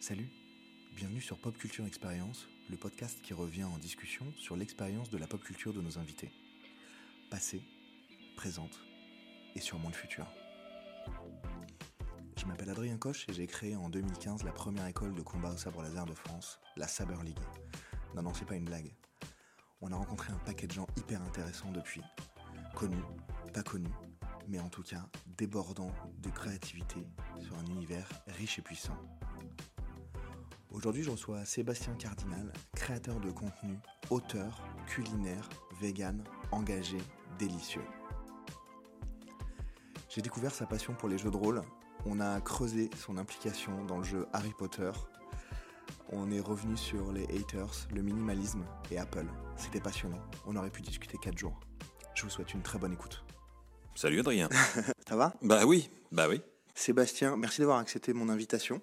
Salut, bienvenue sur Pop Culture Expérience, le podcast qui revient en discussion sur l'expérience de la pop culture de nos invités. Passé, présente et sûrement le futur. Je m'appelle Adrien Coche et j'ai créé en 2015 la première école de combat au sabre laser de France, la Saber League. Non, non, c'est pas une blague. On a rencontré un paquet de gens hyper intéressants depuis. Connus, pas connus, mais en tout cas débordant de créativité sur un univers riche et puissant. Aujourd'hui, je reçois Sébastien Cardinal, créateur de contenu, auteur, culinaire, vegan, engagé, délicieux. J'ai découvert sa passion pour les jeux de rôle. On a creusé son implication dans le jeu Harry Potter. On est revenu sur les haters, le minimalisme et Apple. C'était passionnant. On aurait pu discuter 4 jours. Je vous souhaite une très bonne écoute. Salut Adrien. Ça va? Bah oui, bah oui. Sébastien, merci d'avoir accepté mon invitation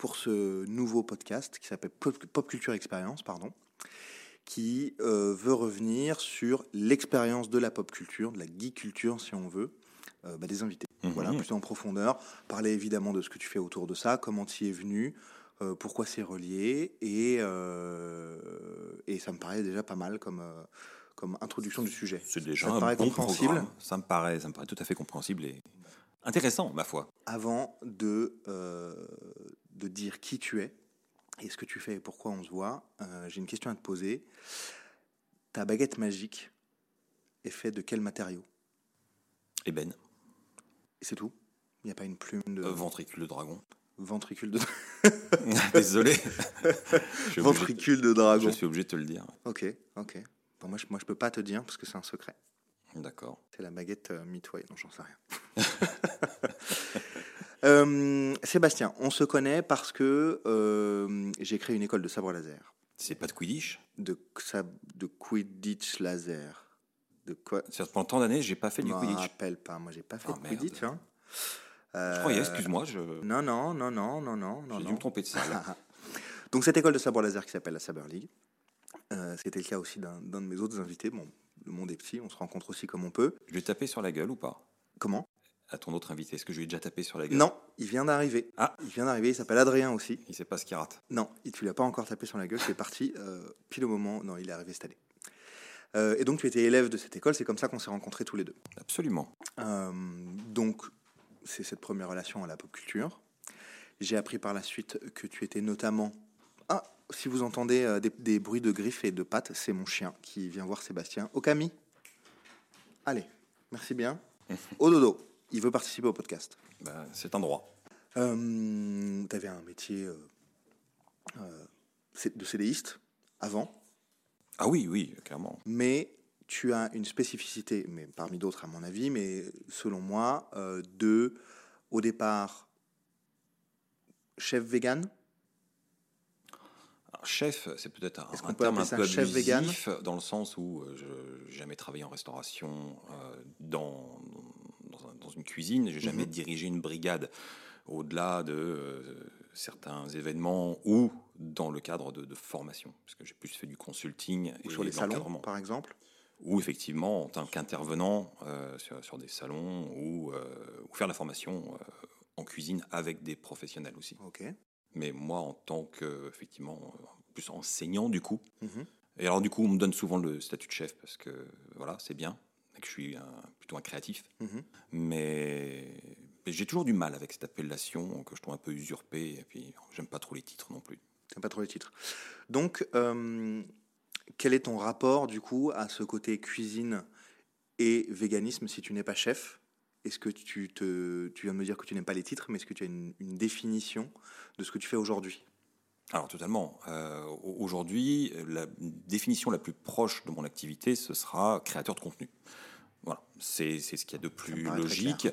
pour ce nouveau podcast qui s'appelle Pop, Culture Expérience, pardon, qui euh, veut revenir sur l'expérience de la pop culture, de la geek culture si on veut, euh, bah, des invités. Mhm. Voilà, plus en profondeur. Parler évidemment de ce que tu fais autour de ça, comment tu y es venu, euh, pourquoi c'est relié, et, et ça me paraît déjà pas mal comme, comme introduction du sujet. C'est déjà ça me un paraît bon compréhensible? programme. Ça me paraît, ça me paraît tout à fait compréhensible et intéressant, ma foi. avant de, euh, de dire qui tu es et ce que tu fais et pourquoi on se voit, euh, j'ai une question à te poser. Ta baguette magique est faite de quel matériau? Ébène, Et c'est tout? Il n'y a pas une plume de euh, ventricule de dragon. ventricule de Désolé. Ventricule de dragon. Je suis obligé de te le dire. Ok, ok. Bon, moi, je, moi, je peux pas te dire parce que c'est un secret. D'accord. C'est la baguette euh, Midway, non, j'en sais rien. Euh, Sébastien, on se connaît parce que euh, j'ai créé une école de sabre laser. C'est pas de Quidditch. de, Quidditch laser. De quoi? Pendant tant d'années, j'ai pas fait Je du me Quidditch. rappelle pas. Moi, j'ai pas fait Ah, de. Quidditch. Hein. Je croyais, excuse-moi, je... Non, non, non, non, non, non, j'ai dû me tromper de ça. Donc, cette école de sabre laser qui s'appelle la Saber League. euh, C'était le cas aussi d'un de mes autres invités. Bon, le monde est petit, on se rencontre aussi comme on peut. Je ai tapé sur la gueule ou pas? Comment? À ton autre invité, est-ce que je lui ai déjà tapé sur la gueule Non, il vient d'arriver. Ah. Il vient d'arriver, il s'appelle Adrien aussi. Il sait pas ce qu'il rate. Non, il- tu l'as pas encore tapé sur la gueule, c'est parti euh, pile au moment. Non, il est arrivé cette année. Euh, et donc, tu étais élève de cette école, c'est comme ça qu'on s'est rencontrés tous les deux. Absolument. Euh, donc, c'est cette première relation à la pop culture. J'ai appris par la suite que tu étais notamment. Ah, si vous entendez euh, des, des bruits de griffes et de pattes, c'est mon chien qui vient voir Sébastien. Okami Allez, merci bien. Au dodo, il veut participer au podcast. Bah, c'est un droit. Euh, tu avais un métier euh, euh, de CDiste avant, Ah oui, oui, clairement. mais tu as une spécificité, mais parmi d'autres à mon avis, mais selon moi, euh, de, au départ, chef vegan, Alors, chef, c'est peut-être un, un terme un peu chef vegan? abusif, dans le sens où je n'ai jamais travaillé en restauration dans, dans, un- dans une cuisine, j'ai jamais Mhm. dirigé une brigade au-delà de euh, certains événements ou dans le cadre de, de formation, parce que j'ai plus fait du consulting ou et sur les salons, par exemple? ou effectivement en tant qu'intervenant euh, sur, sur des salons ou, euh, ou faire la formation en cuisine avec des professionnels aussi. Ok. Mais moi, en tant que, effectivement, plus enseignant, du coup. Mhm. Et alors, du coup, on me donne souvent le statut de chef parce que, voilà, c'est bien, que je suis un- plutôt un créatif. Mhm. Mais, mais j'ai toujours du mal avec cette appellation que je trouve un peu usurpée. Et puis, j'aime pas trop les titres non plus. T'aimes pas trop les titres. Donc, euh, quel est ton rapport, du coup, à ce côté cuisine et véganisme si tu n'es pas chef? Est-ce que tu, te, tu viens de me dire que tu n'aimes pas les titres, mais est-ce que tu as une, une définition de ce que tu fais aujourd'hui? Alors totalement. Euh, au- Aujourd'hui, la définition la plus proche de mon activité, ce sera créateur de contenu. Voilà, c'est ce qu'il y a de plus logique.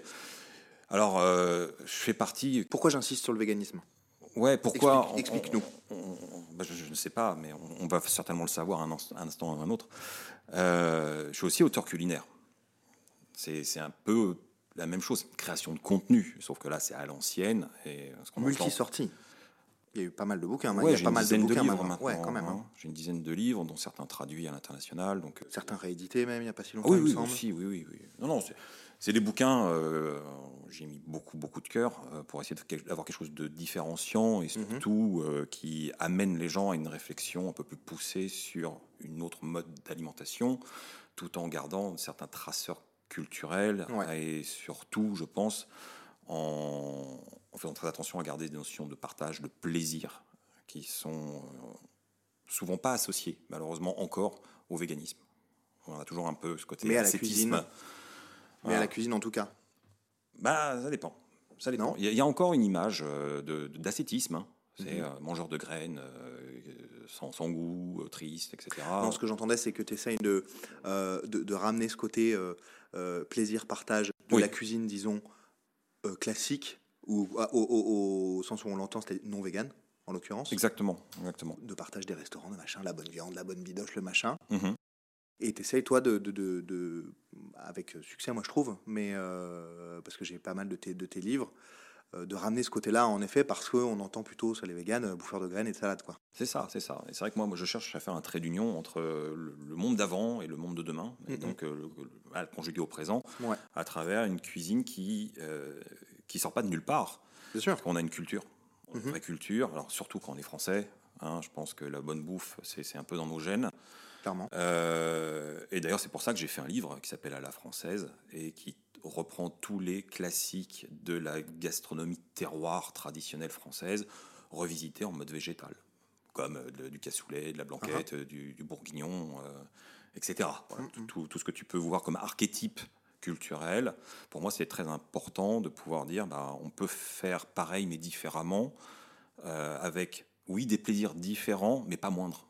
Alors, euh, je fais partie. Pourquoi j'insiste sur le véganisme? Ouais, pourquoi explique-nous. bah, je, je ne sais pas, mais on, on va certainement le savoir un, ins- un instant ou un autre. Euh, je suis aussi auteur culinaire. C'est un peu la même chose, création de contenu, sauf que là, c'est à l'ancienne. Multi-sortie. Il y a eu pas mal de bouquins. Ouais, il y a pas une mal de dizaine de, bouquins livres maintenant. maintenant. Ouais, quand même. hein. hein. J'ai une dizaine de livres, dont certains traduits à l'international. Donc, euh, Certains réédités même, il n'y a pas si longtemps, Ah oui, il me oui, semble. aussi, oui, oui, oui. Non, non, c'est- des bouquins. euh, j'ai mis beaucoup, beaucoup de cœur euh, pour essayer d'avoir quelque chose de différenciant Mhm. et surtout euh, qui amène les gens à une réflexion un peu plus poussée sur une autre mode d'alimentation, tout en gardant certains traceurs culturels Ouais. et surtout, je pense, en, en faisant très attention à garder des notions de partage, de plaisir, qui sont euh, souvent pas associées, malheureusement encore, au véganisme. On a toujours un peu ce côté Mais à la cuisine. Mais à la cuisine en tout cas. Bah, ça dépend. Ça dépend. Il y, a- il y a encore une image euh, d'ascétisme. hein. C'est Mhm. euh, mangeur de graines, euh, sans, sans goût, euh, triste, etc. Non, ce que j'entendais, c'est que tu essayes de, de, de ramener ce côté plaisir, partage de Oui. la cuisine, disons, classique, ou au, au- au sens où on l'entend, c'est non vegan, en l'occurrence. Exactement, exactement. De partage des restaurants, de machin, la bonne viande, la bonne bidoche, le machin. Mhm. Et tu essayes, toi, de, de, de- de- avec succès, moi je trouve, mais euh, parce que j'ai pas mal de tes, de tes livres, euh, de ramener ce côté-là, en effet, parce qu'on entend plutôt sur les véganes, euh, bouffeurs de graines et de salade, quoi. C'est ça, c'est ça. Et c'est vrai que moi, moi, je cherche à faire un trait d'union entre le, le monde d'avant et le monde de demain, et Mhm. donc euh, le, le- à le conjuguer au présent, Ouais. à travers une cuisine qui qui sort pas de nulle part. Bien sûr. Parce qu'on a une culture, une Mhm. vraie culture. Alors surtout quand on est français, hein, je pense que la bonne bouffe, c'est un peu dans nos gènes. Clairement. Euh, et d'ailleurs, c'est pour ça que j'ai fait un livre qui s'appelle À la française et qui reprend tous les classiques de la gastronomie terroir traditionnelle française, revisités en mode végétal, comme euh, de- du cassoulet, de la blanquette, euh, du, du bourguignon, euh, etc. Voilà, tout, tout- tout ce que tu peux voir comme archétype Pour moi, c'est très important de pouvoir dire, bah, on peut faire pareil mais différemment, euh, avec, oui, des plaisirs différents, mais pas moindres.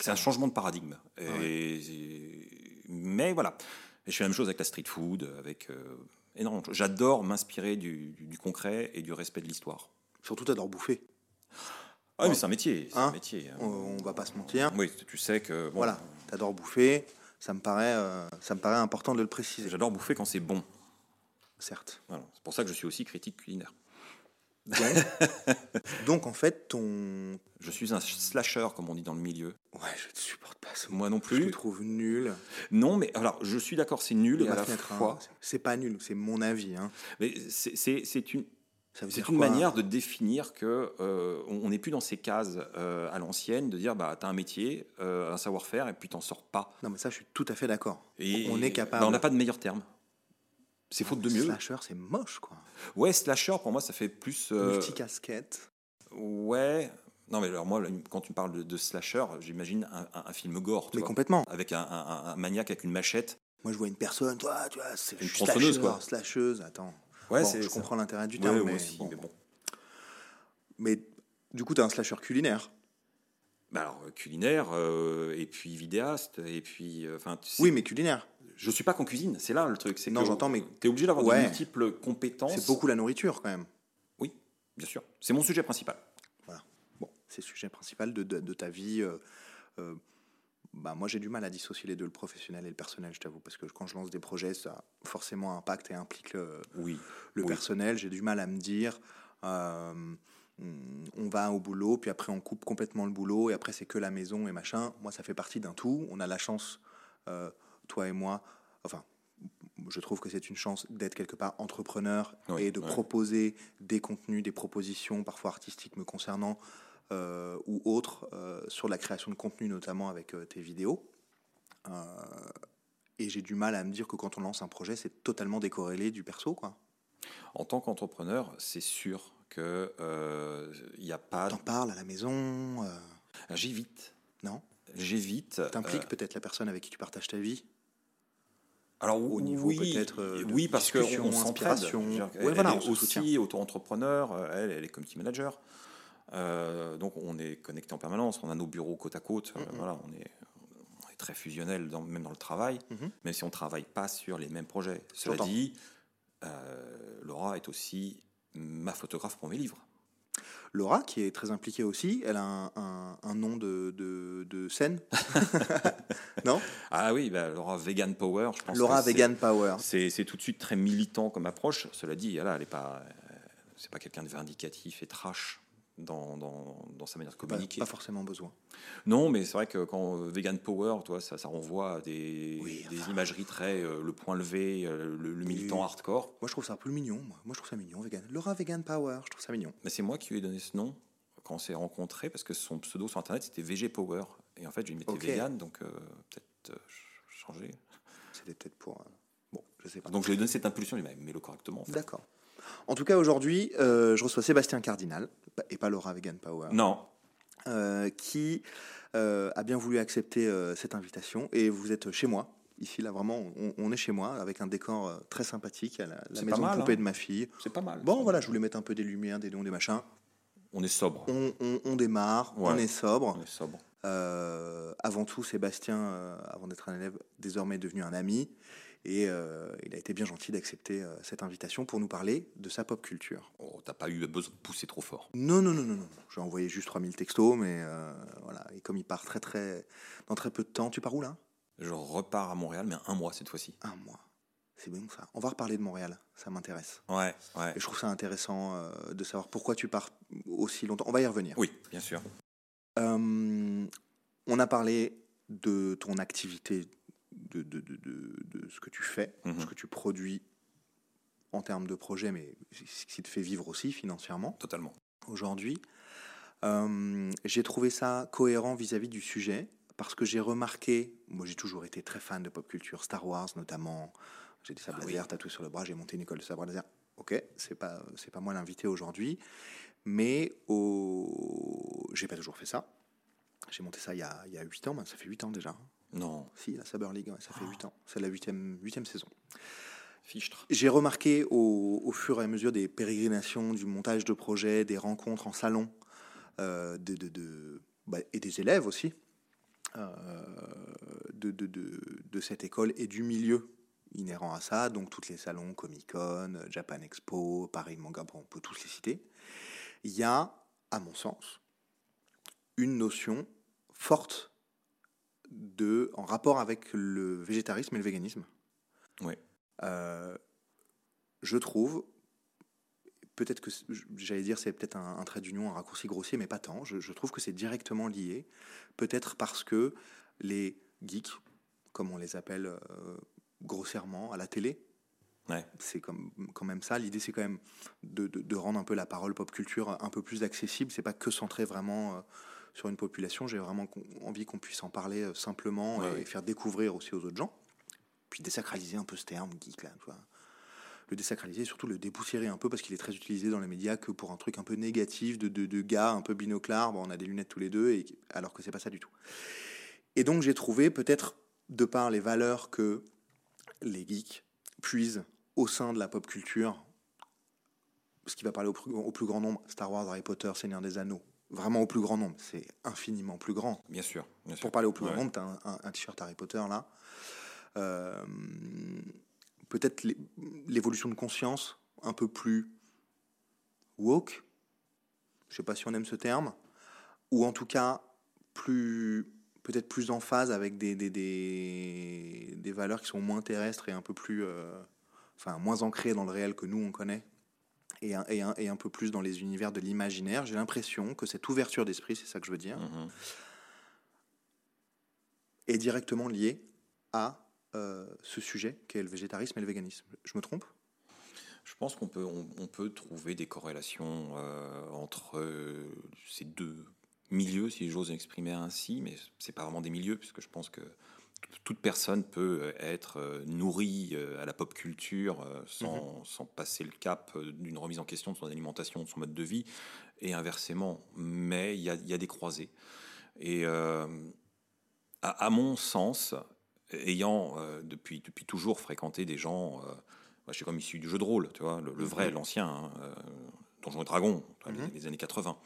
C'est un changement de paradigme. Et, Mais voilà. Et je fais la même chose avec la street food, avec euh, choses. J'adore m'inspirer du, du- du concret et du respect de l'histoire. Surtout, t'adores bouffer. Ah, mais c'est un métier. C'est Hein un métier. On, on va pas se mentir. Oui, tu sais que. bon, Voilà, t'adores bouffer. Ça me paraît, euh, ça me paraît important de le préciser. J'adore bouffer quand c'est bon. Certes. Voilà. C'est pour ça que je suis aussi critique culinaire. Donc, en fait, ton. Je suis un slasher, comme on dit dans le milieu. Ouais, je te supporte pas ce. Moi non Je te plus. trouve nul. Non, mais alors, je suis d'accord, c'est nul et à la fenêtre, hein. fois. C'est pas nul, c'est mon avis. Hein. Mais c'est- une, C'est une manière de définir que euh, on n'est plus dans ces cases euh, à l'ancienne, de dire bah t'as un métier, euh, un savoir-faire et puis t'en sors pas. Non, mais ça, je suis tout à fait d'accord. On est capable. bah, on n'a pas de meilleur terme. C'est faute de mieux. Slasher, c'est moche, quoi. Ouais, slasher pour moi ça fait plus. Multicasquette. ouais. Non mais alors moi quand tu parles de, de slasher, j'imagine un, un- un film gore, tu Mais vois, complètement. avec un, maniaque avec une machette. Moi, je vois une personne, toi, tu vois, c'est Une slasher, quoi. Slasheuse, attends. Ouais, Bon, je comprends l'intérêt du Ouais, terme, moi mais, aussi, bon. mais bon. Mais du coup, t'as un slasher culinaire. Bah alors euh, culinaire euh, et puis vidéaste et puis euh, tu sais, Oui, mais culinaire. Je suis pas qu'en cuisine, c'est là le truc. c'est Non, j'entends, mais- T'es obligé d'avoir Ouais. de multiples compétences. C'est beaucoup la nourriture, quand même. Oui, bien sûr. C'est mon sujet principal. Voilà. Bon, c'est le sujet principal de, de- de ta vie. euh, bah, moi, j'ai du mal à dissocier les deux, le professionnel et le personnel, je t'avoue, parce que quand je lance des projets, ça forcément impacte et implique le, Oui. le Oui. personnel. J'ai du mal à me dire, euh, on va au boulot, puis après on coupe complètement le boulot, et après c'est que la maison et machin. Moi, ça fait partie d'un tout. On a la chance, euh, toi et moi, enfin, je trouve que c'est une chance d'être quelque part entrepreneur Oui, et de ouais. proposer des contenus, des propositions, parfois artistiques me concernant, euh, ou autres, euh, sur la création de contenu, notamment avec euh, tes vidéos. Euh, et j'ai du mal à me dire que quand on lance un projet, c'est totalement décorrélé du perso, quoi. En tant qu'entrepreneur, c'est sûr que euh, il n'y a pas. T'en parles à la maison, euh, J'évite. non? J'évite. T'impliques euh, peut-être la personne avec qui tu partages ta vie? Alors au niveau oui, peut-être, euh, oui parce que on s'entraide. dire, Ouais, voilà, elle on est aussi auto-entrepreneur. euh, Elle, elle est community manager. Euh, donc on est connecté en permanence. On a nos bureaux côte à côte. euh, voilà, on est, on est très fusionnel, dans- même dans le travail. Mhm. Même si on travaille pas sur les mêmes projets. Cela dit, euh, Laura est aussi ma photographe pour mes livres. Laura, qui est très impliquée aussi, elle a un, un- un nom de, de, de scène Non? Ah oui, bah, Laura Vegan Power, je pense. Laura Vegan Power. C'est tout de suite très militant comme approche. Cela dit, elle est pas, c'est pas quelqu'un de vindicatif et trash. Dans, dans, dans sa manière de communiquer. pas forcément besoin. Non, mais c'est vrai que quand euh, Vegan Power, toi, ça, ça renvoie à des, Oui, des enfin. imageries très euh, le point levé, euh, le, le militant hardcore. Moi, je trouve ça un peu mignon. Moi, moi je trouve ça mignon, vegan. Laura Vegan Power, je trouve ça mignon. Mais c'est moi qui lui ai donné ce nom quand on s'est rencontrés parce que son pseudo sur internet c'était VG Power. Et en fait, je lui mettais Ok. vegan, donc euh, peut-être ch- changer. C'était peut-être pour. Bon, je sais pas. Donc je lui ai donné cette impulsion, lui ai dit, mets-le correctement. en fait. D'accord. En tout cas, aujourd'hui, euh, je reçois Sébastien Cardinal, et pas Laura Vegan Power, Non, euh, qui euh, a bien voulu accepter cette invitation. Et vous êtes chez moi. Ici, là, vraiment, on, on est chez moi, avec un décor très sympathique, à la, la maison mal, de poupée hein. de ma fille. c'est pas mal. Bon, voilà, je voulais mettre un peu des lumières, des dons, des machins. On est sobre. On, on- on démarre, on est sobre. On est sobre. Avant tout, Sébastien, avant d'être un élève, désormais devenu un ami. Et euh, il a été bien gentil d'accepter euh, cette invitation pour nous parler de sa pop culture. Oh, T'as pas eu besoin de pousser trop fort. Non, non, non, non, non. J'ai envoyé juste 3000 textos, mais euh, voilà. Et comme il part très, très, dans très peu de temps, tu pars où là? Je repars à Montréal, mais un mois cette fois-ci. Un mois. C'est bon ça. On va reparler de Montréal. Ça m'intéresse. Ouais, ouais. Et je trouve ça intéressant de savoir pourquoi tu pars aussi longtemps. On va y revenir. Oui, bien sûr. On a parlé de ton activité, de, de, de, de- ce que tu fais, Mhm. ce que tu produis en termes de projet, mais ce qui te fait vivre aussi financièrement Totalement. aujourd'hui. Euh, j'ai trouvé ça cohérent vis-à-vis du sujet parce que j'ai remarqué, moi j'ai toujours été très fan de pop culture, Star Wars notamment. J'ai des sabres Ah oui. laser tatoués sur le bras, j'ai monté une école de sabre laser. Ok, c'est pas c'est pas moi l'invité aujourd'hui, mais au... j'ai pas toujours fait ça. J'ai monté ça il y a, il y a 8 ans, ben, ça fait 8 ans déjà. Non, Si, la Saber League, ouais, ça fait 8 ans. C'est la 8e, huitième saison. fichtre. J'ai remarqué au, au fur et à mesure des pérégrinations, du montage de projets, des rencontres en salon, euh, de, de- de- bah, et des élèves aussi, euh, de, de- de- de cette école et du milieu inhérent à ça, donc tous les salons, Comic Con, Japan Expo, Paris Manga, bon, on peut tous les citer. Il y a, à mon sens, une notion forte de, en rapport avec le végétarisme et le véganisme. Ouais. Euh, je trouve, peut-être que j'allais dire c'est peut-être un, un trait d'union, un raccourci grossier, mais pas tant. Je, je trouve que c'est directement lié, peut-être parce que les geeks, comme on les appelle euh, grossièrement à la télé, Ouais. c'est comme, quand même ça. L'idée, c'est quand même de, de- de rendre un peu la parole pop culture un peu plus accessible. C'est pas que centré vraiment euh, sur une population. J'ai vraiment envie qu'on puisse en parler euh, simplement Ouais, et ouais. faire découvrir aussi aux autres gens. Puis désacraliser un peu ce terme geek là. tu vois. Le désacraliser, surtout le dépoussiérer un peu parce qu'il est très utilisé dans les médias que pour un truc un peu négatif de, de, de gars un peu binoclard. Bon, on a des lunettes tous les deux, et, alors que c'est pas ça du tout. Et donc j'ai trouvé peut-être de par les valeurs que les geeks puisent au sein de la pop culture, ce qui va parler au plus, au plus grand nombre, Star Wars, Harry Potter, Seigneur des Anneaux, vraiment au plus grand nombre, c'est infiniment plus grand. Bien sûr. Bien sûr. Pour parler au plus Ouais. grand nombre, tu as un, un- un t-shirt Harry Potter là. Euh, Peut-être l'é- l'évolution de conscience un peu plus woke, je sais pas si on aime ce terme, ou en tout cas plus peut-être plus en phase avec des, des, des, des valeurs qui sont moins terrestres et un peu plus euh, enfin moins ancrées dans le réel que nous on connaît et un, et un, et un peu plus dans les univers de l'imaginaire. J'ai l'impression que cette ouverture d'esprit c'est ça que je veux dire Mhm. est directement liée à euh, ce sujet qu'est le végétarisme et le véganisme. Je me trompe? Je pense qu'on peut, on, on peut trouver des corrélations euh, entre euh, ces deux milieux, si j'ose exprimer ainsi, mais c'est pas vraiment des milieux, puisque je pense que toute personne peut euh, être euh, nourrie euh, à la pop culture euh, sans, sans passer le cap d'une remise en question de son alimentation, de son mode de vie, et inversement. Mais il y a, il y a des croisés. Et euh, à, à mon sens, ayant euh, depuis, depuis toujours fréquenté des gens, euh, moi, je suis comme issu du jeu de rôle, tu vois, le, le vrai, l'ancien, hein, Donjons et Dragons, les- Mhm. les, années 80.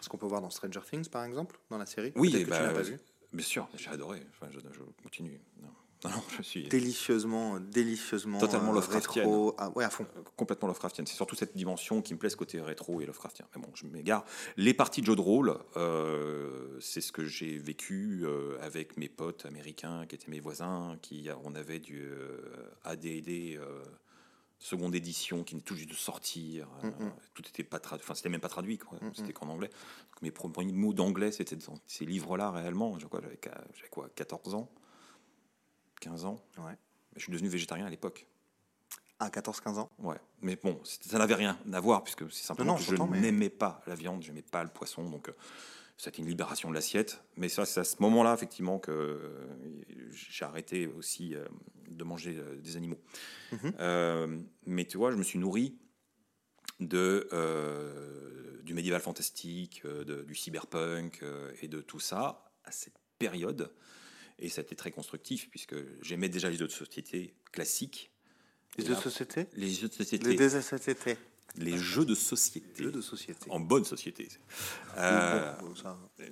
ce qu'on peut voir dans Stranger Things par exemple dans la série Oui, et que bah, pas vu bien sûr, j'ai adoré, Enfin, je, je continue. Non. Non, non, je suis délicieusement délicieusement Totalement euh, Lovecraftienne. rétro ah, ouais à fond euh, complètement Lovecraftienne. C'est surtout cette dimension qui me plaît, ce côté rétro et Lovecraftien. Mais bon, je m'égare. Les parties de jeux de rôle, euh, c'est ce que j'ai vécu euh, avec mes potes américains qui étaient mes voisins. Qui, on avait du AD&D seconde édition qui venait tout juste de sortir. Mm, euh, tout était pas traduit, enfin c'était même pas traduit, quoi. C'était qu'en anglais. Donc, mes premiers mots d'anglais, c'était dans ces livres-là réellement. J'avais quoi, j'avais qua- j'avais quoi, 14 ans, 15 ans? Ouais. Je suis devenu végétarien à l'époque. À 14-15 ans? Ouais, mais bon, ça n'avait rien à voir puisque c'est simplement non, que je mais- n'aimais pas la viande, je n'aimais pas le poisson, donc euh, c'était une libération de l'assiette. Mais ça, c'est à ce moment-là effectivement que euh, j'ai arrêté aussi euh, de manger euh, des animaux. Mhm. Euh, mais tu vois, je me suis nourri de euh, du médiéval fantastique, de- du cyberpunk et de tout ça à cette période. Et ça a été très constructif puisque j'aimais déjà les jeux de société classiques. Les jeux de là, société? les jeux de société. Les jeux de société. Les jeux de société. Jeux de société. En bonne société. Euh,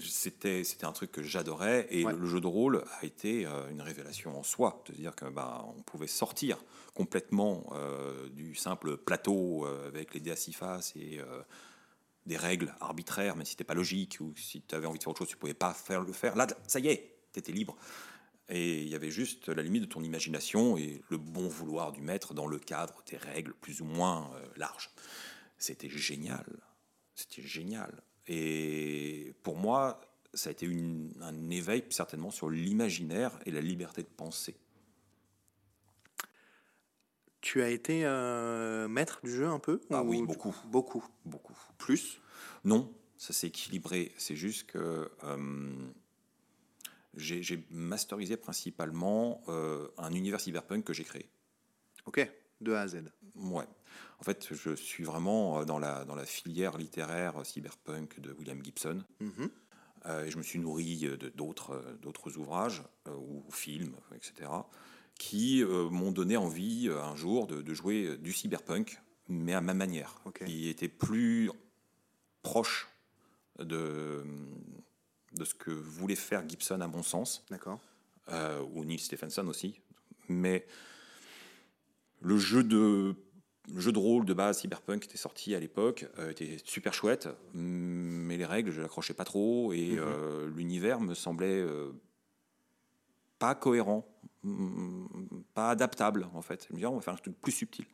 c'était, c'était un truc que j'adorais et Ouais. le jeu de rôle a été euh, une révélation en soi. De dire que bah, on pouvait sortir complètement euh, du simple plateau euh, avec les dés à six faces et des règles arbitraires, mais si c'était pas logique ou si tu avais envie de faire autre chose, tu pouvais pas faire le faire. Là, ça y est, tu étais libre. Et il y avait juste la limite de ton imagination et le bon vouloir du maître dans le cadre des règles plus ou moins euh, larges. C'était génial. C'était génial. Et pour moi, ça a été une- un éveil certainement sur l'imaginaire et la liberté de penser. Tu as été euh, maître du jeu un peu Ah ou oui, beaucoup. Beaucoup. Beaucoup. Plus? Non, ça s'est équilibré. C'est juste que euh, j'ai masterisé principalement euh, un univers cyberpunk que j'ai créé. Ok, de A à Z. Ouais. En fait, je suis vraiment euh, dans la, dans la filière littéraire cyberpunk de William Gibson. Mhm. Euh, et je me suis nourri euh, de d'autres euh, ouvrages euh, ou films, etc., qui euh, m'ont donné envie euh, un jour de, de jouer euh, du cyberpunk, mais à ma manière, qui était plus proche de, de ce que voulait faire Gibson à mon sens D'accord. euh, ou Neil Stephenson aussi. Mais le jeu de, le jeu de rôle de base Cyberpunk qui était sorti à l'époque euh, était super chouette, mais les règles, je l'accrochais pas trop et Mhm. euh, l'univers me semblait euh, pas cohérent, pas adaptable en fait. Je me disais, on va faire un truc plus subtil.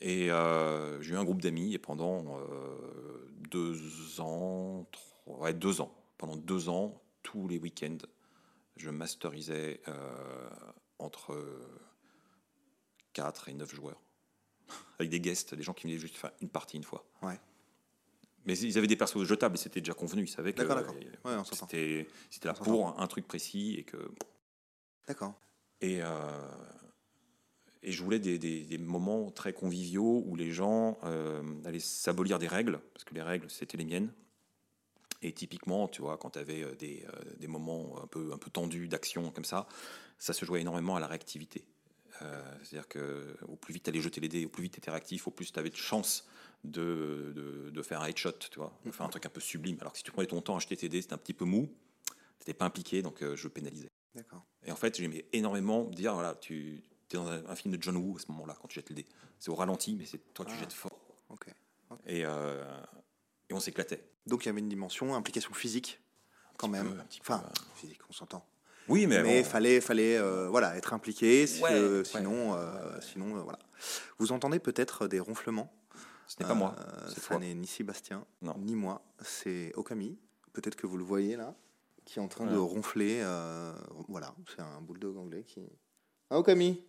Et j'ai eu un groupe d'amis et pendant deux ans, trois- ouais, deux ans, pendant deux ans, tous les week-ends, je masterisais euh, entre 4 et 9 joueurs. Avec des guests, des gens qui venaient juste faire une partie une fois. Ouais. Mais ils avaient des persos jetables et c'était déjà convenu. Ils savaient que euh, Ouais, c'était là pour un truc précis et que D'accord. et, euh, et je voulais des, des- des moments très conviviaux où les gens euh, allaient s'abolir des règles, parce que les règles, c'était les miennes. Et typiquement, tu vois, quand tu avais des, euh, des moments un peu, un peu tendus d'action comme ça, ça se jouait énormément à la réactivité. Euh, C'est-à-dire que au plus vite tu allais jeter les dés, au plus vite tu étais réactif, au plus tu avais de chance de, de, de faire un headshot, tu vois, de faire un truc un peu sublime. Alors que si tu prenais ton temps à acheter tes dés, c'était un petit peu mou, tu pas impliqué, donc euh, je pénalisais. D'accord. Et en fait, j'aimais énormément dire voilà, tu es dans un, un film de John Woo à ce moment-là, quand tu jettes le dé. C'est au ralenti, mais c'est toi, tu Ah. jettes fort. Ok. Et, euh, et on s'éclatait. Donc il y avait une dimension, implication physique, quand même. peu, peu, enfin, physique, on s'entend. Oui, mais, Mais il bon, fallait, fallait euh, voilà, être impliqué, si- Ouais, euh, ouais. sinon, euh, sinon euh, voilà. Vous entendez peut-être des ronflements. ce n'est pas moi. Euh, ça n'est ni Sébastien, Non. ni moi. C'est Okami. Peut-être que vous le voyez là, qui est en train de ronfler. euh, voilà, c'est un bulldog anglais qui. Ah, Okami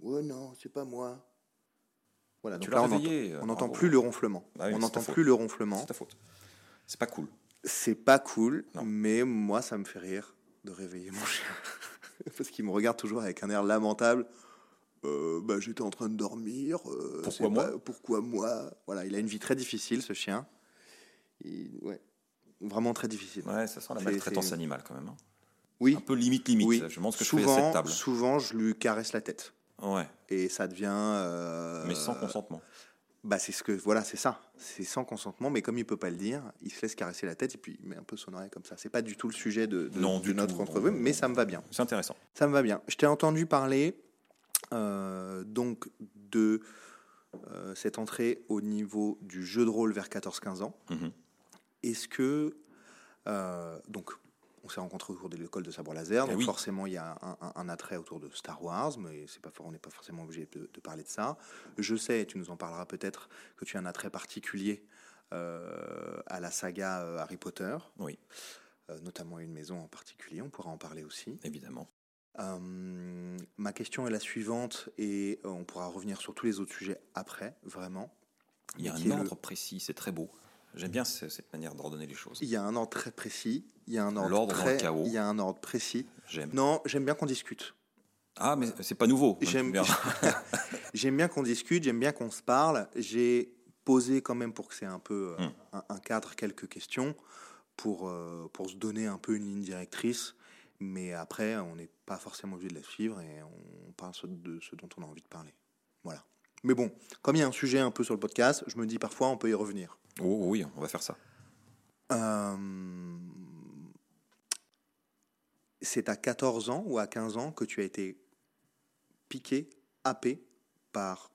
Ouais, non, c'est pas moi. Voilà, Tu donc l'as là, on réveillé, n'entend- on n'entend bravo. plus le ronflement. Bah oui, on n'entend faute. plus le ronflement. C'est ta faute. C'est pas cool. C'est pas cool, Non. mais moi, ça me fait rire de réveiller mon chien. Parce qu'il me regarde toujours avec un air lamentable. Euh, bah, j'étais en train de dormir. euh, Pourquoi moi pas- Pourquoi moi? Voilà, il a une vie très difficile, ce chien. Il- ouais, vraiment très difficile. Ouais, ça sent la maltraitance animale quand même. hein. Oui, Un peu limite, limite. oui. Je pense que je fais souvent, souvent, je lui caresse la tête. Ouais, Et ça devient. euh, mais sans consentement. Bah, c'est ce que. Voilà, c'est ça. C'est sans consentement, mais comme il peut pas le dire, il se laisse caresser la tête et puis il met un peu son oreille comme ça. C'est pas du tout le sujet de, de- Non, de du notre tout. entrevue, mais ça me va bien. C'est intéressant. Ça me va bien. Je t'ai entendu parler euh, donc de euh, cette entrée au niveau du jeu de rôle vers 14-15 ans. Mhm. Est-ce que, euh, donc, on s'est rencontrés autour de l'école de sabre laser, Eh donc oui. forcément il y a un, un- un attrait autour de Star Wars, mais c'est pas, on n'est pas forcément obligé de, de parler de ça. Je sais, et tu nous en parleras peut-être, que tu as un attrait particulier euh, à la saga euh, Harry Potter, Oui, euh, notamment une maison en particulier, on pourra en parler aussi. évidemment. Euh, ma question est la suivante, et on pourra revenir sur tous les autres sujets après, vraiment. Il y a un le- ordre précis, c'est très beau. J'aime bien ce- cette manière d'ordonner les choses. Il y a un ordre très précis, il y a un ordre L'ordre dans très, le chaos. il y a un ordre précis. J'aime. Non, j'aime bien qu'on discute. Ah, mais c'est pas nouveau. J'aime Bien. j'aime bien qu'on discute, j'aime bien qu'on se parle. J'ai posé quand même pour que c'est un peu euh, Hmm. un, un cadre quelques questions pour euh, pour se donner un peu une ligne directrice. Mais après, on n'est pas forcément obligé de la suivre et on parle de ce dont on a envie de parler. Voilà. Mais bon, comme il y a un sujet un peu sur le podcast, je me dis parfois on peut y revenir. Oh oui, on va faire ça. Euh, C'est à 14 ans ou à 15 ans que tu as été piqué, happé par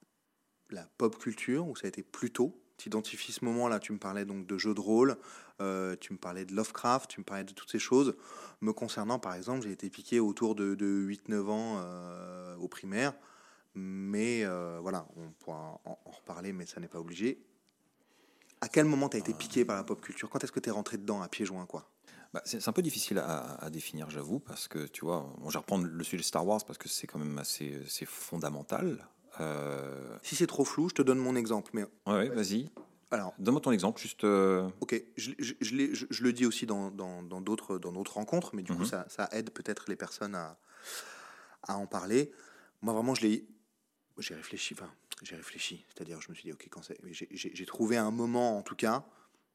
la pop culture, ou ça a été plus tôt? Tu identifies ce moment-là, tu me parlais donc de jeux de rôle, euh, tu me parlais de Lovecraft, tu me parlais de toutes ces choses. Me concernant, par exemple, j'ai été piqué autour de, de 8-9 ans euh, au primaire, mais voilà, on pourra en, en reparler, mais ça n'est pas obligé. À quel moment tu as été piqué par la pop culture? Quand est-ce que tu es rentré dedans à pieds joints quoi? Bah, c'est un peu difficile à, à définir, j'avoue, parce que tu vois, bon, je vais reprendre le sujet Star Wars parce que c'est quand même assez, fondamental. Euh, Si c'est trop flou, je te donne mon exemple. Mais ouais, ouais, vas-y. alors, Donne-moi ton exemple, juste. euh, ok, je, je- je l'ai- je- je le dis aussi dans d'autres dans rencontres, mais du coup, Mhm. ça, ça aide peut-être les personnes à, à en parler. Moi, vraiment, je l'ai. J'ai réfléchi, enfin, j'ai réfléchi. C'est-à-dire, je me suis dit, ok, quand c'est. J'ai- trouvé un moment, en tout cas,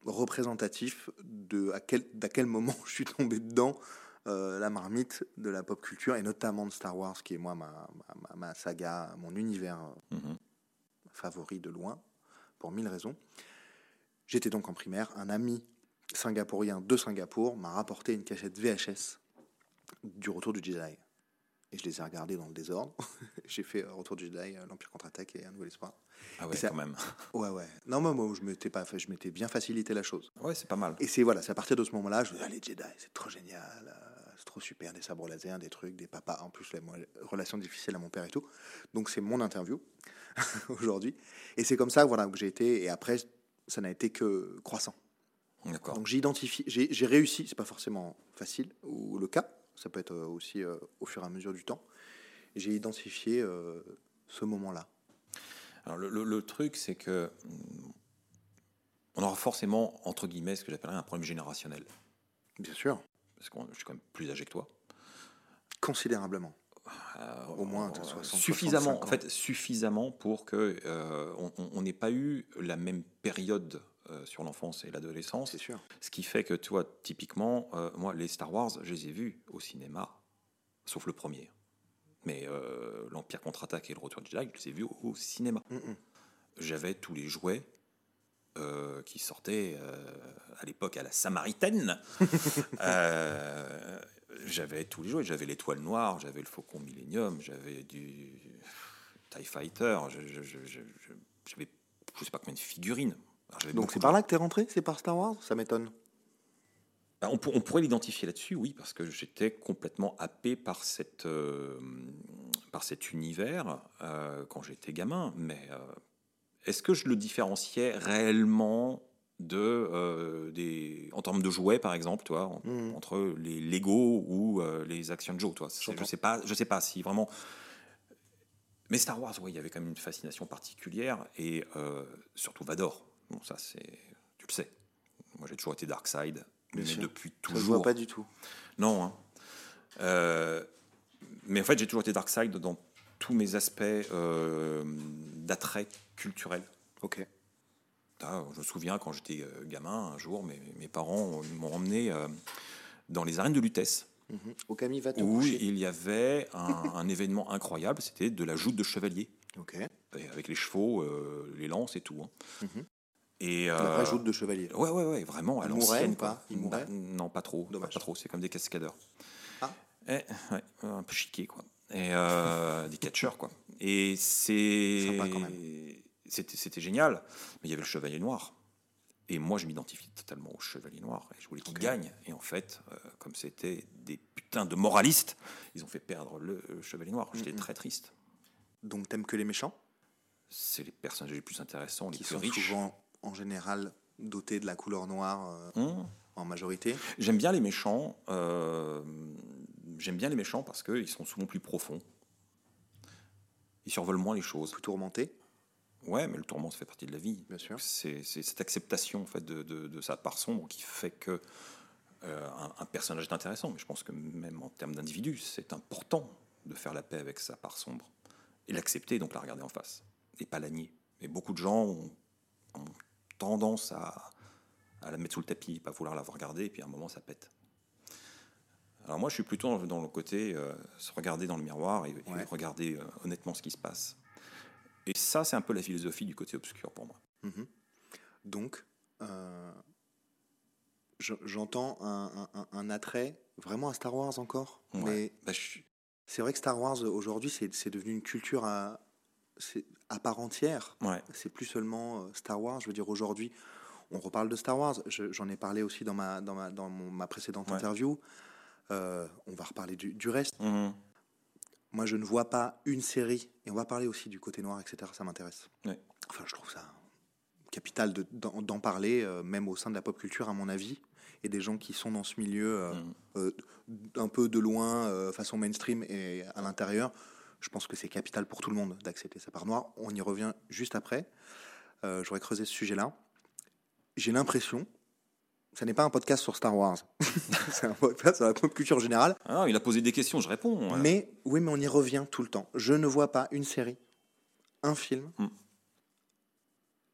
représentatif de à quel, d'à quel moment je suis tombé dedans, euh, la marmite de la pop culture, et notamment de Star Wars, qui est, moi, ma, ma, ma- ma saga, mon univers euh, mhm. favori de loin, pour mille raisons. J'étais donc en primaire. Un ami singapourien de Singapour m'a rapporté une cachette VHS du Retour du Jedi. Et je les ai regardés dans le désordre. J'ai fait euh, Retour du Jedi, euh, l'Empire contre-attaque et Un Nouvel Espoir. Ah ouais, ça- quand même. Ouais, ouais. Non, moi, moi je m'étais pas je m'étais bien facilité la chose. Ouais, c'est pas mal. Et c'est voilà, c'est à partir de ce moment-là, je me dis, ah, les Jedi, c'est trop génial, euh, c'est trop super, des sabres laser, des trucs, des papas. En plus, la relation difficile à mon père et tout. Donc c'est mon interview aujourd'hui. Et c'est comme ça, voilà, que j'ai été. Et après, ça n'a été que croissant. D'accord. Donc j'ai identifié, j'ai réussi. C'est pas forcément facile ou le cas. Ça peut être euh, aussi euh, au fur et à mesure du temps. J'ai identifié euh, ce moment-là. Alors, le, le- le truc, c'est que. hum, On aura forcément, entre guillemets, ce que j'appellerais un problème générationnel. Bien sûr, Parce que je suis quand même plus âgé que toi. considérablement. Euh, Au moins, euh, t'as 60, suffisamment, 65 en fait, suffisamment pour que euh, on n'ait pas eu la même période euh, sur l'enfance et l'adolescence. C'est sûr. Ce qui fait que, tu vois, typiquement, euh, moi, les Star Wars, je les ai vus au cinéma, sauf le premier. Mais euh, l'Empire contre-attaque et le Retour du Jedi, je les ai vus au, au cinéma. Mm, mm. J'avais tous les jouets euh, qui sortaient euh, à l'époque à la Samaritaine. Euh, j'avais tous les jouets. J'avais l'étoile noire, j'avais le Faucon Millennium, j'avais du TIE Fighter, je- je- je- je- j'avais je sais pas combien de figurines. J'avais Donc c'est par là que t'es rentré C'est par Star Wars Ça m'étonne. Bah, on, pour- on pourrait l'identifier là-dessus, oui, parce que j'étais complètement happé par, cette, euh, par cet univers euh, quand j'étais gamin. Mais euh, est-ce que je le différenciais réellement de, des, en termes de jouets, par exemple, toi, en- Mhm. entre les Lego ou les Action Joe toi? Je J'entends. sais pas, je sais pas si vraiment. Mais Star Wars, oui, il y avait quand même une fascination particulière et surtout Vador. Bon, ça, c'est, tu le sais. Moi, j'ai toujours été Dark Side, Bien mais sûr. depuis Ça se voit toujours. pas du tout. Non. hein. Euh, mais en fait, j'ai toujours été Dark Side dans tous mes aspects euh, d'attrait culturel. Ok. Ah, Je me souviens quand j'étais euh, gamin, un jour, mes, mes parents m'ont emmené euh, dans les arènes de Lutèce, Mhm. Va te où coucher. il y avait un, un événement incroyable, c'était de la joute de chevalier, Ok. et avec les chevaux, euh, les lances et tout. hein. Mhm. Et, La euh, rajoute de chevalier. Ouais, ouais, ouais, vraiment, à l'ancienne. ou pas? Mouraient Bah, Non, pas trop. Dommage. Pas trop, c'est comme des cascadeurs. Ah. Eh, ouais, un peu chiqué, quoi. Et euh, des catcheurs, quoi. Et c'est. C'était génial. Mais il y avait le chevalier noir. Et moi, je m'identifie totalement au Chevalier Noir. Et je voulais qu'il gagne. Et en fait, euh, comme c'était des putains de moralistes, ils ont fait perdre le euh, Chevalier Noir. J'étais très triste. Donc, t'aimes que les méchants? C'est les personnages les plus intéressants, les Qui plus sont riches. souvent, en général, dotés de la couleur noire euh, Hum. en majorité. J'aime bien les méchants. euh, J'aime bien les méchants parce qu'ils sont souvent plus profonds. Ils survolent moins les choses. Plus tourmentés, Ouais, mais le tourment, ça fait partie de la vie. bien sûr. C'est c'est cette acceptation en fait de, de- de sa part sombre qui fait que euh, un, un personnage est intéressant. Mais je pense que même en termes d'individu, c'est important de faire la paix avec sa part sombre et l'accepter, donc la regarder en face et pas la nier. Et beaucoup de gens ont, ont tendance à, à la mettre sous le tapis, pas vouloir la regarder, et puis à un moment ça pète. Alors moi, je suis plutôt dans le côté euh, se regarder dans le miroir et, regarder euh, honnêtement ce qui se passe. Et ça, c'est un peu la philosophie du côté obscur pour moi. Mhm. Donc, euh, je- j'entends un, un- un- un attrait vraiment à Star Wars encore. Ouais. Mais Bah, je c'est vrai que Star Wars, aujourd'hui, c'est devenu une culture à, c'est à part entière. ouais. C'est plus seulement euh, Star Wars. Je veux dire, aujourd'hui, on reparle de Star Wars. Je- J'en ai parlé aussi dans ma, dans ma, dans mon- ma précédente Ouais. interview. Euh, on va reparler du, du reste. Mhm. Moi, je ne vois pas une série, et on va parler aussi du côté noir, etc. Ça m'intéresse. Ouais. Enfin, je trouve ça capital de- d'en parler, euh, même au sein de la pop culture, à mon avis, et des gens qui sont dans ce milieu euh, euh, un peu de loin, façon mainstream et à l'intérieur. Je pense que c'est capital pour tout le monde d'accepter sa part noire. On y revient juste après. Euh, J'aurais creusé ce sujet-là. J'ai l'impression, ça n'est pas un podcast sur Star Wars, c'est un podcast sur la pop culture générale, Ah il a posé des questions, je réponds. voilà. mais oui, mais on y revient tout le temps. Je ne vois pas une série, un film, Mm.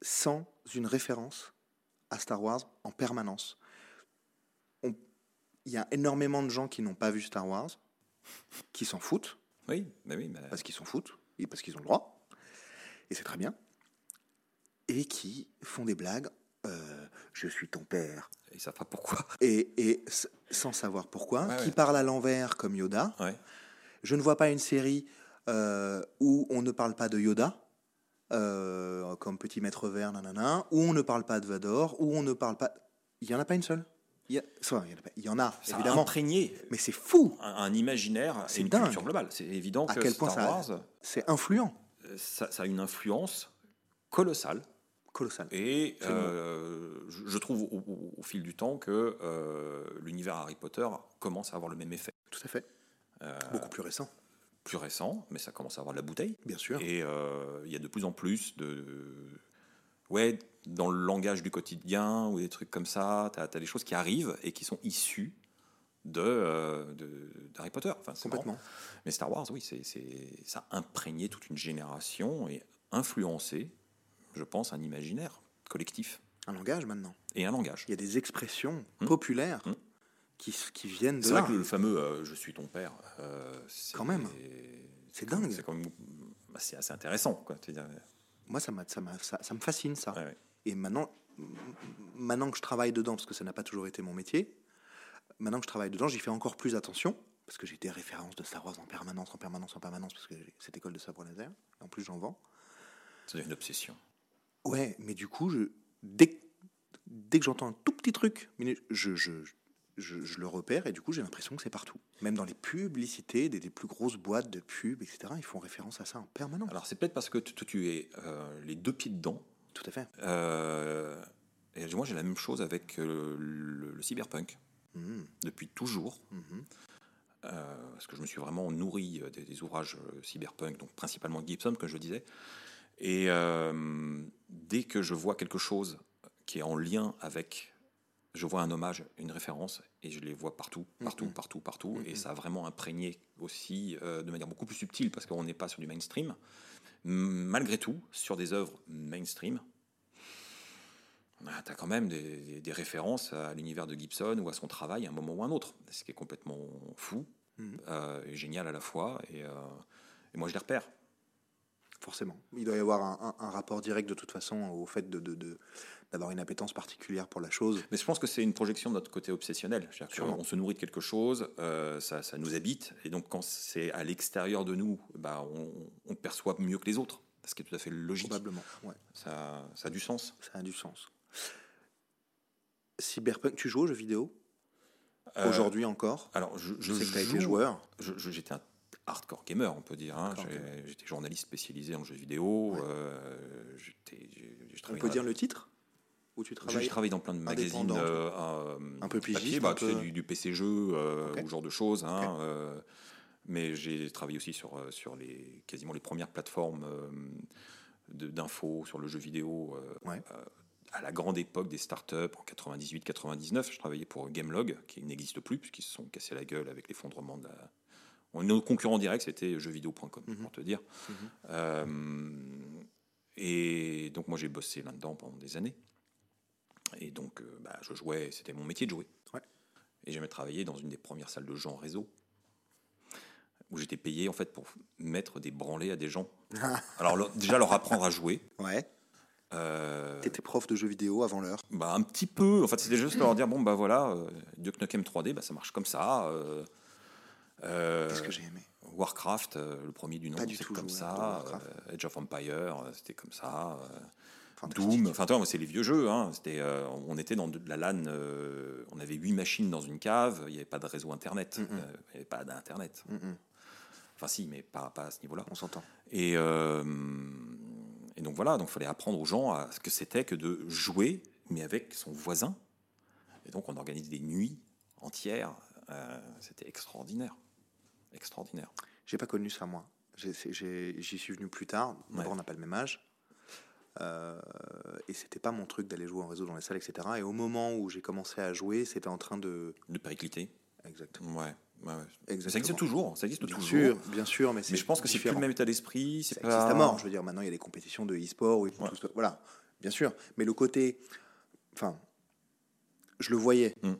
sans une référence à Star Wars en permanence. Il y a énormément de gens qui n'ont pas vu Star Wars, qui s'en foutent, Oui, bah oui, bah, parce qu'ils s'en foutent, et parce qu'ils ont le droit, et c'est très bien, et qui font des blagues. euh, je suis ton père. ils savent pas pourquoi. Et, sans savoir pourquoi, Ouais, qui ouais. parlent à l'envers comme Yoda. Ouais. Je ne vois pas une série euh, où on ne parle pas de Yoda, euh, comme Petit Maître Vert, nanana, où on ne parle pas de Vador, où on ne parle pas. Il y en a pas une seule. Il y, a... enfin, il y en a a, Ça a évidemment. imprégné Mais c'est fou. un, un imaginaire C'est une dingue. culture globale. C'est évident À que quel point Star ça- Wars, C'est influent, euh, ça, ça a une influence colossale. colossal. Et euh, je, je trouve au, au- au fil du temps que euh, l'univers Harry Potter commence à avoir le même effet. Tout à fait. Euh, Beaucoup plus récent, plus récent, mais ça commence à avoir de la bouteille. bien sûr. Et il y a de plus en plus de. Ouais, dans le langage du quotidien ou des trucs comme ça, tu as, des choses qui arrivent et qui sont issues de, euh, d'Harry Potter. Enfin, marrant. Complètement. Mais Star Wars, oui, c'est, ça a imprégné toute une génération et influencé, je pense, un imaginaire collectif Un langage maintenant. et un langage. Il y a des expressions Hmm. populaires Hmm. qui, qui viennent de C'est vrai que le fameux euh, Je suis ton père, euh, Quand même. C'est dingue. C'est quand même c'est assez intéressant. Quoi. Moi, ça, ça, ça, ça me fascine, ça. Ouais, ouais. Et maintenant, maintenant que je travaille dedans, parce que ça n'a pas toujours été mon métier, maintenant que je travaille dedans, j'y fais encore plus attention, parce que j'ai des références de Star Wars en permanence, en permanence, en permanence, parce que j'ai cette école de sabre laser, et en plus j'en vends. Devient une obsession. Ouais, mais du coup, je, dès, que- dès que j'entends un tout petit truc, je, je, je, je le repère, et du coup, j'ai l'impression que c'est partout. Même dans les publicités, des, des plus grosses boîtes de pub, etc., ils font référence à ça en permanence. Alors c'est peut-être parce que tu, tu es euh, les deux pieds dedans. Tout à fait. Euh, et moi j'ai la même chose avec euh, le, le cyberpunk Mhm, depuis toujours. mhm. euh, parce que je me suis vraiment nourri des, des ouvrages cyberpunk, donc principalement Gibson, comme je disais. Et euh, dès que je vois quelque chose qui est en lien avec, je vois un hommage, une référence, et je les vois partout, partout, Mhm. partout, partout. Et ça a vraiment imprégné aussi euh, de manière beaucoup plus subtile, parce qu'on n'est pas sur du mainstream. Malgré tout, sur des œuvres mainstream, tu as quand même des, références à l'univers de Gibson ou à son travail à un moment ou à un autre, ce qui est complètement fou Mhm. euh, et génial à la fois. Et, euh, et moi, je les repère. Forcément. Il doit y avoir un, un- un rapport direct de toute façon au fait de, de- de- d'avoir une appétence particulière pour la chose. Mais je pense que c'est une projection de notre côté obsessionnel. Qu'on se nourrit de quelque chose, euh, ça, ça nous habite, et donc quand c'est à l'extérieur de nous, bah, on, on perçoit mieux que les autres, ce qui est tout à fait logique. Probablement. Ouais, Ça, ça a du sens. ça a du sens. Cyberpunk, tu joues aux jeux vidéo? Euh, Aujourd'hui encore? Alors, je, Je je sais que tu as été joue- joueur. J'étais un hardcore gamer, on peut dire. hein. J'étais journaliste spécialisé en jeux vidéo. Ouais. euh, On peut dire le titre? Où tu J'ai travailles travaillé dans plein de magazines euh, euh, Un peu papier, pigiste, bah, un peu- du, du PC jeu euh, ou ce genre de choses. hein, euh, mais j'ai travaillé aussi sur, sur les, quasiment les premières plateformes d'infos sur le jeu vidéo. Ouais. à la grande époque des startups, en 98-99, je travaillais pour Gamelog, qui n'existe plus, puisqu'ils se sont cassés la gueule avec l'effondrement de la. Nos concurrents directs, c'était jeuxvideo.com, Mhm. pour te dire. Mhm. Euh, et donc, moi, j'ai bossé là-dedans pendant des années. Et donc, euh, bah, je jouais, c'était mon métier de jouer. Ouais. Et j'aimais travailler dans une des premières salles de jeux en réseau, où j'étais payé en fait pour mettre des branlés à des gens. Alors, leur- déjà leur apprendre à jouer. Ouais. euh, T'étais prof de jeux vidéo avant l'heure. bah, un petit peu. En fait, c'était juste leur dire bon, bah voilà, euh, Duke Nukem 3D, bah, ça marche comme ça. euh, euh, Qu'est-ce que j'ai aimé? Warcraft, euh, le premier du nom, c'est tout comme joué ça. Age of Empire, c'était comme ça. Doom, enfin, toi, c'est les vieux jeux. Hein. Euh, on était dans de la LAN, euh, on avait huit machines dans une cave, il n'y avait pas de réseau Internet, euh, il n'y avait pas d'Internet. Mm, Enfin, si, mais pas, pas à ce niveau-là. On s'entend. Et, euh, et donc voilà, donc il fallait apprendre aux gens à ce que c'était que de jouer, mais avec son voisin. Et donc on organise des nuits entières. C'était extraordinaire. Extraordinaire. J'ai pas connu ça, moi. J'y suis venu plus tard. D'abord, Ouais. on n'a pas le même âge. Euh, et c'était pas mon truc d'aller jouer en réseau dans les salles, etc. Et au moment où j'ai commencé à jouer, c'était en train de. De péricliter. Exactement. Ouais. ouais, ouais. Exactement. Ça existe toujours. Ça existe Bien toujours. sûr, bien sûr, mais, Mais je pense que c'est plus le même état d'esprit. C'est existe pas à mort. Je veux dire, maintenant, il y a des compétitions de e-sport. où ils font Ouais. tout ça. Voilà, bien sûr. Mais le côté. Enfin, je le voyais. Mm.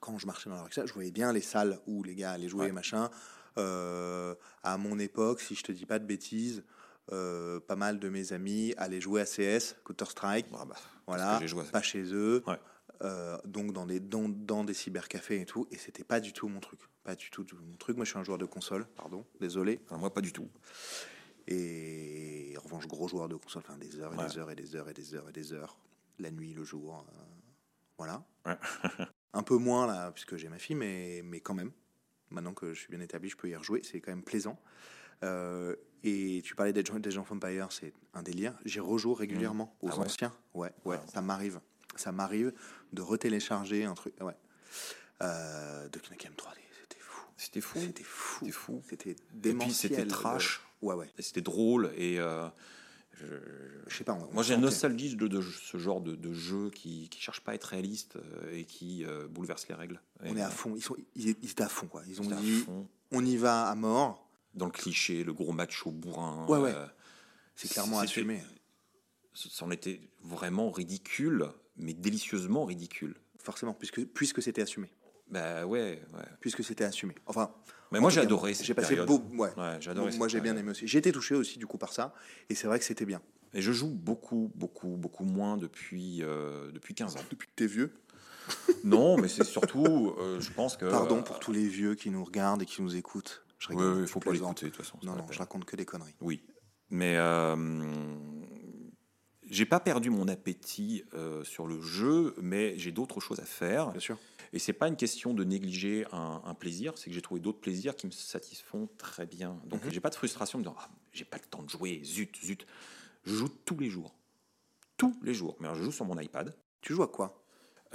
Quand je marchais dans la rue, je voyais bien les salles où les gars allaient jouer, machin. Euh, à mon époque, si je te dis pas de bêtises, euh, pas mal de mes amis allaient jouer à CS, Counter-Strike. Ah bah, Voilà, joué pas chez eux. Ouais. Euh, donc dans des, dans, dans des cybercafés et tout. Et c'était pas du tout mon truc. Pas du tout, tout mon truc. Moi, je suis un joueur de console, pardon, désolé. Enfin, moi, pas du tout. Et en revanche, gros joueur de console, enfin des heures et Ouais. des heures et des heures et des heures et des heures, la nuit, le jour, euh, voilà. Ouais. Un peu moins là, puisque j'ai ma fille, mais, mais quand même. Maintenant que je suis bien établi, je peux y rejouer, c'est quand même plaisant. Euh, et tu parlais d'Age d'Age of Empire, c'est un délire. J'y rejoue régulièrement aux Ah anciens. Ouais, ouais, Ah. ça m'arrive. Ça m'arrive de retélécharger un truc. Ouais. Euh, de Knack 3D, c'était fou. C'était fou. C'était fou. C'était fou. C'était Et puis démentiel. c'était trash. Ouais, ouais. Et C'était drôle. Et euh, je- Je sais pas. on- Moi, j'ai une nostalgie de, de ce genre de, de jeu qui ne cherche pas à être réaliste euh, et qui euh, bouleverse les règles. On Et, est à fond. Ils, sont, ils, ils étaient à fond, quoi. Ils ont dit, on y va à mort. Dans le cliché, le gros macho bourrin. Ouais, ouais. euh, C'est clairement assumé. C'en était vraiment ridicule, mais délicieusement ridicule. Forcément, puisque, puisque c'était assumé. Bah ouais, ouais. Puisque c'était assumé. Enfin. Mais moi, j'ai adoré J'ai passé période. beau. Ouais. Ouais, j'ai adoré Moi, j'ai bien aimé aussi. J'ai été touché aussi, du coup, par ça. Et c'est vrai que c'était bien. Et je joue beaucoup, beaucoup, beaucoup moins depuis, euh, depuis 15 ans. Depuis que t'es vieux. Non, mais c'est surtout, euh, je pense que. Pardon pour tous les vieux qui nous regardent et qui nous écoutent. Je rigole. ouais, je faut pas l'écouter de toute façon. Non, non, je raconte que des conneries. Oui, mais euh, j'ai pas perdu mon appétit euh, sur le jeu, mais j'ai d'autres choses à faire. Bien sûr. Et c'est pas une question de négliger un, un plaisir, c'est que j'ai trouvé d'autres plaisirs qui me satisfont très bien. Donc Mhm. j'ai pas de frustration me disant ah, j'ai pas le temps de jouer, zut, zut. Je joue tous les jours, tous les jours. Mais alors, je joue sur mon iPad. Tu joues à quoi?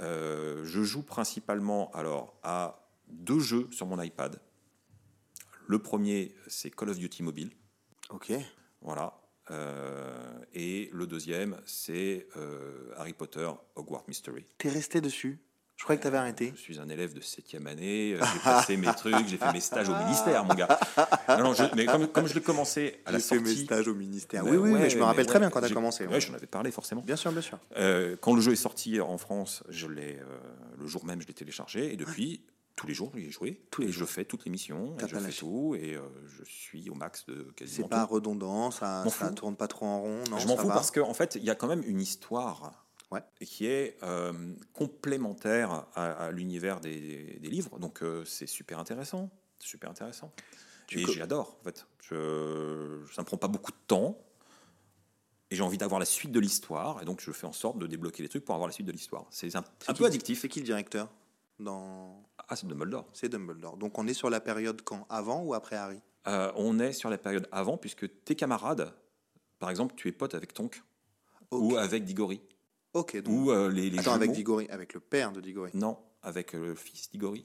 Euh, je joue principalement alors à deux jeux sur mon iPad. Le premier, c'est Call of Duty Mobile. Ok. Voilà. Euh, et le deuxième, c'est euh, Harry Potter Hogwarts Mystery. T'es resté dessus? Je croyais que t'avais arrêté. Je suis un élève de septième année, euh, j'ai passé mes trucs, j'ai fait mes stages au ministère, mon gars. Non, non, je- mais comme, comme je l'ai commencé à la J'ai fait mes sortie... stages au ministère. Bah oui, oui, ouais, mais je me rappelle mais très ouais, bien quand t'as commencé. Ouais, j'en avais parlé forcément. Bien sûr, bien sûr. Euh, quand le jeu est sorti en France, je l'ai, le jour même, je l'ai téléchargé, et depuis, tous les jours, j'y ai joué. Tous les et je fais toutes les missions, et je fais tout, et euh, je suis au max de C'est quasiment pas tout. redondant, ça, ça tourne pas trop en rond. Non, je m'en fous va. parce qu'en fait, il y a quand même une histoire Ouais. qui est euh, complémentaire à, à l'univers des, des livres. Donc, euh, c'est super intéressant. C'est super intéressant. Tu et j'adore, en fait. Je, ça ne prend pas beaucoup de temps. et j'ai envie d'avoir la suite de l'histoire, et donc je fais en sorte de débloquer les trucs pour avoir la suite de l'histoire. C'est un, un C'est peu addictif. C'est qui le directeur? Dans... Ah, c'est Dumbledore. C'est Dumbledore. Donc on est sur la période quand? Avant ou après Harry? Euh, on est sur la période avant, puisque tes camarades, par exemple, tu es pote avec Tonk ou avec Diggory, Ok, donc... ou euh, les, les Attends, avec Diggory, avec le père de Diggory. Non, avec euh, le fils d'Iggory,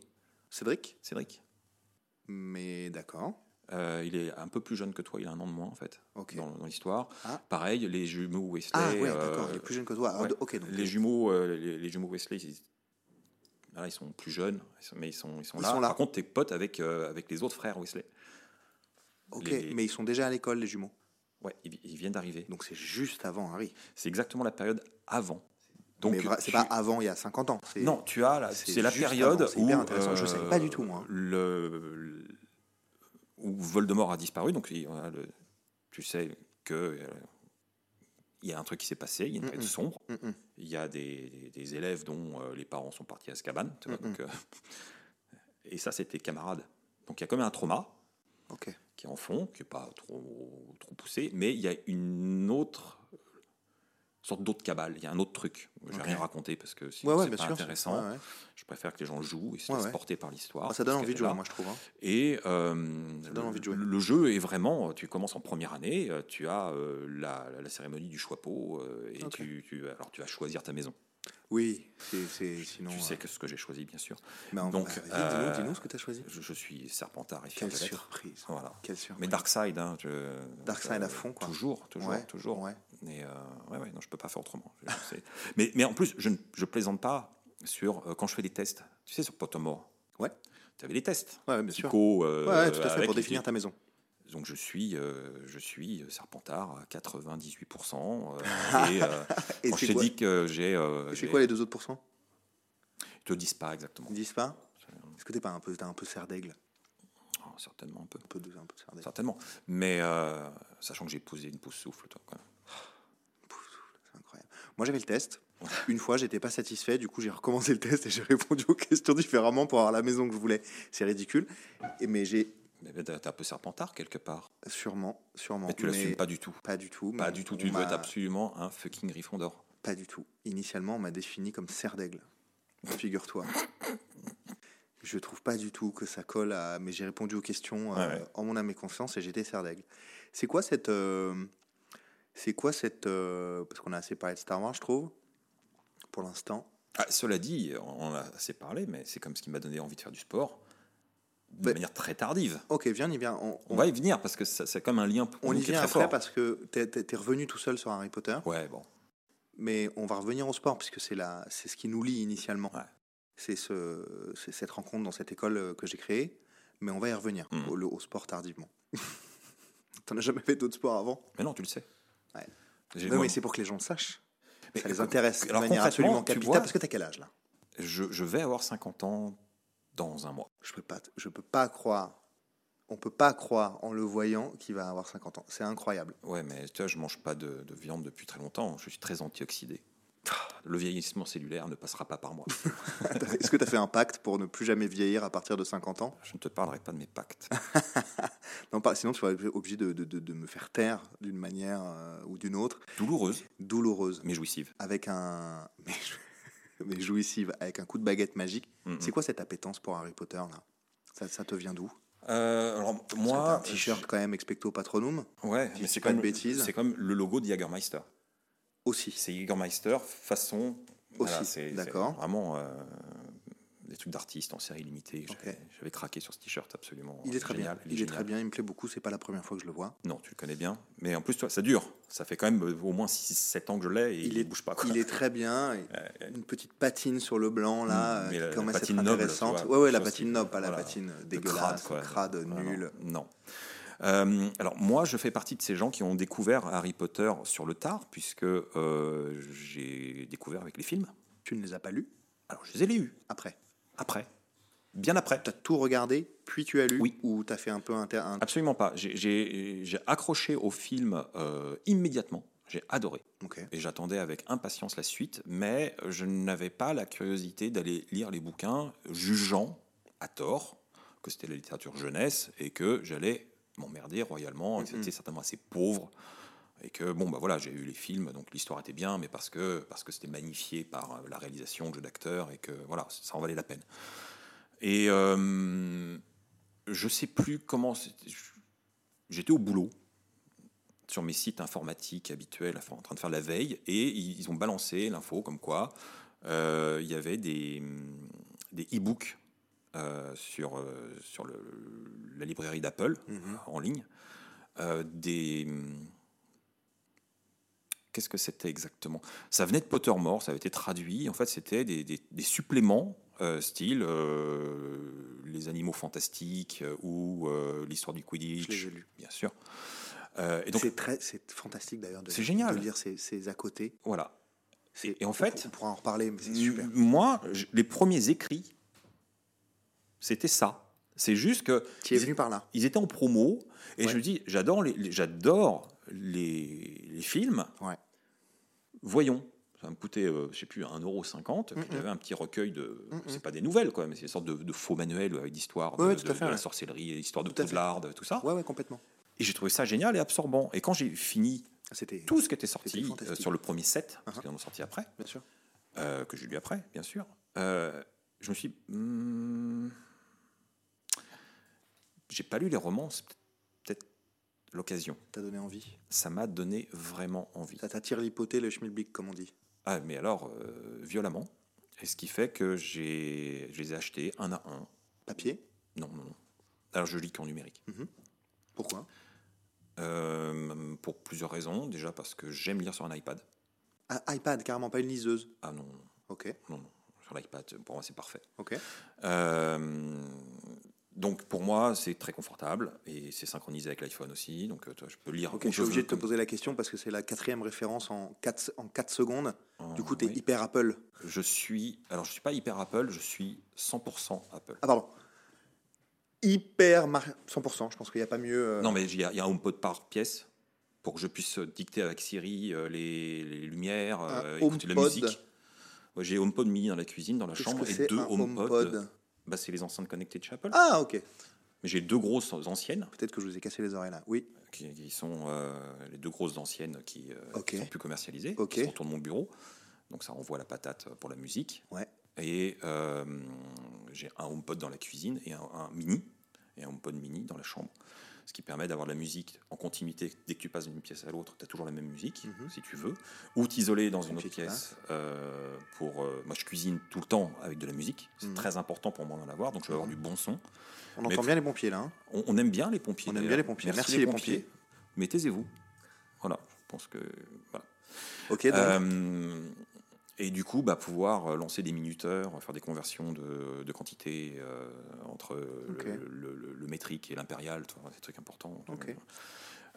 Cédric? Cédric. Mais d'accord. Euh, il est un peu plus jeune que toi, il a un an de moins en fait, Ok. dans, dans l'histoire. Ah. Pareil, les jumeaux Wesley. Ah ouais, d'accord, il est plus jeune que toi. Ouais. ok, donc les jumeaux, les, les jumeaux Wesley, ils, voilà, ils sont plus jeunes, mais ils sont, ils sont, Ils là. sont là. Par contre, t'es pote avec, euh, avec les autres frères Wesley. Ok, les- mais ils sont déjà à l'école, les jumeaux. Ouais, ils, ils viennent d'arriver. Donc c'est juste avant Harry. C'est exactement la période avant. Donc, c'est tu- pas avant il y a 50 ans. Non, tu as la, c'est la période avant, où hyper intéressant. Je savais pas du tout, euh, moi. Le, le- où Voldemort a disparu. Donc tu sais que euh, il y a un truc qui s'est passé. Il y a une période Mm-mm. sombre. Mm-mm. Il y a des, des- des élèves dont euh, les parents sont partis à Azkaban. tu vois, Mm-mm. donc, euh, et ça, c'était camarades. Donc il y a comme un trauma qui est en fond, qui n'est pas trop, trop poussé, mais il y a une autre sorte d'autre cabale, il y a un autre truc. Je vais rien raconter parce que sinon Ouais, ouais, c'est pas sûr. intéressant. Ouais. Je préfère que les gens jouent et se laissent porter par l'histoire. Ah, ça donne envie de jouer, là. moi je trouve. hein. Et euh, Ça donne envie de jouer. Le, le jeu est vraiment, tu commences en première année, euh, tu as euh, la, la cérémonie du choix-peau euh, et tu, tu- alors tu vas choisir ta maison. Oui, c'est c'est- sinon. tu euh, sais que ce que j'ai choisi, bien sûr. mais en- donc, bah, euh, dis-nous, dis-nous ce que tu as choisi. Je, je suis Serpentard et Quelle surprise. Voilà. Quelle surprise. Mais Darkseid, hein, je, Darkseid euh, à fond, quoi. Toujours, toujours, Ouais, toujours. ouais. Mais euh, ouais, ouais, non, je peux pas faire autrement. Mais, mais en plus, je ne je plaisante pas sur euh, quand je fais des tests. Tu sais, sur Pottermore. Ouais. Tu avais des tests. Ouais, bien sûr. Psycho, euh, Ouais, tout à fait, pour définir ta maison. Donc je suis, euh, je suis Serpentard à 98%. euh, et euh, Et quand je t'ai dit que j'ai... euh, Et C'est j'ai- quoi les deux autres pourcents Ils te disent pas exactement. Ils disent pas? Est-ce que t'es pas un peu, un peu serre d'aigle? Oh, certainement un peu. Un peu de, un peu de serre d'aigle. Certainement. Mais euh, sachant que j'ai posé une pause souffle, toi. C'est incroyable. Moi, j'avais le test. Une fois, j'étais pas satisfait. Du coup, j'ai recommencé le test et j'ai répondu aux questions différemment pour avoir la maison que je voulais. C'est ridicule. Et, mais j'ai Mais t'es un peu Serpentard quelque part. sûrement, sûrement. Mais tu l'assumes pas du tout. Pas du tout. Pas du tout. Tu veux être absolument un fucking Gryffondor. Pas du tout. Initialement, on m'a défini comme serre d'aigle. Figure-toi. Je trouve pas du tout que ça colle à. Mais j'ai répondu aux questions euh, ouais. en mon âme et conscience et j'étais serre d'aigle. C'est quoi cette. euh, C'est quoi cette. euh, Parce qu'on a assez parlé de Star Wars, je trouve. Pour l'instant. Ah, cela dit, on a assez parlé, mais c'est comme ce qui m'a donné envie de faire du sport. De Mais- manière très tardive. Ok, viens, on y vient. On, On on- va y venir parce que c'est comme un lien pour on nous y qui est vient très après fort. parce que t'es t'es- t'es revenu tout seul sur Harry Potter. Ouais, bon. Mais on va revenir au sport puisque c'est c'est ce qui nous lie initialement. Ouais. C'est ce, cette rencontre dans cette école euh, que j'ai créée. Mais on va y revenir Mhm. au, au sport tardivement. T'en as jamais fait d'autres sports avant? Mais non, tu le sais. Ouais. Non, mais c'est pour que les gens le sachent. Mais ça les intéresse de manière absolument tu capitale. vois- Parce que t'as quel âge là? Je, je vais avoir 50 ans dans un mois. Je peux pas, je peux pas croire. On peut pas croire en le voyant qu'il va avoir 50 ans. C'est incroyable. Ouais, mais tu vois, je mange pas de, de viande depuis très longtemps. Je suis très antioxydé. Le vieillissement cellulaire ne passera pas par moi. Est-ce que tu as fait un pacte pour ne plus jamais vieillir à partir de 50 ans? Je ne te parlerai pas de mes pactes. Non, pas, sinon tu être obligé de, de- de- de me faire taire d'une manière euh, ou d'une autre, Douloureuse, douloureuse, mais jouissive. avec un. Mais, mais jouissive, avec un coup de baguette magique. C'est quoi cette appétence pour Harry Potter là? Ça, ça te vient d'où? Euh, alors, moi. t-shirt quand même expecto patronum Ouais, mais c'est comme, de bêtises. c'est comme le logo de Jägermeister. Aussi. C'est Jägermeister façon. voilà, Aussi, c'est d'accord. Vraiment euh, des trucs d'artistes en série limitée. J'avais- J'avais craqué sur ce t-shirt absolument. Il est très génial. bien. Il est génial. très bien. Il me plaît beaucoup. C'est pas la première fois que je le vois. Non, tu le connais bien. Mais en plus, toi, ça dure. Ça fait quand même euh, au moins 6-7 ans que je l'ai et il, Il est- bouge pas. Quoi. Il est très bien. Une petite patine sur le blanc là, Mm, euh, mais qui la- commence à être patine noble, intéressante. tu vois, ouais, ouais, la patine noble, pas la voilà, patine dégueulasse, quoi. crade, Voilà. nulle. Non. Euh, alors moi, je fais partie de ces gens qui ont découvert Harry Potter sur le tard, puisque euh, j'ai découvert avec les films. Tu ne les as pas lus? Alors je les ai lus après? après, bien après. Tu as tout regardé, puis tu as lu Oui. Ou tu as fait un peu inter... un- Absolument pas. J'ai- accroché au film euh, immédiatement. J'ai adoré. Ok. Et j'attendais avec impatience la suite, mais je n'avais pas la curiosité d'aller lire les bouquins, jugeant à tort que c'était la littérature jeunesse et que j'allais m'emmerder royalement, Mhm. c'était certainement assez pauvre Et que, bon, bah voilà, j'ai eu les films, donc l'histoire était bien, mais parce que parce que c'était magnifié par euh, la réalisation, le jeu d'acteur, et que, voilà, ça en valait la peine. Et euh, je sais plus comment... J'étais au boulot, sur mes sites informatiques habituels, en train de faire la veille, et ils ont balancé l'info comme quoi euh, il y avait des, des e-books euh, sur, euh, sur le- la librairie d'Apple Mhm. en ligne. Euh, des. Qu'est-ce que c'était exactement? Ça venait de Pottermore, ça avait été traduit. En fait, c'était des, des- des suppléments, euh, style euh, Les animaux fantastiques euh, ou euh, l'histoire du Quidditch. Je les ai lus. Bien sûr. Euh, et donc, C'est très, c'est fantastique d'ailleurs de, C'est génial. de lire ces, ces à côté. voilà. C'est- Et en on- fait- on pourra en reparler, mais c'est super. Moi, les premiers écrits, c'était ça. C'est juste que. Tu es ils- venu par là. ils étaient en promo et Ouais. je me dis j'adore les, les- j'adore les, les films Ouais. voyons ça me coûtait euh, je sais plus 1,50€ puis Mhm. j'avais un petit recueil de Mhm. c'est pas des nouvelles quoi mais c'est des sortes de, de faux manuels avec d'histoires de, Ouais, de- la sorcellerie l'histoire de. Poudlard tout ça Ouais, ouais, complètement. et j'ai trouvé ça génial et absorbant et quand j'ai fini C'était tout ce qui était sorti euh, sur le premier set parce Uh-huh. qu'ils en ont sorti après bien sûr. euh, que j'ai lu après, bien sûr, euh, je me suis. hmm, j'ai pas lu les romans, c'est peut-être l'occasion. T'as donné envie? Ça m'a donné vraiment envie. Ça t'attire l'hypothèse, le schmilblick, comme on dit? Ah, mais alors, euh, violemment. Et ce qui fait que j'ai, je les ai achetés un à un. Papier? Non, non, non. Alors, je lis qu'en numérique. Pourquoi? Euh, pour plusieurs raisons. Déjà parce que j'aime lire sur un iPad. ah, iPad, carrément, pas une liseuse? Ah non, non, Ok, non, non. Sur l'iPad, pour moi, c'est parfait. ok. Euh, donc pour moi, c'est très confortable et c'est synchronisé avec l'iPhone aussi. Donc euh, je peux lire. Ok, où je suis obligé de te poser la question parce que c'est la quatrième référence en 4, en 4 secondes. Du coup, tu es oui. hyper Apple. Je suis. Alors, je suis pas hyper Apple. Je suis 100% Apple. Ah, pardon. Hyper mar- 100%, je pense qu'il n'y a pas mieux. euh, Non, mais il y, a- il y a un HomePod par pièce pour que je puisse dicter avec Siri euh, les, les lumières, euh, écouter la HomePod. musique. Ouais, J'ai HomePod mini dans la cuisine, dans la chambre, et deux HomePod. HomePod? Bah, c'est les enceintes connectées de chez Apple. Ah, ok. J'ai deux grosses anciennes. Peut-être que je vous ai cassé les oreilles là. Oui. qui, qui sont euh, les deux grosses anciennes qui, euh, Ok. qui sont plus commercialisées, Ok. qui sont autour de mon bureau. Donc ça envoie la patate pour la musique. Ouais. Et euh, j'ai un HomePod dans la cuisine et un, un mini, et un HomePod mini dans la chambre. Ce qui permet d'avoir de la musique en continuité. Dès que tu passes d'une pièce à l'autre, tu as toujours la même musique, Mhm. si tu veux. Ou t'isoler dans une autre pièce. euh, pour, euh, moi, je cuisine tout le temps avec de la musique. C'est Mhm. très important pour moi d'en avoir. Donc, je vais avoir Mhm. du bon son. On Mais entend bien les pompiers là. hein. On, on aime bien les pompiers. On aime bien les pompiers. Merci les pompiers. Mais taisez-vous. Voilà, je pense que. Voilà. Ok, donc. Euh, et du coup, bah, pouvoir euh, lancer des minuteurs, faire des conversions de, de quantité euh, entre le- Ok. le, le- le métrique et l'impérial, des trucs importants. Ok.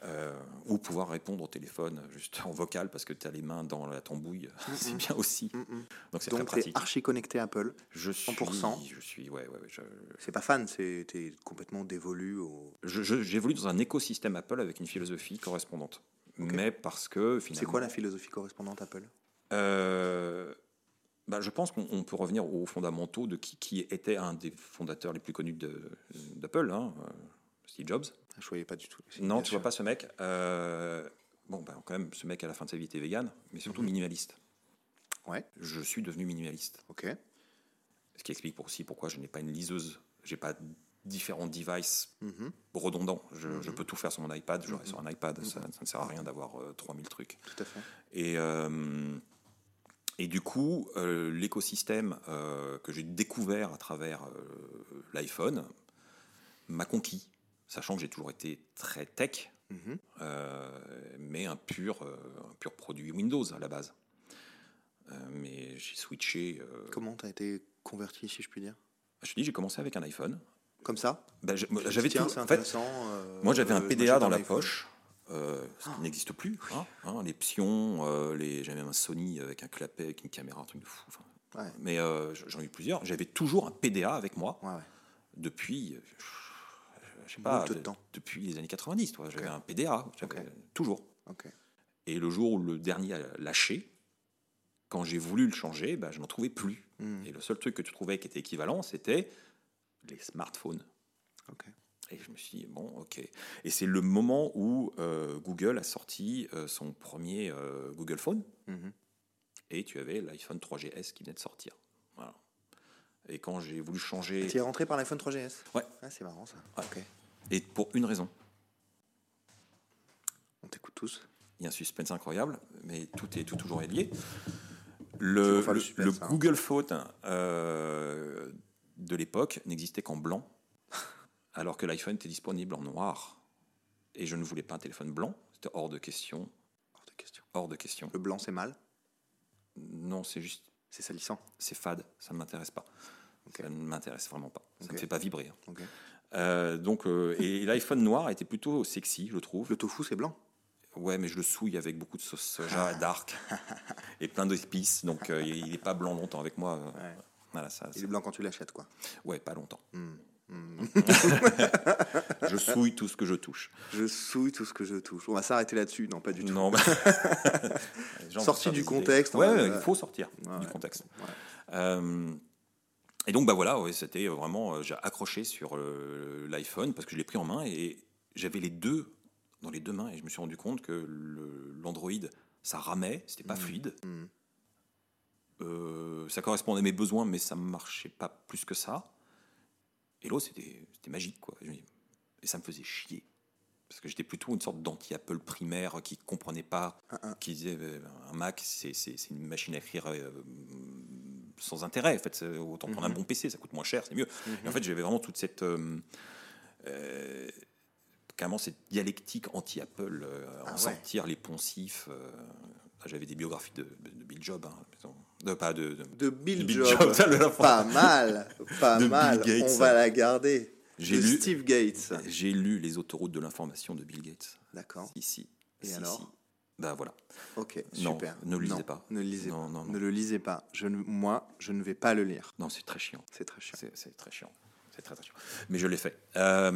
Euh, ou pouvoir répondre au téléphone juste en vocal parce que tu as les mains dans la tambouille, c'est bien aussi. Mm. Donc c'est très pratique. archi connecté Apple. Je suis, 100%. je suis, ouais, ouais, ouais, je, C'est pas fan, c'est t'es complètement dévolu au. j'évolue dans un écosystème Apple avec une philosophie correspondante. Mais parce que finalement. C'est quoi la philosophie correspondante Apple? Euh, bah, je pense qu'on on peut revenir aux fondamentaux de qui, qui était un des fondateurs les plus connus d'Apple, hein, euh, Steve Jobs. Je voyais pas du tout. Non, tu sûr. vois pas ce mec. Euh, bon, bah, quand même, ce mec à la fin de sa vie était vegan, mais surtout Mhm. minimaliste. Ouais, Je suis devenu minimaliste. ok. Ce qui explique aussi pourquoi je n'ai pas une liseuse, j'ai pas différents devices Mhm, redondants. Je, je Mhm. peux tout faire sur mon iPad, j'aurai Mhm. sur un iPad, ça, ça ne sert à rien d'avoir euh, 3000 trucs. Tout à fait. Et, euh, et du coup, euh, l'écosystème euh, que j'ai découvert à travers euh, l'iPhone m'a conquis, sachant que j'ai toujours été très tech, Mhm. mais un pur, un pur produit Windows à la base. Mais j'ai switché. Comment t'as été converti, si je puis dire? Je te dis, j'ai commencé avec un iPhone. Comme ça? Ben, j'avais tout. En fait, Moi, j'avais un PDA dans la poche, euh, ce qui n'existe plus. hein, hein, les pions, euh, les... j'avais même un Sony avec un clapet, avec une caméra, un truc de fou. Ouais. Mais euh, j'en ai eu plusieurs. J'avais toujours un PDA avec moi Ouais, ouais. depuis, je sais pas, de temps. depuis les années 90. toi. J'avais un PDA, toujours. Et le jour où le dernier a lâché, quand j'ai voulu le changer, bah, je n'en trouvais plus. Hmm, Et le seul truc que tu trouvais qui était équivalent, c'était les smartphones. Et je me suis dit, bon, ok. Et c'est le moment où euh, Google a sorti euh, son premier euh, Google Phone. Mhm. Et tu avais l'iPhone 3GS qui venait de sortir. Voilà. Et quand j'ai voulu changer. Tu es rentré par l'iPhone 3GS Ouais. Ah, c'est marrant ça. Ouais. Et pour une raison. On t'écoute tous. Il y a un suspense incroyable, mais tout est tout toujours est lié. Le, suspense, hein. Google Phone de l'époque n'existait qu'en blanc, alors que l'iPhone était disponible en noir. Et je ne voulais pas un téléphone blanc, c'était hors de question. Hors de question. Hors de question. Le blanc, c'est mal? Non, c'est juste, C'est salissant? c'est fade, ça ne m'intéresse pas. Ça ne m'intéresse vraiment pas. Ça ne me fait pas vibrer. hein. Euh, donc, euh, et l'iPhone noir était plutôt sexy, je trouve. Le tofu, c'est blanc? Ouais, mais je le souille avec beaucoup de sauce soja dark et plein d'épices, donc euh, il n'est pas blanc longtemps avec moi. Ouais. Voilà, ça, Il est blanc quand tu l'achètes, quoi. ouais, pas longtemps. Hmm. Hmm. Je souille tout ce que je touche. je souille tout ce que je touche. On va s'arrêter là-dessus. Non, pas du tout. Non, bah- Sorti du contexte. Ouais, hein, ouais, il faut sortir du ouais. contexte. Euh, et donc, bah voilà, c'était vraiment. euh, J'ai accroché sur euh, l'iPhone parce que je l'ai pris en main et j'avais les deux dans les deux mains et je me suis rendu compte que l'Android, ça ramait, c'était pas fluide. Hmm. Euh, ça correspondait à mes besoins, mais ça ne marchait pas plus que ça. Et l'autre, c'était magique, quoi. Et ça me faisait chier. Parce que j'étais plutôt une sorte d'anti-Apple primaire qui comprenait pas, qui disait euh, un Mac, c'est une machine à écrire euh, sans intérêt. En fait, autant prendre un bon PC, ça coûte moins cher, c'est mieux. Et en fait, j'avais vraiment toute cette. euh, euh, carrément cette dialectique anti-Apple, Ah en ouais. sortir les poncifs. Ah, J'avais des biographies de, de Bill Job, hein, de, pas de, de- De Bill, Bill ça, la- Pas mal. Pas mal. Gates. On va la garder. J'ai de lu- Steve Gates. J'ai lu Les autoroutes de l'information de Bill Gates. D'accord. Ici. Et alors Ben voilà. Ok, Non, super. ne le lisez Non, pas. Ne le lisez Non, pas. Ne le lisez pas. Je ne- moi, je ne vais pas le lire. Non, c'est très chiant. C'est très chiant. C'est très chiant. C'est très, très chiant. Mais je l'ai fait. Euh,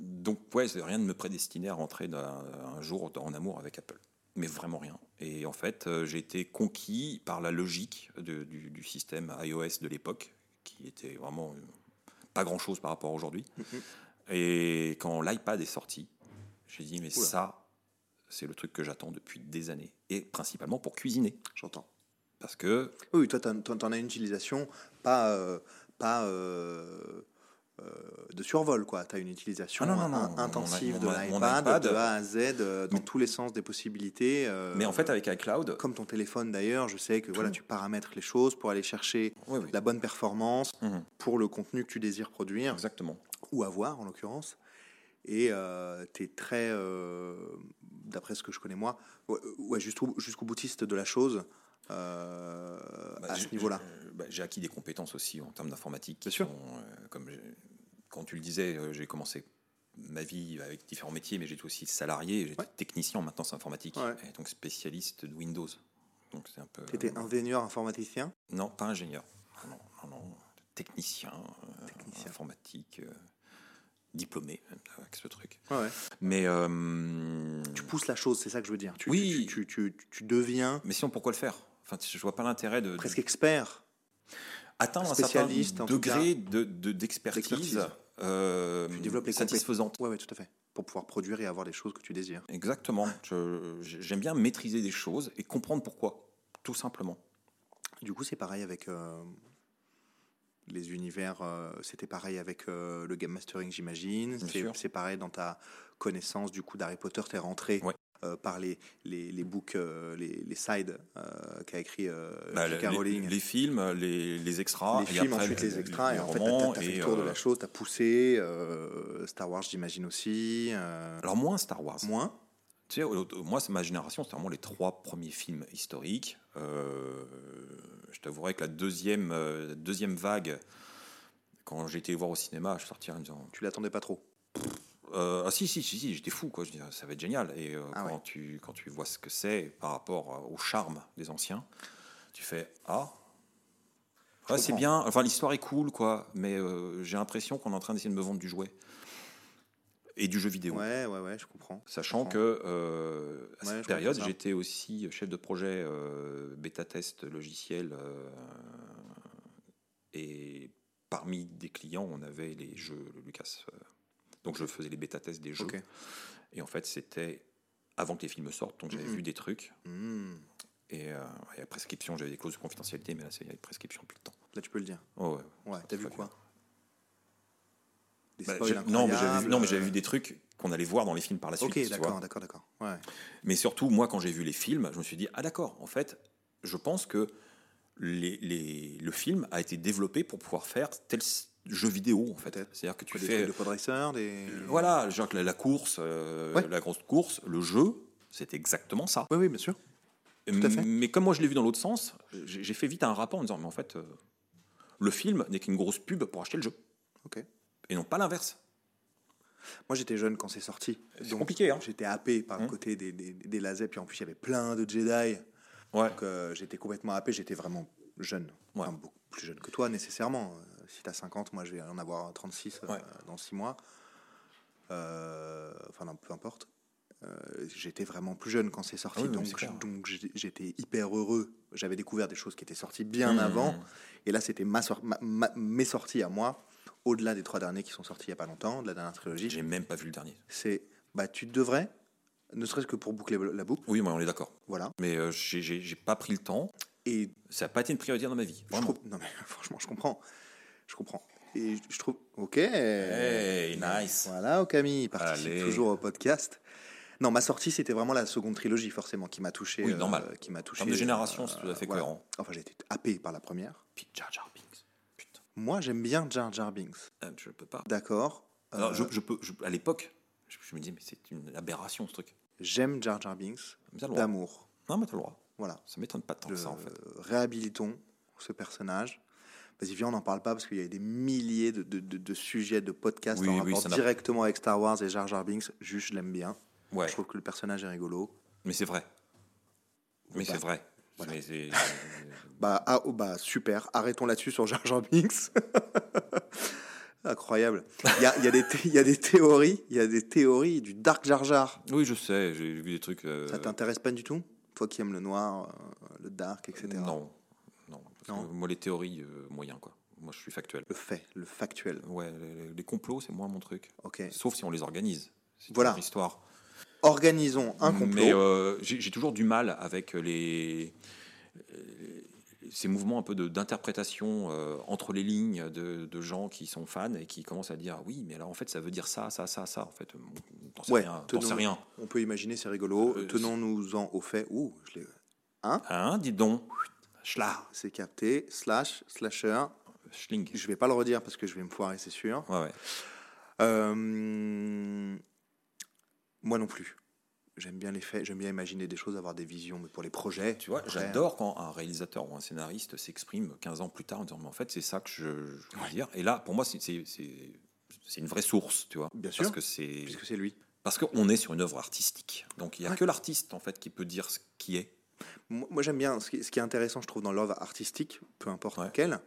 donc, ouais, c'est rien de me prédestiner à rentrer un jour en amour avec Apple. Mais vraiment rien. Et en fait, euh, j'ai été conquis par la logique de- du, du système iOS de l'époque, qui était vraiment euh, pas grand-chose par rapport à aujourd'hui. Et quand l'iPad est sorti, j'ai dit, mais Oula. ça, c'est le truc que j'attends depuis des années. Et principalement pour cuisiner. J'entends. Parce que Oui, toi, tu en, as une utilisation pas, euh, pas euh, de survol, quoi. Tu as une utilisation Ah non, non, non. in- Mon- intensive mon- de l'iPad, iPad, de A à Z, euh, dans mais- tous les sens des possibilités. euh, Mais en fait, avec iCloud, comme ton téléphone d'ailleurs, je sais que voilà, tu paramètres les choses pour aller chercher Oui, oui. la bonne performance Mhm. pour le contenu que tu désires produire exactement. ou avoir en l'occurrence. Et tu es très, euh, d'après ce que je connais moi, ouais, ouais, jusqu'au jusqu'au boutiste de la chose euh, Bah, à ce niveau-là. j'ai- bah, J'ai acquis des compétences aussi en termes d'informatique. qui Bien sûr. sont, euh, comme quand tu le disais, euh, j'ai commencé ma vie avec différents métiers, mais j'étais aussi salarié, j'étais Ouais. technicien en maintenance informatique, Ouais. et donc spécialiste de Windows. Donc c'est un peu. Tu étais ingénieur informaticien? Non, pas ingénieur. Non, non, non, technicien, euh, Technicien. informatique, euh, diplômé avec ce truc. Ouais. Mais euh, Tu pousses la chose, c'est ça que je veux dire. Tu, Oui. tu, tu, tu- tu deviens mais sinon pourquoi le faire? Enfin, je vois pas l'intérêt de, de- presque expert. atteindre un certain degré de- de- d'expertise d'expertise. euh, Tu développes les satisfaisante. Oui, oui, tout à fait. Pour pouvoir produire et avoir les choses que tu désires. Exactement. J'aime bien maîtriser des choses et comprendre pourquoi, tout simplement. Du coup, c'est pareil avec euh, les univers. euh, C'était pareil avec euh, le game mastering, j'imagine. C'est pareil dans ta connaissance du coup d'Harry Potter. T'es rentré Ouais. Euh, par les, les, les books, euh, les, les sides euh, qu'a écrit Bah, J.K. Rowling. les films, les, les extras, les et films, après, ensuite les- extras, et en fait, t'as as fait le tour de la chose, t'as poussé, Star Wars, j'imagine aussi, Alors moins Star Wars. moins? Tu sais, moi, c'est ma génération, c'était vraiment les trois premiers films historiques. Je t'avouerai que la deuxième, deuxième vague, quand j'ai été voir au cinéma, je suis sorti en me disant Tu l'attendais pas trop? Euh, ah si, si, si, si, j'étais fou, quoi. Je dis, ça va être génial. Et euh, Ah quand, ouais. tu, quand tu vois ce que c'est par rapport euh, au charme des anciens, tu fais Ah, ouais, c'est bien. Enfin, l'histoire est cool, quoi. Mais euh, j'ai l'impression qu'on est en train d'essayer de me vendre du jouet et du jeu vidéo. Ouais, ouais, ouais, je comprends. Sachant comprends. que à Ouais, cette période, j'étais aussi chef de projet euh, bêta-test logiciel. et parmi des clients, on avait les jeux Lucas. Donc je faisais les bêta-tests des jeux. Et en fait, c'était avant que les films sortent, donc j'avais Mhm. vu des trucs. Hmm. Et, euh, et à prescription, j'avais des clauses de confidentialité, mais là, c'est- il y a une prescription plus de temps. Là, tu peux le dire. Oh, ouais. Ouais, t'as vu quoi Des Bah, non, mais j'avais vu, non, mais j'avais vu des trucs qu'on allait voir dans les films par la suite. Ok, d'accord, d'accord, d'accord. Ouais. Mais surtout, moi, quand j'ai vu les films, je me suis dit, ah d'accord, en fait, je pense que les, les- le film a été développé pour pouvoir faire tel s- jeu vidéo, en fait. C'est-à-dire que tu des fais... trucs de racer, des. Voilà, genre la, la course, euh, Ouais. la grosse course, le jeu, c'est exactement ça. Oui, oui, bien sûr. Tout à fait. Mais comme moi je l'ai vu dans l'autre sens, j'ai fait vite un rapport en disant, mais en fait, euh, le film n'est qu'une grosse pub pour acheter le jeu. Ok. Et non pas l'inverse. Moi, j'étais jeune quand c'est sorti. C'est compliqué, hein J'étais happé par le Hum. côté des, des, des lasers, puis en plus, il y avait plein de Jedi. Ouais. Donc, euh, j'étais complètement happé. J'étais vraiment jeune. Ouais. Enfin, beaucoup plus jeune que toi, nécessairement. Si t'as 50, moi, je vais en avoir 36 euh, Ouais. dans 6 mois. Euh, enfin, non, peu importe. Euh, j'étais vraiment plus jeune quand c'est sorti. Ah oui, donc, j'étais hyper heureux. J'avais découvert des choses qui étaient sorties bien Mmh. avant. Et là, c'était ma sor- ma- ma- mes sorties à moi, au-delà des trois derniers qui sont sortis il n'y a pas longtemps, de la dernière trilogie. J'ai même pas vu le dernier. C'est, bah, tu devrais, ne serait-ce que pour boucler la boucle, Oui, moi on est d'accord. voilà. Mais euh, j'ai- pas pris le temps. Et Ça n'a pas été une priorité dans ma vie. trouve, non mais franchement, je comprends, je comprends. Et je trouve, ok. Hey, nice. Voilà, Okami participe Allez. toujours au podcast. Non, ma sortie, c'était vraiment la seconde trilogie, forcément, qui m'a touché. Oui, normal. qui m'a En touché. termes de génération, euh, c'est tout à fait voilà. cohérent. Enfin, j'ai été happé par la première. Puis Jar Jar Binks. Putain, Moi, j'aime bien Jar Jar Binks. euh, je peux pas. D'accord. Alors, Euh, je, je peux, je- à l'époque, je, je me dis, mais c'est une aberration ce truc. J'aime Jar Jar Binks d'amour. Non, mais t'as le droit. Voilà. Ça m'étonne pas tant que ça en fait. Euh, réhabilitons ce personnage. Vas-y, viens, on n'en parle pas parce qu'il y a des milliers de, de- de- de sujets, de podcasts Oui, en oui, rapport directement avec Star Wars et Jar Jar Binks. Juste, je l'aime bien. Ouais, Je trouve que le personnage est rigolo. mais c'est vrai. Mais Bah, c'est vrai. voilà. Mais c'est- Bah, ah, oh, bah super. Arrêtons là-dessus sur Jar Jar Binks. Incroyable. Il y a, il y a des thé- il y a des théories. Il y a des théories du Dark Jar Jar. oui, je sais, j'ai vu des trucs. euh, Ça t'intéresse pas du tout? Toi qui aimes le noir, euh, le dark, etc. Non, non. Que moi, les théories, euh, moyen quoi. Moi, je suis factuel. Le fait, le factuel. Ouais, les, les complots, c'est moins mon truc. Ok. Sauf si on les organise. C'est Voilà. une histoire. Organisons un complot. Mais euh, j'ai toujours du mal avec les, euh, ces mouvements un peu d'interprétation euh, entre les lignes de, de gens qui sont fans et qui commencent à dire oui, mais alors en fait ça veut dire ça, ça, ça, ça. En fait, t'en sais Ouais, rien. sais. On peut imaginer, c'est rigolo. Euh, Tenons-nous-en au fait. Ouh, je l'ai. Hein, dis donc. Schla. C'est capté. Slash, slasher. Schling. Je vais pas le redire parce que je vais me foirer, c'est sûr. Ouais, ouais. Euh, Moi non plus. J'aime bien les faits, j'aime bien imaginer des choses, avoir des visions, mais pour les projets. Tu vois, j'adore quand un réalisateur ou un scénariste s'exprime 15 ans plus tard en disant, mais en fait, c'est ça que je, je veux dire. Et là, pour moi, c'est- une vraie source, tu vois. Bien Parce sûr. que c'est Puisque c'est lui. parce qu'on est sur une œuvre artistique. Donc il n'y a que l'artiste, en fait, qui peut dire ce qui est. Moi, j'aime bien, ce qui, ce qui est intéressant, je trouve, dans l'œuvre artistique, peu importe Ouais. quelle,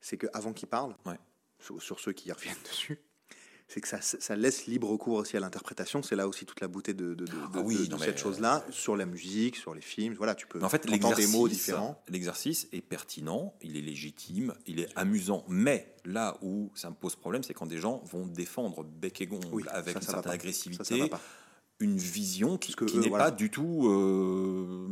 c'est qu'avant qu'il parle, Ouais. sur, sur ceux qui y reviennent dessus, c'est que ça, ça laisse libre cours aussi à l'interprétation. C'est là aussi toute la beauté de, de, de- Ah oui, de- non, cette chose-là, sur la musique, sur les films. Voilà, tu peux en fait, entendre des mots différents. l'exercice est pertinent, il est légitime, il est amusant. Mais là où ça me pose problème, c'est quand des gens vont défendre bec et gongle Oui, avec ça, une ça va certaine agressivité, ça. Une vision qui, n'est voilà. pas du tout euh,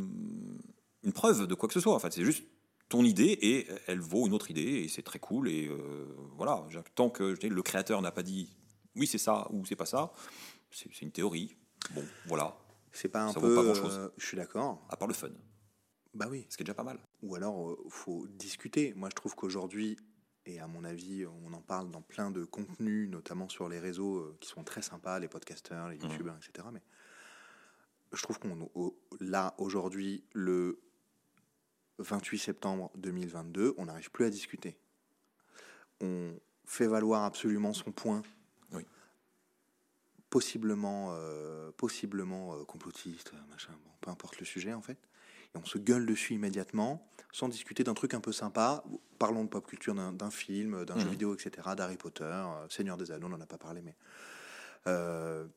une preuve de quoi que ce soit. En fait, c'est juste ton idée et elle vaut une autre idée et c'est très cool. Et euh, voilà, tant que je dis, le créateur n'a pas dit oui, c'est ça ou c'est pas ça, c'est une théorie. Bon, voilà, C'est pas un Ça vaut peu. pas grand-chose. euh, je suis d'accord. à part le fun, Bah oui. ce qui est déjà pas mal. Ou alors, faut discuter. Moi, je trouve qu'aujourd'hui, et à mon avis, on en parle dans plein de contenus, notamment sur les réseaux euh, qui sont très sympas, les podcasters, les Mhm. youtubeurs, etc. Mais je trouve qu'on, là, aujourd'hui, le 28 septembre 2022, on n'arrive plus à discuter. On fait valoir absolument son point. Oui. Possiblement, euh, possiblement euh, complotiste, machin, bon, peu importe le sujet en fait. Et on se gueule dessus immédiatement, sans discuter d'un truc un peu sympa. Parlons de pop culture, d'un film, d'un jeu Mhm. vidéo, etc., d'Harry Potter, euh, Seigneur des Anneaux, on n'en a pas parlé, mais. euh,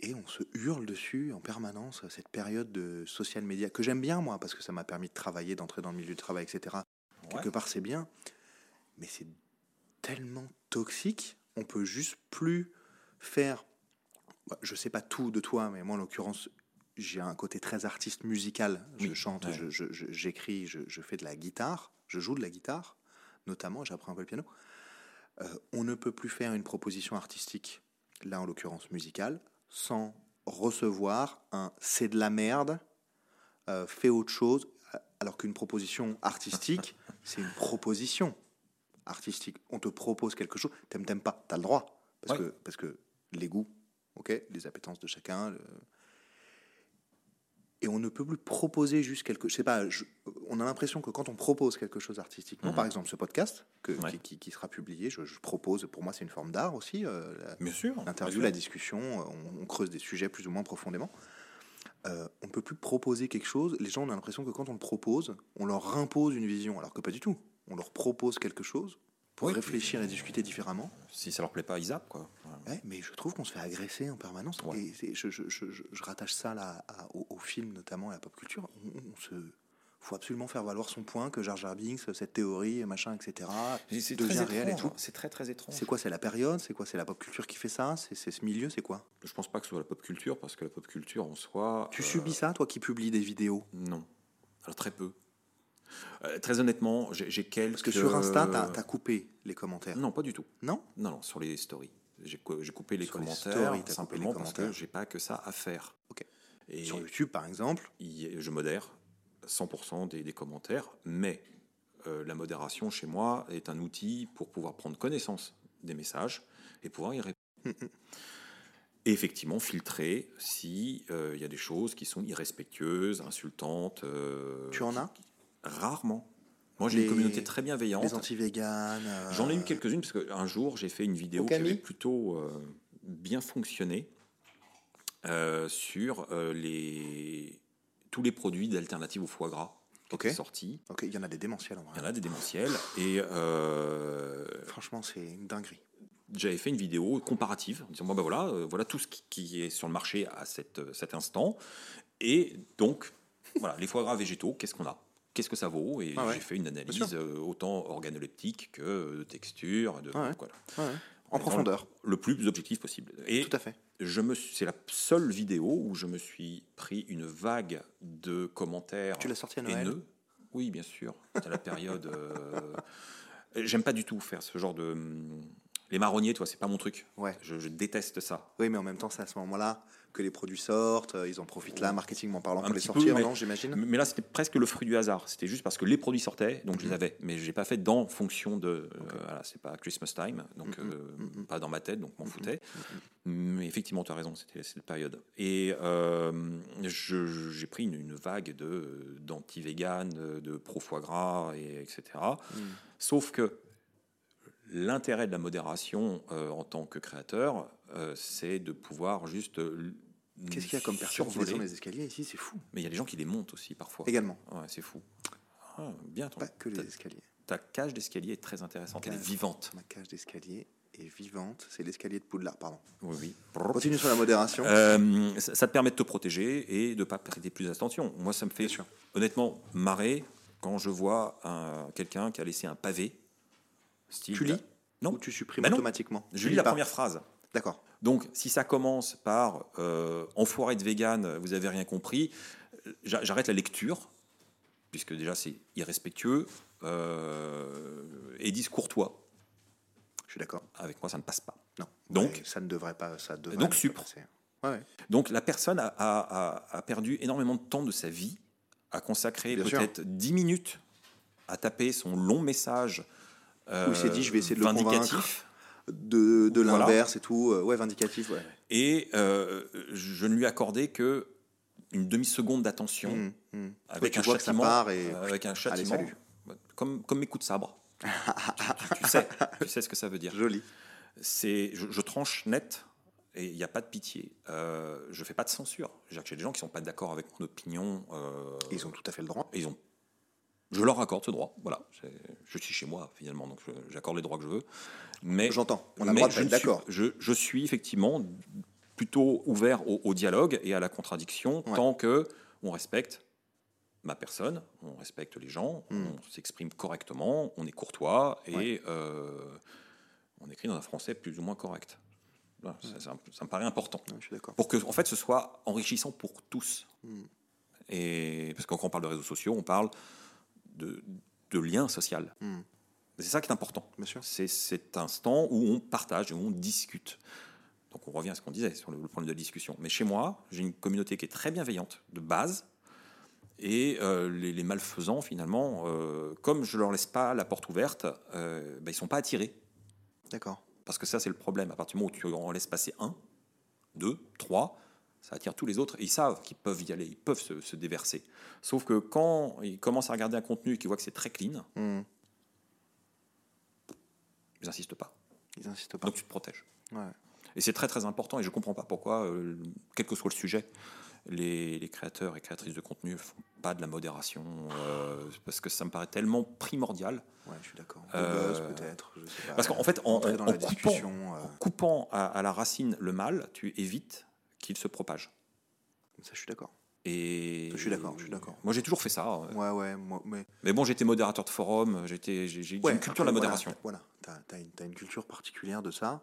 et on se hurle dessus en permanence, cette période de social media, que j'aime bien moi, parce que ça m'a permis de travailler, d'entrer dans le milieu du travail, etc. Quelque part, c'est bien, mais c'est tellement toxique. on peut juste plus faire. bah, Je sais pas tout de toi, mais moi en l'occurrence, j'ai un côté très artiste musical. Je Oui, chante, ouais. je- je- je- j'écris, je, je fais de la guitare, je joue de la guitare, notamment, j'apprends un peu le piano. Euh, on ne peut plus faire une proposition artistique, là en l'occurrence musicale, sans recevoir un c'est de la merde, euh, fais autre chose, alors qu'une proposition artistique, c'est une proposition artistique. On te propose quelque chose, t'aimes, t'aimes pas, t'as le droit. Parce, Ouais. que, parce que les goûts, ok, les appétences de chacun. le- Et on ne peut plus proposer juste quelque chose. Je sais pas, je- on a l'impression que quand on propose quelque chose artistiquement, Mhm. par exemple ce podcast que- Ouais. qui, qui- qui sera publié, je, je propose, pour moi c'est une forme d'art aussi, euh, la- Bien sûr. l'interview, la discussion, on, on creuse des sujets plus ou moins profondément. Euh, on ne peut plus proposer quelque chose. Les gens ont l'impression que quand on le propose, on leur impose une vision, alors que pas du tout. On leur propose quelque chose pour Oui, réfléchir puis, et discuter différemment. Si ça leur plaît pas, ils zappent, quoi. Ouais, mais je trouve qu'on se fait agresser en permanence. Ouais. Et je, je- je- je- je rattache ça là, à- au, au film, notamment à la pop culture. On, on se faut absolument faire valoir son point que Jar Jar Binks, cette théorie, machin, etc. Et C'est devient réel et tout. C'est très très étrange. C'est quoi C'est la période? C'est quoi C'est la pop culture qui fait ça? C'est c'est ce milieu C'est quoi? Je pense pas que ce soit la pop culture, parce que la pop culture en soi. Tu euh, subis ça, toi qui publies des vidéos? Non. Alors très peu. Euh, très honnêtement, j'ai quelques. Parce que sur Insta, t'as as coupé les commentaires. Non, pas du tout. Non Non, non, sur les stories. J'ai cou- j'ai coupé les Sur les commentaires stories, t'as coupé les simplement parce commentaires. que j'ai pas que ça à faire. Ok. Et Sur YouTube, par exemple, y- je modère 100% des, des commentaires, mais euh, la modération chez moi est un outil pour pouvoir prendre connaissance des messages et pouvoir y répondre. Mm, mm. Et effectivement, filtrer si euh, il y a des choses qui sont irrespectueuses, insultantes. euh, tu en as? Rarement. Moi, j'ai une communauté très bienveillante. Les anti-véganes euh, J'en ai eu quelques-unes parce qu'un jour j'ai fait une vidéo qui avait plutôt euh, bien fonctionné euh, sur les, tous les produits d'alternatives au foie gras qui Ok. étaient sortis. Ok, il y en a des démentiels en vrai. Il y en a des démentiels et Franchement, c'est une dinguerie. j'avais fait une vidéo comparative en disant bon ben voilà voilà tout ce qui, est sur le marché à cette, cet instant et donc voilà les foie gras végétaux qu'est-ce qu'on a? Qu'est-ce que ça vaut et Ah ouais, j'ai fait une analyse euh, autant organoleptique que de texture de Ah ouais. voilà. Ouais. En profondeur, le plus objectif possible. Et tout à fait. je me suis- c'est la seule vidéo où je me suis pris une vague de commentaires Tu l'as sorti à Noël haineux. Oui, bien sûr. C'était la période. euh, J'aime pas du tout faire ce genre de. Les marronniers, toi, c'est pas mon truc. Ouais. Je, je déteste ça. Oui, mais en même temps, c'est à ce moment-là que les produits sortent, euh, ils en profitent là, marketingment parlant, Un pour les peu, sortir, mais- non, j'imagine? Mais là, c'était presque le fruit du hasard. C'était juste parce que les produits sortaient, donc je Mhm. les avais. Mais j'ai pas fait dans fonction de. euh, voilà, c'est pas Christmas time, donc Mhm, euh, mhm. pas dans ma tête, donc m'en Mhm, foutais. Mais effectivement, tu as raison, c'était cette période. Et euh, j'ai pris une, une vague de d'anti-vegan, de, de pro-foie gras, et, etc. Mhm. Sauf que l'intérêt de la modération euh, en tant que créateur, euh, c'est de pouvoir juste. euh, Qu'est-ce qu'il y a comme personne qui descend les escaliers ici? C'est fou. Mais il y a des gens qui les montent aussi parfois. Également, Ouais, c'est fou. Ah, bien, ton, pas que les escaliers. ta cage d'escalier est très intéressante, elle est vivante. Ma cage d'escalier est vivante. C'est l'escalier de Poudlard, pardon. Oui, oui. Continue sur la modération. Euh, ça, ça te permet de te protéger et de ne pas prêter plus attention. Moi, ça me fait honnêtement marrer quand je vois un- quelqu'un qui a laissé un pavé. Style, Tu lis Non. Ou tu supprimes Bah non. automatiquement Je Tu lis la pas. première phrase. D'accord. Donc, si ça commence par euh, enfoiré de vegan, vous avez rien compris, j'a- j'arrête la lecture, puisque déjà c'est irrespectueux euh, et discourtois. Je suis d'accord. Avec moi, ça ne passe pas. Non. Donc- Ouais, ça ne devrait pas. Ça devrait donc pas supre. Ouais. Donc, la personne a, a- perdu énormément de temps de sa vie, a consacré peut-être 10 minutes à taper son long message. Où il s'est dit, je vais essayer de le vindicatif. De, de Voilà. l'inverse et tout. euh, Ouais, vindicatif. Ouais. Et euh, je ne lui accordais que une demi-seconde d'attention. Hum, hum. avec un châtiment, et. euh, avec un châtiment, comme comme mes coups de sabre. tu, tu- tu sais, tu sais ce que ça veut dire. Joli. C'est, je, je tranche net et il n'y a pas de pitié. Euh, je fais pas de censure. J'ai des gens qui sont pas d'accord avec mon opinion. euh, Ils ont tout à fait le droit. ils ont. Je leur accorde ce droit. Voilà, je suis chez moi finalement, donc j'accorde les droits que je veux. Mais J'entends. On a le droit de d'accord. Je, je suis effectivement plutôt ouvert au, au dialogue et à la contradiction Ouais. tant que on respecte ma personne, on respecte les gens, Mm. on s'exprime correctement, on est courtois et Ouais. euh, on écrit dans un français plus ou moins correct. Voilà, ça, ça- ça me paraît important. Ouais, je suis d'accord. Pour que, en fait, ce soit enrichissant pour tous. Et parce que quand on parle de réseaux sociaux, on parle de, de lien social. Mm. C'est ça qui est important. C'est cet instant où on partage, où on discute. Donc on revient à ce qu'on disait sur le, le problème de la discussion. Mais chez moi, j'ai une communauté qui est très bienveillante, de base. Et euh, les, les malfaisants, finalement, euh, comme je leur laisse pas la porte ouverte, euh, ben, ils sont pas attirés. D'accord. Parce que ça, c'est le problème. À partir du moment où tu en laisses passer un, deux, trois, ça attire tous les autres. Et ils savent qu'ils peuvent y aller, ils peuvent se, se déverser. Sauf que quand ils commencent à regarder un contenu et qu'ils voient que c'est très clean, Mm. ils n'insistent pas. Ils insistent pas. Donc tu te protèges. Ouais. Et c'est très très important. Et je ne comprends pas pourquoi, euh, quel que soit le sujet, les, les créateurs et créatrices de contenu ne font pas de la modération. euh, parce que ça me paraît tellement primordial. Ouais, je suis d'accord. Euh, peut-être. Parce qu'en fait, en, coupant, euh, en coupant à, à la racine le mal, tu évites qu'il se propage. Ça, je suis d'accord. Et Je suis d'accord, je suis d'accord. Moi, j'ai toujours fait ça. euh. Ouais, ouais. Moi, mais... Mais bon, j'étais modérateur de forum, j'étais, j'ai, Ouais, une culture de la modération. Voilà, voilà. tu as, une, culture particulière de ça.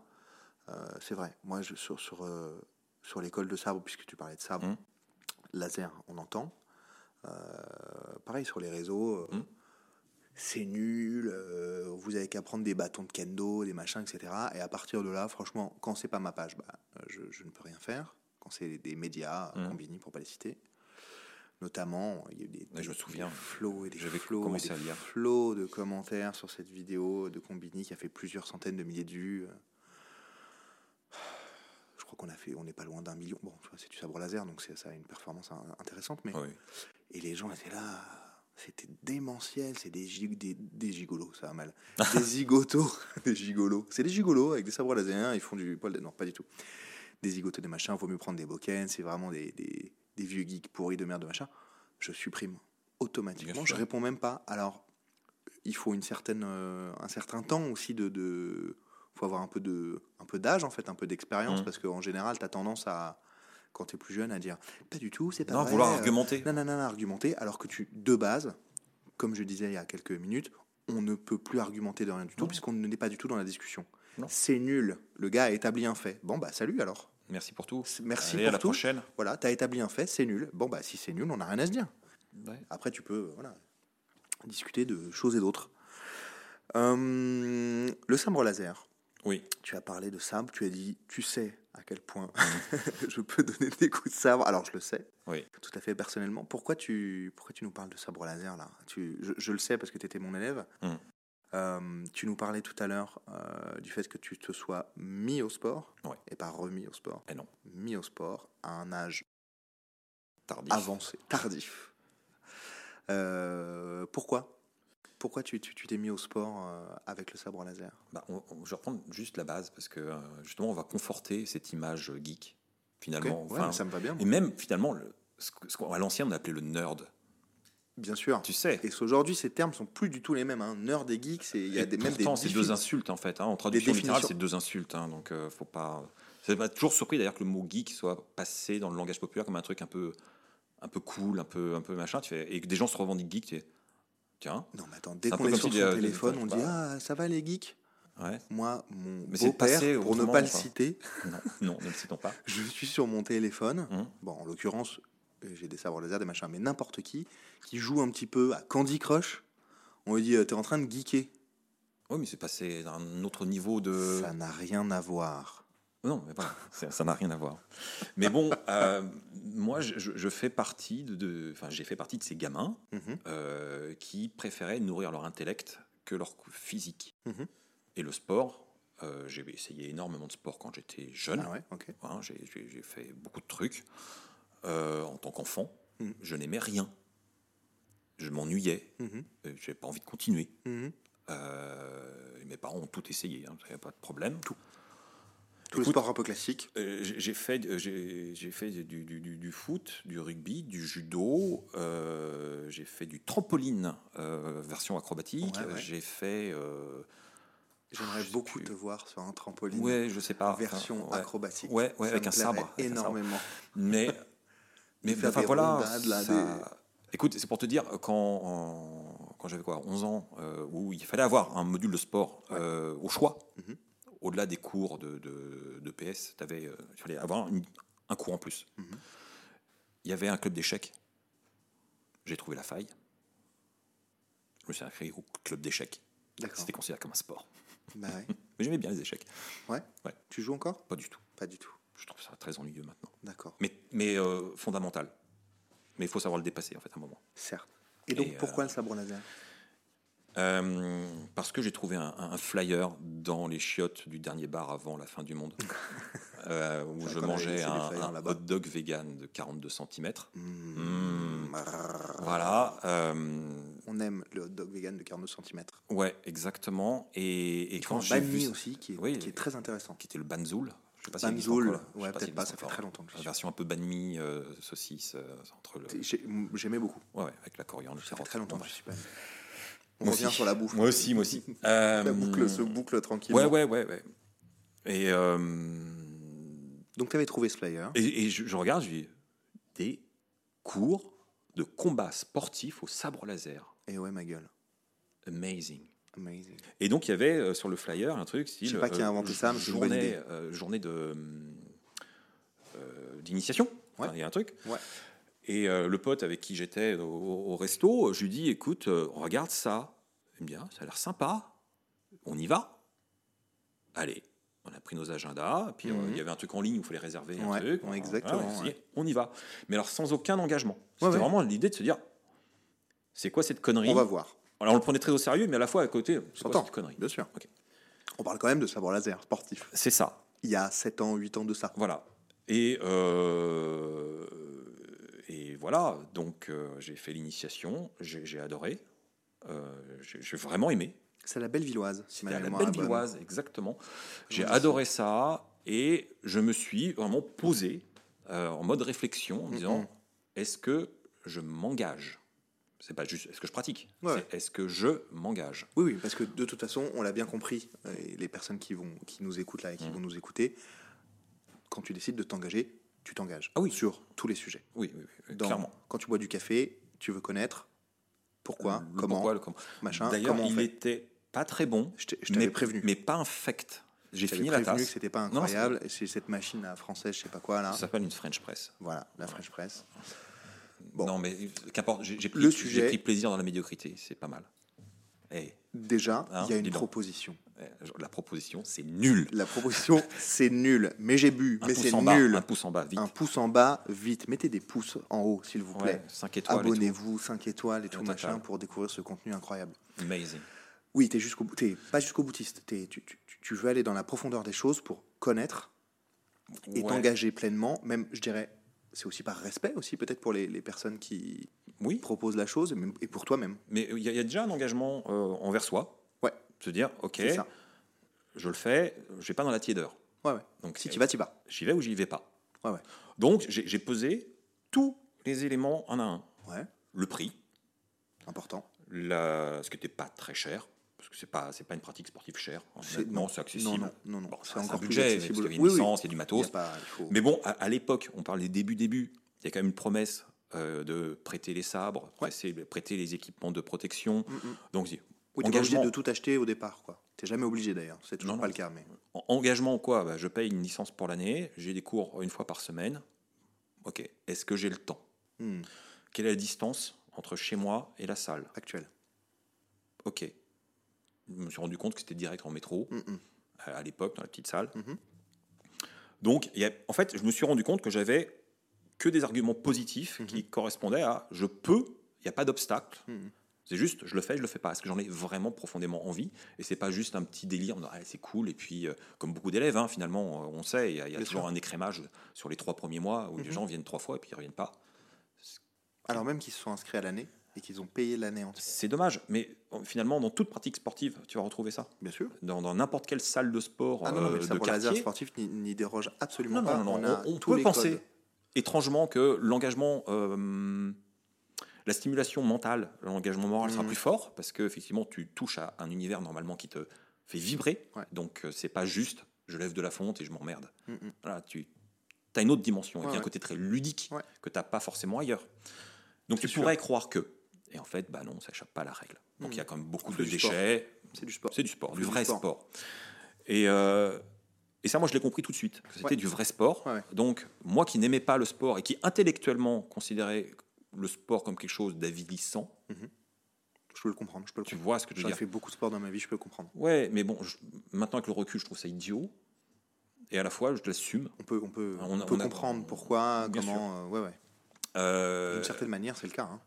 Euh, c'est vrai. Moi, je, sur, sur, euh, sur l'école de sabre, puisque tu parlais de sabre, Mhm. laser, on entend. Euh, pareil, sur les réseaux, Mhm. c'est nul, vous avez qu'à prendre des bâtons de kendo, des machins, etc. Et à partir de là, franchement, quand c'est pas ma page, bah, je, je ne peux rien faire. Quand c'est des médias, Mhm. Combini pour pas les citer. Notamment, il y a eu des, Ouais, je me des- souviens. des flots et des J'avais flots, et des flots de commentaires sur cette vidéo de Combini qui a fait plusieurs centaines de milliers de vues. Je crois qu'on a fait, on n'est pas loin d'un million. Bon, c'est du sabre laser, donc c'est- ça a une performance in- intéressante. Mais Oui. et les gens étaient là, c'était démentiel. C'est des, gig- des, des gigolos, ça va mal. Des zigotos, des gigolos. C'est des gigolos avec des sabres laser. Ils font du poil. Non, pas du tout. Des zigotos, des machins. Vaut mieux prendre des bokens. C'est vraiment des, des, des vieux geeks pourris de merde de machin. Je supprime automatiquement. Je réponds même pas. Alors, il faut une certaine, euh, un certain temps aussi de. de faut avoir un peu de un peu d'âge en fait un peu d'expérience Mhm. parce qu'en général tu as tendance à quand tu es plus jeune à dire pas du tout c'est pas Non, vrai, vouloir euh, argumenter. non, non, non, argumenter, alors que tu, de base, comme je disais il y a quelques minutes, on ne peut plus argumenter de rien du tout, puisqu'on n'est pas du tout dans la discussion. C'est nul. Le gars a établi un fait. Bon, bah, salut alors. Merci pour tout. Merci Allez, pour à la tout. prochaine. Voilà, t'as établi un fait, c'est nul. Bon, bah, si c'est nul, on n'a rien à se dire. Ouais. Après, tu peux, voilà, discuter de choses et d'autres. Euh, le sabre laser. Oui. Tu as parlé de sabre, tu as dit, tu sais à quel point je peux donner des coups de sabre. Alors, je le sais. Oui. Tout à fait personnellement. Pourquoi tu, pourquoi tu nous parles de sabre laser là? Tu, je, je le sais parce que tu étais mon élève. Mm. Euh, tu nous parlais tout à l'heure euh, du fait que tu te sois mis au sport, Ouais. et pas remis au sport, Et non. mis au sport à un âge Tardif. avancé, tardif. Euh, pourquoi? Pourquoi tu t'es mis au sport avec le sabre laser? Bah, on- on- je vais reprendre juste la base parce que justement, on va conforter cette image geek, finalement. Ok, ouais, Enfin, mais ça me va bien. moi. et même, finalement, le, ce que- ce qu'à l'ancien, on appelait le nerd. Bien sûr. Tu sais. Et aujourd'hui, ces termes sont plus du tout les mêmes. Hein. Nerd et geek, c'est il y a Et des, même des pourtant, c'est deux insultes en fait. hein. En traduction littérale, c'est deux insultes. hein, donc, euh, faut pas. C'est pas toujours surpris d'ailleurs que le mot geek soit passé dans le langage populaire comme un truc un peu, un peu cool, un peu, un peu machin. Tu fais, et que des gens se revendiquent. Tu fais, tiens, Non, mais attends, dès qu'on est sur son des- téléphone, on dit Ah, ça va les geeks? Ouais. Moi, mon beau-père, pour ne pas le citer, Non, non, ne le citons pas. je suis sur mon téléphone. Hum. Bon, en l'occurrence, euh, j'ai des sabres laser, des machins, mais n'importe qui qui joue un petit peu à Candy Crush, on lui dit euh, T'es en train de geeker. Oui, mais c'est passé à un autre niveau de. Ça n'a rien à voir. Non, mais voilà, ça n'a rien à voir. Mais bon, euh, moi, je, fais partie de, enfin, j'ai fait partie de ces gamins Mhm. euh, qui préféraient nourrir leur intellect que leur physique. Mhm. Et le sport, euh, j'ai essayé énormément de sport quand j'étais jeune. Ah ouais. Hein, j'ai fait beaucoup de trucs euh, en tant qu'enfant. Mhm. Je n'aimais rien. Je m'ennuyais. Mhm. Euh, J'avais pas envie de continuer. Mhm. Euh, mes parents ont tout essayé, il n'y a pas de problème. Tout. Tous les sports un peu classiques. Euh, j'ai fait, j'ai j'ai fait du, du- du- du foot, du rugby, du judo, euh, j'ai fait du trampoline version acrobatique, Ouais, ouais. j'ai fait. J'aimerais je beaucoup te voir sur un trampoline. ouais, je sais pas. version enfin, ouais. acrobatique. Ouais, ouais, avec un sabre, avec un sabre. Énormément. Mais, mais Faire enfin, des voilà. rondades, là, ça- des- Écoute, c'est pour te dire, quand, quand j'avais quoi, 11 ans, euh, où il fallait avoir un module de sport euh, au choix, Mhm. au-delà des cours de, de, de PS, avais, euh, il fallait avoir une- un cours en plus. Mhm. Il y avait un club d'échecs. J'ai trouvé la faille. Je me suis inscrit au club d'échecs. C'était considéré comme un sport. Bah ouais. Mais j'aimais bien les échecs. Ouais. Ouais. Tu joues encore? Pas du tout. Pas du tout. Je trouve ça très ennuyeux maintenant. D'accord. Mais, mais euh, fondamental. Mais il faut savoir le dépasser, en fait, à un moment. Certes. Et donc, Et, euh, pourquoi le sabre laser Euh, parce que j'ai trouvé un, un flyer dans les chiottes du dernier bar avant la fin du monde, euh, où je mangeais un, hot dog vegan de 42 cm. Mmh. Voilà. euh, On aime le hot dog vegan de 42 cm. ouais, exactement. Et, et Quand j'ai vu aussi, qui est, Oui. qui est très intéressant. qui était le banzoul. Je sais pas sais ouais, peut-être pas, ça fait très longtemps La version un peu banh mi, euh, saucisse, euh, entre le. J'ai- J'aimais beaucoup. Ouais, avec la coriandre. Ça fait très longtemps que je suis pas. On revient sur la bouffe. Moi aussi, moi aussi. La Euh, boucle se boucle tranquillement. Ouais, ouais, ouais, ouais. Et, euh, Donc, tu avais trouvé ce flyer. et, et je, je regarde, je dis des cours de combat sportif au sabre laser. Et ouais, ma gueule. Amazing. Amazing. Et donc, il y avait euh, sur le flyer un truc style. Je sais pas qui a inventé ça, mais c'est une bonne journée, idée. euh, journée de euh, d'initiation. Ouais. Il y a un truc. Ouais. Et euh, le pote avec qui j'étais au, au resto, je lui dis écoute, euh, regarde ça. Il me dit Ah, ça a l'air sympa. On y va Allez. On a pris nos agendas, puis euh, Mhm. il y avait un truc en ligne où il fallait réserver un Ouais, truc. ouais, exactement, on s'est dit, ouais. on y va. Mais alors sans aucun engagement. C'était vraiment l'idée de se dire c'est quoi cette connerie? On va voir. Alors on le prenait très au sérieux, mais à la fois à côté, c'est quoi S'entend. cette connerie Bien sûr. On parle quand même de sabre laser sportif. C'est ça. Il y a 7 ans, 8 ans de ça. Voilà. Et, euh, et voilà, donc euh, j'ai fait l'initiation, j'ai adoré, euh, j'ai vraiment aimé. C'est la Bellevilloise, si ma C'était à la bonne. Bellevilloise, exactement. J'ai adoré ça et je me suis vraiment posé en mode réflexion en me disant est-ce que je m'engage C'est pas juste est-ce que je pratique, Ouais. c'est est-ce que je m'engage Oui, oui, parce que de toute façon, on l'a bien compris, euh, et les personnes qui, vont, qui nous écoutent là et qui vont nous écouter, quand tu décides de t'engager, tu t'engages. Ah oui. Sur tous les sujets. Oui, oui, oui, Dans- clairement. Quand tu bois du café, tu veux connaître pourquoi, Le comment, pourquoi, le comment. machin, D'ailleurs, il était pas très bon. Je t'ai- je mais, prévenu. Mais pas infect. J'ai fini la tasse. que c'était pas incroyable, c'est cette machine à française, je sais pas quoi là. Ça s'appelle une French press. Voilà, la French Press. Bon. Non, mais qu'importe, j'ai pris, sujet- pris plaisir dans la médiocrité, c'est pas mal. Eh, Déjà, Hein, il y a une proposition. eh, la proposition, c'est nul. La proposition, c'est nul. Mais j'ai bu, Un mais c'est en bas, nul. un pouce en bas, vite. Un pouce en bas, vite. Mettez des pouces en haut, s'il vous plaît. Ouais, 5 étoiles. Abonnez-vous, 5 étoiles et tout machin total. pour découvrir ce contenu incroyable. Amazing. Oui, t'es jusqu'au bout. T'es pas jusqu'au boutiste. T'es- tu, tu- tu veux aller dans la profondeur des choses pour connaître et Ouais. t'engager pleinement. Même, je dirais, c'est aussi par respect aussi peut-être pour les, les personnes qui Oui, proposent la chose et pour toi-même. mais il y, a- il y a déjà un engagement euh, envers soi. Ouais, Se dire, ok, je le fais, je vais pas dans la tiédeur. Ouais, ouais. Donc, Si tu vas, tu vas. J'y vais ou j'y vais pas. Ouais, ouais. Donc, j'ai pesé tous les éléments un à un. Ouais, Le prix, important. la, ce qui n'était pas très cher, c'est pas c'est pas une pratique sportive chère. Non, c'est accessible. Non, non, non. Bon, c'est un encore plus budget, parce accessible. qu'il y avait une Oui, oui. licence, il y a du Il matos. a pas- il faut- Mais bon, à, à l'époque, on parle des débuts, débuts. Il y a quand même une promesse euh, de prêter les sabres, prêter, prêter les équipements de protection. Mm, mm. Donc, Oui, obligé engagement, de tout acheter au départ, quoi. T'es jamais obligé d'ailleurs. C'est toujours pas le cas, mais. en- engagement quoi? Bah, Je paye une licence pour l'année, j'ai des cours une fois par semaine. Ok, est-ce que j'ai le temps? Hmm, Quelle est la distance entre chez moi et la salle? Actuel. Ok. Je me suis rendu compte que c'était direct en métro, Mm, mm. à l'époque, dans la petite salle. Mhm. Donc, il y a- en fait, je me suis rendu compte que j'avais que des arguments positifs qui correspondaient à je peux, il n'y a pas d'obstacle. C'est juste, je le fais, je le fais pas. Est-ce que j'en ai vraiment profondément envie? Et c'est pas juste un petit délire, allez, c'est cool. Et puis, euh, comme beaucoup d'élèves, hein, finalement, euh, on sait, il y a, y toujours sûr. un écrémage sur les trois premiers mois où les gens viennent trois fois et puis ils reviennent pas. Alors même qu'ils se sont inscrits à l'année et qu'ils ont payé l'année entière. C'est dommage, mais finalement, dans toute pratique sportive, tu vas retrouver ça. Bien sûr. Dans n'importe quelle salle de sport Ah non, non, mais euh, de quartier, sportif n'y- déroge absolument Non, pas. non, non, on non, a on, on tous peut les penser codes. étrangement que l'engagement, euh, la stimulation mentale, l'engagement moral sera Mhm. plus fort parce que effectivement tu touches à un univers normalement qui te fait vibrer. Ouais. Donc euh, c'est pas juste je lève de la fonte et je m'emmerde. Mm, mm. Voilà, tu as une autre dimension et Ouais, puis un côté très ludique que tu n'as pas forcément ailleurs. Donc tu sûr. pourrais croire que. Et en fait, bah non, ça échappe pas à la règle. Donc il y a quand même beaucoup de déchets. C'est du sport. C'est du sport, du vrai sport. sport. Et, euh, et ça, moi, je l'ai compris tout de suite, que c'était Ouais. du vrai sport. Ouais. Donc, moi qui n'aimais pas le sport et qui intellectuellement considérait le sport comme quelque chose d'avilissant, Je peux le comprendre. Je peux le tu comprendre. vois ce que je veux dire fait beaucoup de sport dans ma vie, je peux le comprendre. Ouais, mais bon, je- maintenant avec le recul, je trouve ça idiot. Et à la fois, je l'assume. On peut, on peut, On peut a- comprendre pourquoi, comment. euh, ouais, ouais. Euh, D'une certaine manière, c'est le cas. hein.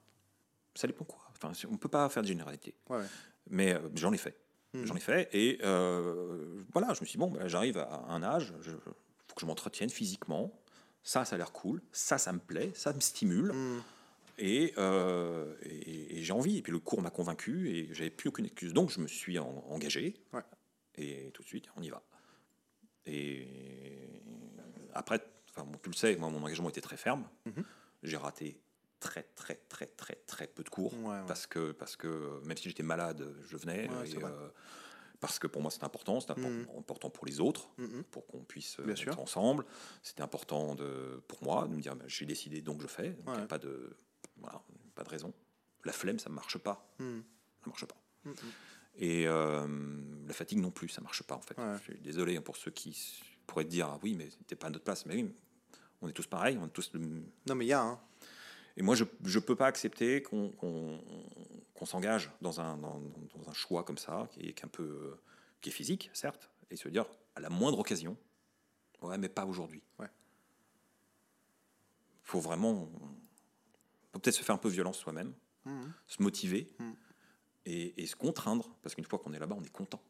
Ça dépend quoi. Enfin, on peut pas faire de généralité. Ouais, ouais. Mais euh, j'en ai fait. Mhm. J'en ai fait. Et euh, voilà, je me suis dit, bon, ben, j'arrive à un âge, il faut que je m'entretienne physiquement. Ça, ça a l'air cool. Ça, ça me plaît. Ça me stimule. Hmm. Et, euh, et- et j'ai envie. Et puis le cours m'a convaincu et j'avais plus aucune excuse. Donc je me suis en- engagé. Ouais. Et tout de suite, on y va. Et après, enfin, bon, tu le sais, moi, mon engagement était très ferme. Mhm. J'ai raté très, très, très, très, très peu de cours. Ouais, ouais. Parce, que, parce que même si j'étais malade, je venais. Ouais, et, euh, parce que pour moi, c'est important. C'est impor- Mhm. important pour les autres Mhm. pour qu'on puisse euh, Bien être sûr. ensemble. C'était important de, pour moi de me dire bah, j'ai décidé donc je fais. Donc a pas de, voilà, pas de raison. La flemme, ça marche pas. Hmm. Ça marche pas. Hmm, hmm. Et euh, la fatigue non plus, ça marche pas en fait. Je suis désolé hein, pour ceux qui pourraient te dire ah oui, mais t'es pas à notre place. Mais oui, on est tous pareils, on est tous. le- Non, mais il y a. Hein. Et moi, je ne peux pas accepter qu'on s'engage dans un, dans, dans un choix comme ça, qui est, qui est un peu qui est physique, certes, et se dire à la moindre occasion, ouais, mais pas aujourd'hui. Ouais. Faut vraiment, faut peut-être se faire un peu violence soi-même, Mhm. se motiver et, et se contraindre, parce qu'une fois qu'on est là-bas, on est content.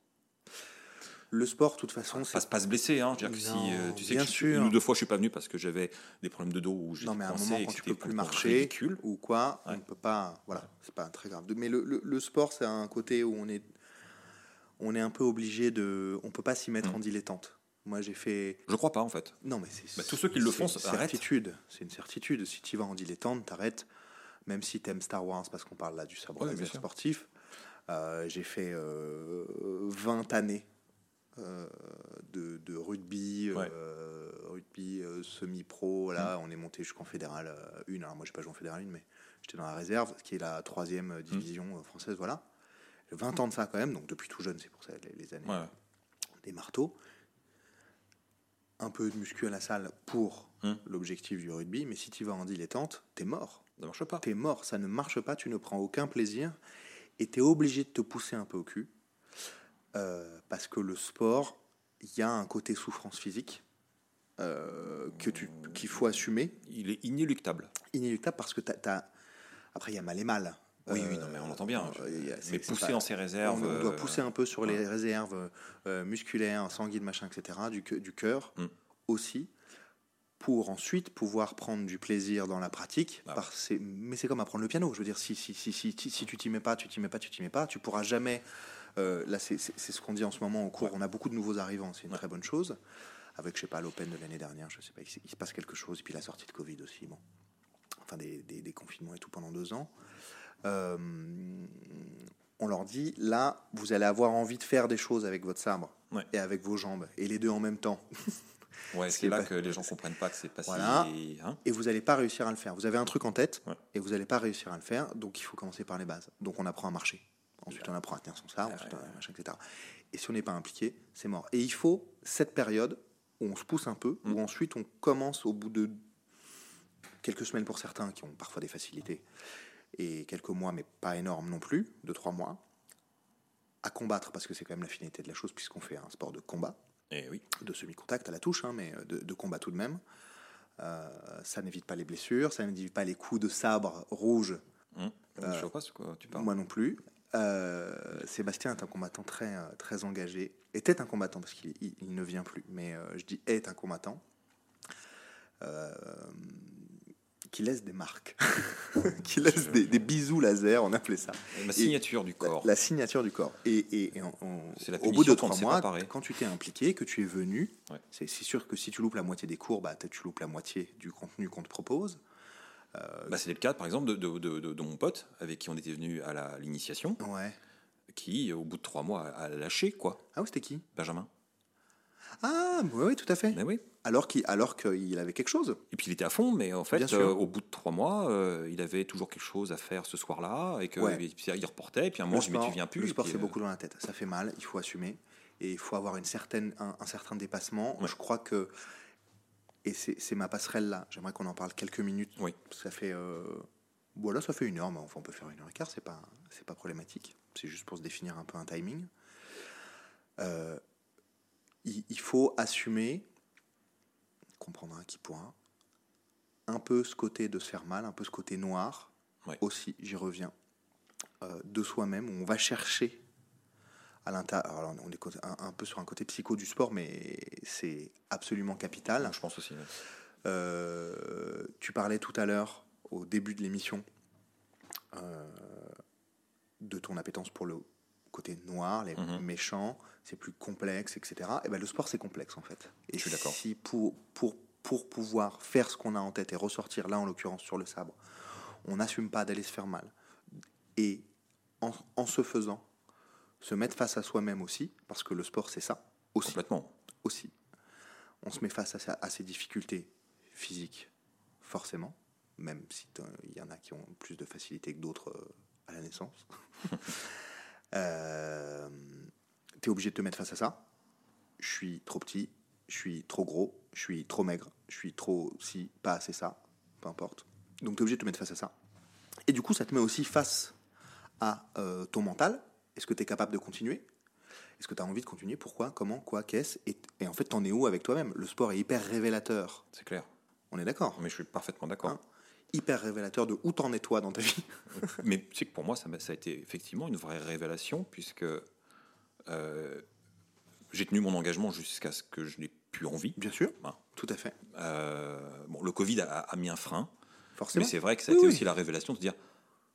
Le sport, de toute façon, Pas, c'est. pas se blesser, hein. Je veux dire que si, euh, tu sais bien que je- sûr. une ou deux fois, je suis pas venu parce que j'avais des problèmes de dos ou Non, mais à un moment, quand tu peux plus marcher ridicule. ou quoi, on ne peut pas. Voilà, c'est pas très grave. Mais le, le- le sport, c'est un côté où on est, on est un peu obligé de. On peut pas s'y mettre Mm. en dilettante. Moi, j'ai fait. Je crois pas en fait. Non, mais c'est. Bah, tous ceux qui le c'est font, une ça certitude. C'est une certitude. Si tu vas en dilettante, t'arrêtes. Même si t'aimes Star Wars, parce qu'on parle là du sabre Ouais, sportif. Euh, j'ai fait euh, 20 années euh, de, de rugby, Ouais. euh, rugby euh, semi-pro. Là, on est monté jusqu'en fédéral 1. Alors, moi, j'ai pas joué en fédéral 1, mais j'étais dans la réserve, qui est la troisième euh, division euh, française. Voilà. J'ai 20 ans de ça quand même, donc depuis tout jeune, c'est pour ça les, les années Ouais. des marteaux, un peu de muscu à la salle pour Hmm. l'objectif du rugby, mais si tu vas en dilettante, t'es mort. Ça marche pas. T'es mort, ça ne marche pas, tu ne prends aucun plaisir et t'es obligé de te pousser un peu au cul euh, parce que le sport, il y a un côté souffrance physique euh, que tu qu'il faut assumer, Il est inéluctable. inéluctable parce que t'as, t'as- après il y a mal et mal. Oui, oui, Euh, non, mais on entend bien. euh, mais pousser en ses réserves. on, doit pousser un peu sur les réserves euh, musculaires, sanguines, machin, etc., du, cœur Mm. aussi, pour ensuite pouvoir prendre du plaisir dans la pratique. Ah. par ces- mais c'est comme apprendre le piano. Je veux dire, si, si, si, si, si, si tu t'y mets pas, tu t'y mets pas, tu t'y mets pas, tu pourras jamais. Euh, là, c'est ce qu'on dit en ce moment au cours. On a beaucoup de nouveaux arrivants, c'est une très bonne chose. Avec, je sais pas, l'Open de l'année dernière, je sais pas, il, se- passe quelque chose. Et puis la sortie de Covid aussi, bon. Enfin, des, des- des confinements et tout pendant deux ans. Euh, on leur dit là, vous allez avoir envie de faire des choses avec votre sabre Ouais. et avec vos jambes, et les deux en même temps. Ouais, c'est est là pas- que les gens comprennent pas que c'est pas Voilà. si. hein. Et vous n'allez pas réussir à le faire. Vous avez un truc en tête Ouais. et vous n'allez pas réussir à le faire, donc il faut commencer par les bases. Donc on apprend à marcher. Ensuite, on apprend à tenir son sabre, ensuite, on- machin, etc. Et si on n'est pas impliqué, c'est mort. Et il faut cette période où on se pousse un peu, Mm. où ensuite on commence au bout de quelques semaines pour certains qui ont parfois des facilités, et quelques mois, mais pas énormes non plus, de trois mois, à combattre, parce que c'est quand même la finalité de la chose, puisqu'on fait un sport de combat Et Eh oui. de semi-contact à la touche, hein, mais de, de combat tout de même. Euh, ça n'évite pas les blessures, ça n'évite pas les coups de sabre rouge, Hum. Je sais pas ce que tu parles? moi non plus. Euh, Sébastien est un combattant très, euh, très engagé, était un combattant parce qu'il il- il ne vient plus, mais euh, je dis est un combattant, euh, qui laisse des marques, qui laisse des, des bisous laser, on appelait ça. Ma signature du La, corps. la signature du corps. Et, la au bout de trois mois, quand tu t'es impliqué, que tu es venu, Ouais. c'est sûr que si tu loupes la moitié des cours, bah, tu loupes la moitié du contenu qu'on te propose. Bah, c'est le cas, par exemple, de, de, de- mon pote avec qui on était venu à l'initiation, Ouais. qui, au bout de trois mois, a lâché, quoi. Ah oui, c'était qui? Benjamin. Ah, oui, oui, tout à fait. Mais oui. Alors qu'il alors qu'il avait quelque chose. Et puis il était à fond, mais en fait, euh, au bout de trois mois, euh, il avait toujours quelque chose à faire ce soir-là, et que Ouais. et puis, il reportait, et puis un moment, je sport, tu viens plus. le sport, euh, beaucoup dans la tête. Ça fait mal, il faut assumer. et il faut avoir une certaine, un, un certain dépassement. Je crois que, et c'est ma passerelle là, j'aimerais qu'on en parle quelques minutes. Oui. Ça fait, euh, voilà, ça fait une heure, mais enfin, on peut faire une heure et quart, c'est pas, c'est pas problématique. C'est juste pour se définir un peu un timing. Euh, il, il faut assumer, comprendre qui pourra, un peu ce côté de se faire mal, un peu ce côté noir, aussi, j'y reviens, euh, de soi-même, où on va chercher à l'intérieur. Alors, on est un, un peu sur un côté psycho du sport, mais c'est absolument capital. Je pense aussi. Euh, tu parlais tout à l'heure, au début de l'émission, euh, de ton appétence pour le côté noir, les Mhm. méchants, c'est plus complexe, etc. Et ben, le sport, c'est complexe, en fait. Et Je suis d'accord. Si pour, pour, pour pouvoir faire ce qu'on a en tête et ressortir, là, en l'occurrence, sur le sabre, on n'assume pas d'aller se faire mal. Et en, en ce faisant, se mettre face à soi-même aussi, parce que le sport, c'est ça, aussi Complètement. aussi. On se met face à, à ces difficultés physiques, forcément, même si il y en a qui ont plus de facilité que d'autres euh, à la naissance. euh, tu es obligé de te mettre face à ça. Je suis trop petit, je suis trop gros, je suis trop maigre, je suis trop si, pas assez ça, peu importe. Donc tu es obligé de te mettre face à ça. Et du coup, ça te met aussi face à euh, ton mental. Est-ce que tu es capable de continuer? Est-ce que tu as envie de continuer? Pourquoi? Comment? Quoi? Qu'est-ce? Et, et en fait, t'en es où avec toi-même? Le sport est hyper révélateur. C'est clair. On est d'accord Mais je suis parfaitement d'accord. Hein? Hyper révélateur de où t'en es toi dans ta vie. Mais tu sais que pour moi, ça, a été effectivement une vraie révélation, puisque euh, j'ai tenu mon engagement jusqu'à ce que je n'ai plus envie. Bien sûr, Hein? tout à fait. Euh, bon, le Covid a, a mis un frein, Forcément. mais c'est vrai que ça a Oui, été oui. aussi la révélation de se dire.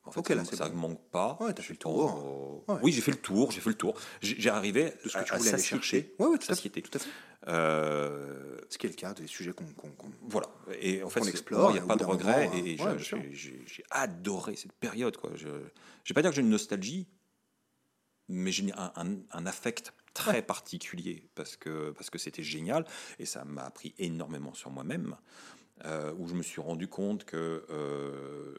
En fait, ça, là, c'est ça bon. manque pas. Ouais, fait le tour. Ouais. Oui, j'ai fait le tour, j'ai fait le tour. J'ai j'ai arrivé De ce à, que tu à voulais aller satiété. chercher. Ouais, ouais, tout, à fait, tout à fait. Euh, Ce qui est le cas des sujets qu'on. qu'on- Voilà. Et en fait, c'est- explore, il n'y a pas de regret. moment, et euh, ouais, sûr. j'ai adoré cette période. Quoi. Je ne vais pas dire que j'ai une nostalgie, mais j'ai un, un- un affect très particulier parce que parce que c'était génial et ça m'a appris énormément sur moi-même. euh, où je me suis rendu compte que euh,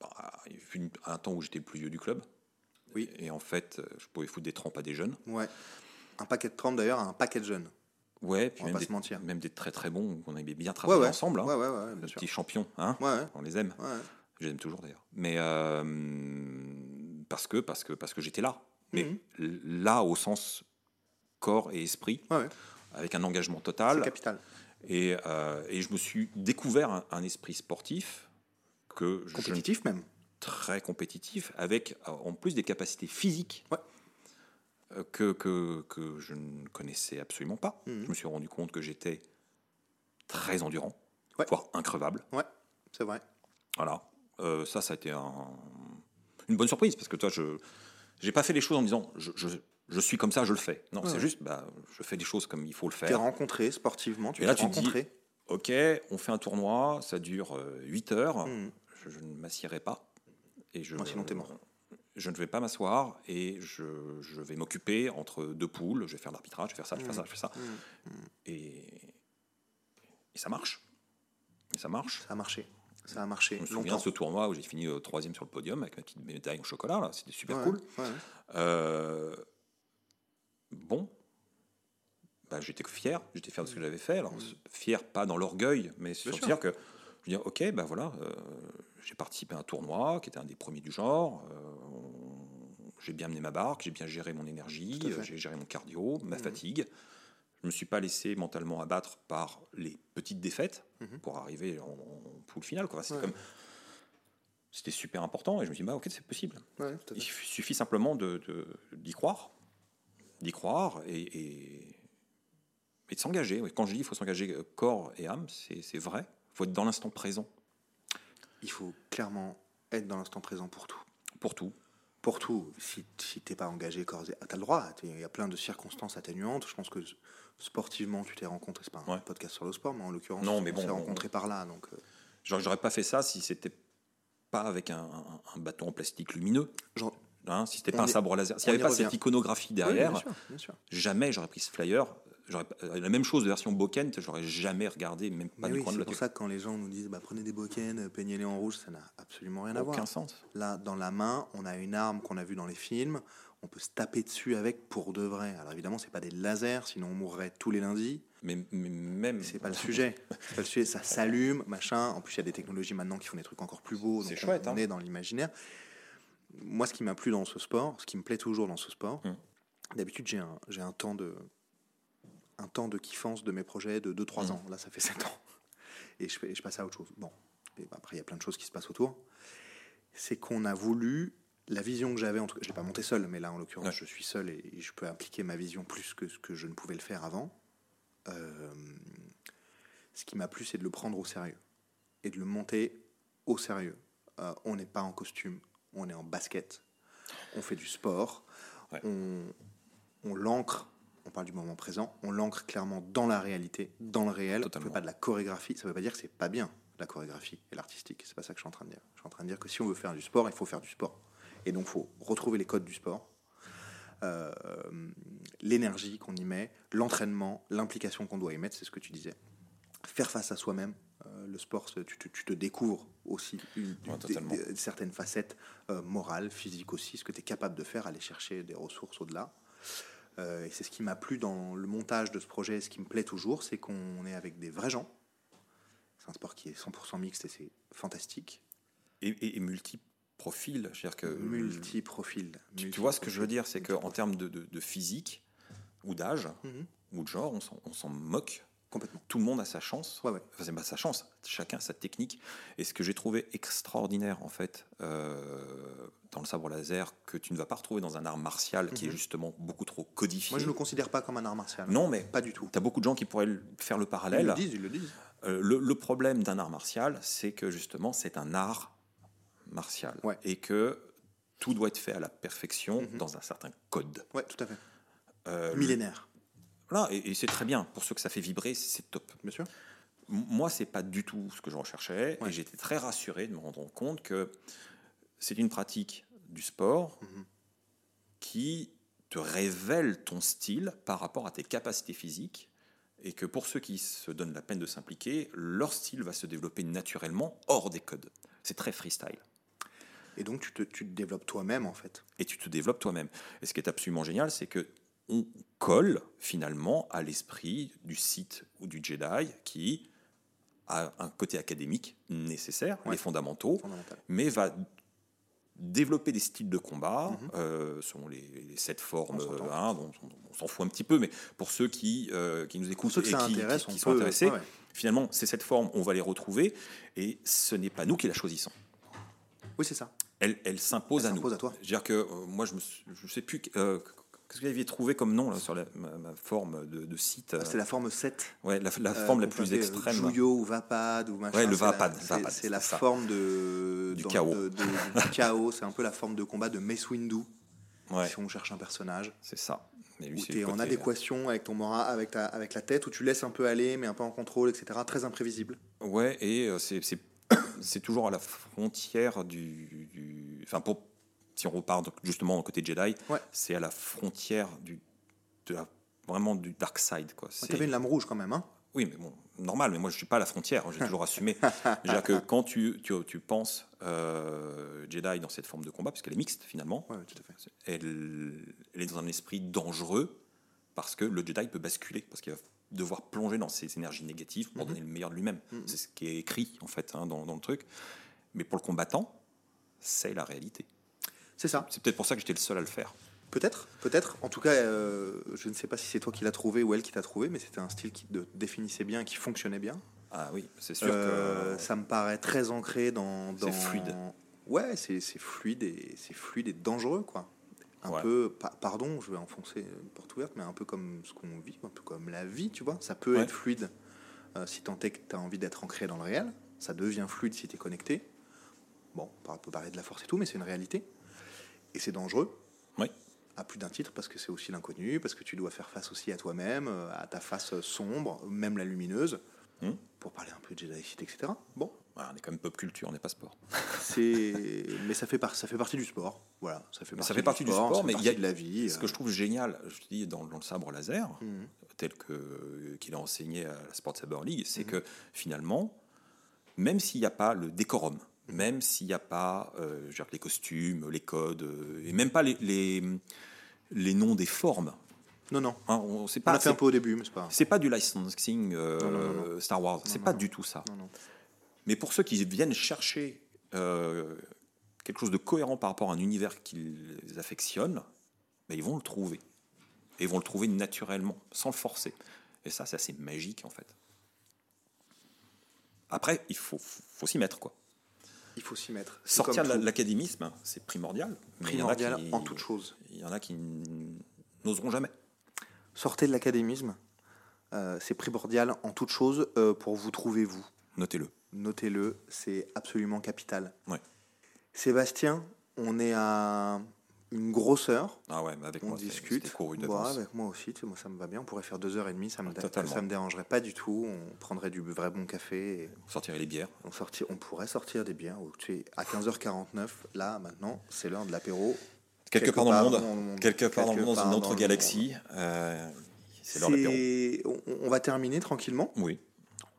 bah, il y a eu une- un temps où j'étais le plus vieux du club. Oui. Et en fait, je pouvais foutre des trempes à des jeunes. Ouais. Un paquet de 30 d'ailleurs, un paquet de jeunes. Ouais, puis On va même pas des, se mentir. même des très très bons qu'on aimait bien Ouais, travailler ouais. ensemble. hein. Ouais, ouais, ouais, bien Les sûr. petits champions, hein. Ouais, ouais. On les aime. ouais. Je les aime toujours d'ailleurs. Mais euh, parce que parce que parce que j'étais là. Mais Mhm. là au sens corps et esprit, Ouais, ouais. avec un engagement total. capital. Et, euh, et je me suis découvert un, un esprit sportif que je, Compétitif même. très compétitif, avec euh, en plus des capacités physiques Ouais. euh, que, que, que je ne connaissais absolument pas. Mhm. Je me suis rendu compte que j'étais très endurant, Ouais. voire increvable. Ouais, c'est vrai. Voilà. Euh, ça, ça a été un- une bonne surprise parce que toi, je j'ai pas fait les choses en me disant je, je, je suis comme ça, je le fais. Non, Ouais. c'est juste, bah, je fais les choses comme il faut le Tu t'es faire. rencontré sportivement, tu tu dis- rencontré. Ok, on fait un tournoi, ça dure 8 heures. Mhm. Je, je ne m'assierai pas. Et je, Moi, sinon, t'es mort. Je ne vais pas m'asseoir et je, je vais m'occuper entre deux poules. Je vais faire l'arbitrage, je vais faire ça, je vais faire ça, je vais faire ça. Mhm. Et, et ça marche. Et ça marche. Ça a marché. Ça a marché. Je me souviens longtemps. de ce tournoi où j'ai fini euh, troisième sur le podium avec ma petite médaille en chocolat. là. C'était super Ouais, cool. ouais. Euh, bon, bah, j'étais fier, j'étais fier de ce que j'avais fait. Alors, fier pas dans l'orgueil, mais sur dire que dire, ok, ben voilà, euh, j'ai participé à un tournoi qui était un des premiers du genre. euh, j'ai bien mené ma barque, j'ai bien géré mon énergie, euh, j'ai géré mon cardio, ma Mhm. fatigue. Je me suis pas laissé mentalement abattre par les petites défaites Mhm. pour arriver en, en poule finale. quoi. Ouais. comme c'était super important et je me dit, bah, ok, c'est possible. Ouais, Il suffit simplement de, d'y croire, d'y croire et, et, et de s'engager. Quand je dis qu'il faut s'engager corps et âme, c'est, c'est vrai. Il faut être dans l'instant présent Il faut clairement être dans l'instant présent pour tout. pour tout. Pour tout. Si, si t'es pas engagé, corps et- t'as le droit. Il y a plein de circonstances atténuantes. Je pense que sportivement, tu t'es rencontré. C'est pas un Ouais. podcast sur le sport, mais en l'occurrence, Non, mais on bon, s'est on- rencontrés par là. Donc, euh, J'aurais, pas fait ça si c'était pas avec un, un- un bâton en plastique lumineux. genre- hein, si c'était pas un sabre laser, s'il n'y avait pas revient. cette iconographie Oui, derrière, bien sûr, bien sûr. jamais j'aurais pris ce flyer. Euh, la même chose de version Bokent, j'aurais jamais regardé, même pas Mais du oui, coin de c'est la pour tête. ça que quand les gens nous disent bah, prenez des bokens, peignez-les en rouge, ça n'a absolument rien à voir. Aucun sens. Là, dans la main, on a une arme qu'on a vue dans les films, on peut se taper dessus avec pour de vrai. Alors évidemment, c'est pas des lasers, sinon on mourrait tous les lundis. Mais, mais même. C'est pas le sujet. C'est pas le sujet. Ça s'allume, machin. En plus, il y a des technologies maintenant qui font des trucs encore plus beaux. C'est chouette, On, hein. est dans l'imaginaire. Moi, ce qui m'a plu dans ce sport, ce qui me plaît toujours dans ce sport, Hum. d'habitude, j'ai un, j'ai un temps de un temps de kiffance de mes projets de 2-3 Hum. ans. Là, ça fait 7 ans. Et je, fais- et je passe à autre chose. Bon. Et après, il y a plein de choses qui se passent autour. C'est qu'on a voulu la vision que j'avais, en tout cas, je l'ai pas monté seul, mais là, en l'occurrence, Ouais. je suis seul et, et je peux appliquer ma vision plus que ce que je ne pouvais le faire avant. Euh, ce qui m'a plu, c'est de le prendre au sérieux et de le monter au sérieux. Euh, on n'est pas en costume, on est en basket, on fait du sport, Ouais. on, on l'ancre, on parle du moment présent, on l'ancre clairement dans la réalité, dans le réel. On Totalement. fait pas de la chorégraphie, ça veut pas dire que c'est pas bien la chorégraphie et l'artistique. C'est pas ça que je suis en train de dire. Je suis en train de dire que si on veut faire du sport, il faut faire du sport. Et donc, il faut retrouver les codes du sport, euh, l'énergie qu'on y met, l'entraînement, l'implication qu'on doit y mettre, c'est ce que tu disais. Faire face à soi-même. Euh, le sport, tu te, tu te découvres aussi une- Ouais, des- totalement. des- certaines facettes euh, morales, physiques aussi, ce que tu es capable de faire, aller chercher des ressources au-delà. Euh, et c'est ce qui m'a plu dans le montage de ce projet, ce qui me plaît toujours, c'est qu'on est avec des vrais gens. C'est un sport qui est 100% mixte et c'est fantastique. Et, et, et multi-profil. C'est-à-dire que. Multi-profil. Tu, tu vois ce que je veux dire C'est qu'en termes de, de- de physique ou d'âge Mhm. ou de genre, on s'en moque. Complètement. Tout le monde a sa chance. Ouais, ouais. Enfin, c'est pas sa chance, chacun sa technique. Et ce que j'ai trouvé extraordinaire, en fait, euh, dans le sabre laser, que tu ne vas pas retrouver dans un art martial qui est Mhm. justement beaucoup trop codifié. Moi, je ne le considère pas comme un art martial. Non, mais Pas du tout. tu as beaucoup de gens qui pourraient faire le Ils parallèle. le disent, ils le disent. Euh, le, le problème d'un art martial, c'est que justement, c'est un art martial. Ouais. Et que tout doit être fait à la perfection Mhm. dans un certain code. Ouais, tout à fait. Euh, Millénaire, Voilà, et, et c'est très bien. Pour ceux que ça fait vibrer, c'est top. bien sûr. M- Moi, c'est pas du tout ce que je recherchais. Ouais. Et j'étais très rassuré de me rendre compte que c'est une pratique du sport Mhm. qui te révèle ton style par rapport à tes capacités physiques. Et que pour ceux qui se donnent la peine de s'impliquer, leur style va se développer naturellement hors des codes. C'est très freestyle. Et donc, tu te, tu te développes toi-même, en fait. et tu te développes toi-même. Et ce qui est absolument génial, c'est que on colle finalement à l'esprit du site ou du Jedi qui a un côté académique nécessaire, Ouais. les fondamentaux, mais va développer des styles de combat Mhm. euh, selon les, les sept formes, On euh, hein, on, on s'en fout un petit peu, mais pour ceux qui, euh, qui nous écoutent ceux et qui, sont peut- intéressés, ouais, finalement, ces sept formes, on va les retrouver, et ce n'est pas nous qui la choisissons. Oui, c'est ça. Elle, elle s'impose à nous. s'impose à toi. C'est-à-dire que euh, moi, je ne sais plus. Qu'est-ce que vous aviez trouvé comme nom là, sur la- ma, ma forme de, de site euh, C'est la forme 7. ouais, la, la euh, forme la plus euh, extrême. Juyo ou Vapad ou machin. Ouais, le Vapad, c'est- la ça. forme de, Du dans- chaos. de- de- du chaos. C'est un peu la forme de combat de Mace Windu. Ouais, Si on cherche un personnage. c'est ça. Mais lui, Où c'est tu es en adéquation avec ton mora, avec, ta, avec la tête, où tu laisses un peu aller, mais un peu en contrôle, etc. Très imprévisible. Ouais, et euh, c'est toujours à la frontière du. du- Enfin, pour, si on repart donc, justement au côté Jedi, Ouais. c'est à la frontière du, de la- vraiment du dark side. Quoi. Tu C'est- avais une lame rouge quand même. Hein Oui, mais bon, normal, mais moi je suis pas à la frontière, hein, j'ai toujours assumé. C'est-à-dire que quand tu, tu, tu penses euh, Jedi dans cette forme de combat, puisqu'elle est mixte finalement, ouais, tout à fait. elle, elle est dans un esprit dangereux parce que le Jedi peut basculer, parce qu'il va devoir plonger dans ses énergies négatives pour Mhm. donner le meilleur de lui-même. Mhm. C'est ce qui est écrit en fait hein, dans, dans le truc. Mais pour le combattant, c'est la réalité. C'est ça. C'est peut-être pour ça que j'étais le seul à le faire. Peut-être, peut-être. En tout cas, euh, je ne sais pas si c'est toi qui l'as trouvé ou elle qui t'a trouvé, mais c'était un style qui te définissait bien, qui fonctionnait bien. Ah oui, c'est sûr Euh, que ça me paraît très ancré dans. C'est fluide. Ouais, c'est c'est fluide et c'est fluide et dangereux, quoi. Un Ouais. peu, pa- pardon, je vais enfoncer une porte ouverte, mais un peu comme ce qu'on vit, un peu comme la vie, tu vois. Ça peut Ouais. être fluide euh, si tant est que tu as envie d'être ancré dans le réel. Ça devient fluide si tu es connecté. Bon, on peut parler de la force et tout, mais c'est une réalité. Et c'est dangereux oui. à plus d'un titre parce que c'est aussi l'inconnu, parce que tu dois faire face aussi à toi-même, euh, à ta face sombre, même la lumineuse, Hmm. pour parler un peu de Jedi City, etc. Bon, Ouais, on est quand même pop culture, on n'est pas sport. c'est, mais ça fait, par- ça fait partie du sport. Voilà, ça fait partie, ça fait partie du sport, mais il y a- de la vie. Ce que je trouve génial, je te dis, dans, dans le sabre laser, Mhm. tel que qu'il a enseigné à la Sport Saber League, c'est Mhm. que finalement, même s'il n'y a pas le décorum, même s'il n'y a pas euh, les costumes, les codes, euh, et même pas les, les, les noms des formes. Non, non. Hein, on c'est On pas, l'a fait un peu au début, mais c'est pas. c'est pas du licensing euh, Non, non, non, Star Wars, c'est pas du tout ça. Non, non. Mais pour ceux qui viennent chercher euh, quelque chose de cohérent par rapport à un univers qu'ils affectionnent, ben, ils vont le trouver. Et ils vont le trouver naturellement, sans le forcer. Et ça, c'est assez magique en fait. Après, il faut, faut s'y mettre quoi. Il faut s'y mettre. Sortir de l'académisme, c'est primordial. primordial qui- en toute chose. Il y en a qui n'oseront jamais. Sortez de l'académisme. euh, c'est primordial en toute chose euh, pour vous trouver vous. Notez-le. Notez-le, c'est absolument capital. Ouais. Sébastien, on est à une grosse heure. Ah ouais, mais avec On moi, discute. couru avec moi aussi, tu sais, moi ça me va bien. On pourrait faire deux heures et demie, ça me, Ah, ça me dérangerait pas du tout. On prendrait du vrai bon café. Et On sortirait les bières. on, sorti- on pourrait sortir des bières. Tu es à 15h49. Là, maintenant, c'est l'heure de l'apéro. Quelque, part, dans le monde, quelque part dans le Quelque monde, dans une autre galaxie. euh, c'est l'heure de l'apéro. On, on va terminer tranquillement. Oui.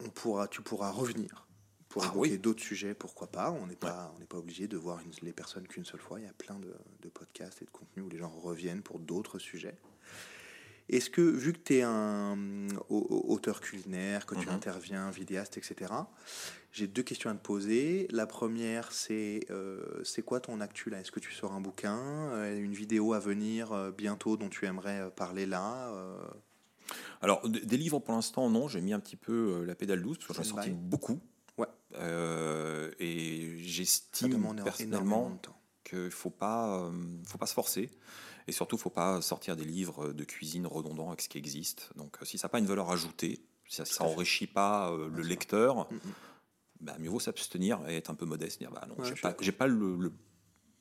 On pourra, tu pourras revenir pour Ah évoquer oui. d'autres sujets, pourquoi pas. On n'est pas, on pas obligé de voir une- les personnes qu'une seule fois. Il y a plein de, de podcasts et de contenus où les gens reviennent pour d'autres sujets. Est-ce que, vu que tu es un au- au- auteur culinaire, que tu Mhm. interviens, vidéaste, etc., j'ai deux questions à te poser. La première, c'est euh, c'est quoi ton actu là? Est-ce que tu sors un bouquin, euh, une vidéo à venir euh, bientôt dont tu aimerais parler là euh, Alors, des livres pour l'instant, non. J'ai mis un petit peu la pédale douce parce que j'en ai sorti beaucoup. Euh, et j'estime personnellement qu'il ne faut pas, euh, faut pas se forcer. Et surtout, il ne faut pas sortir des livres de cuisine redondants avec ce qui existe. Donc, euh, si ça n'a pas une valeur ajoutée, si ça n'enrichit pas euh, le lecteur, Mm, mm. bah, mieux vaut s'abstenir et être un peu modeste. Dire, bah non, Ouais, j'ai pas, le,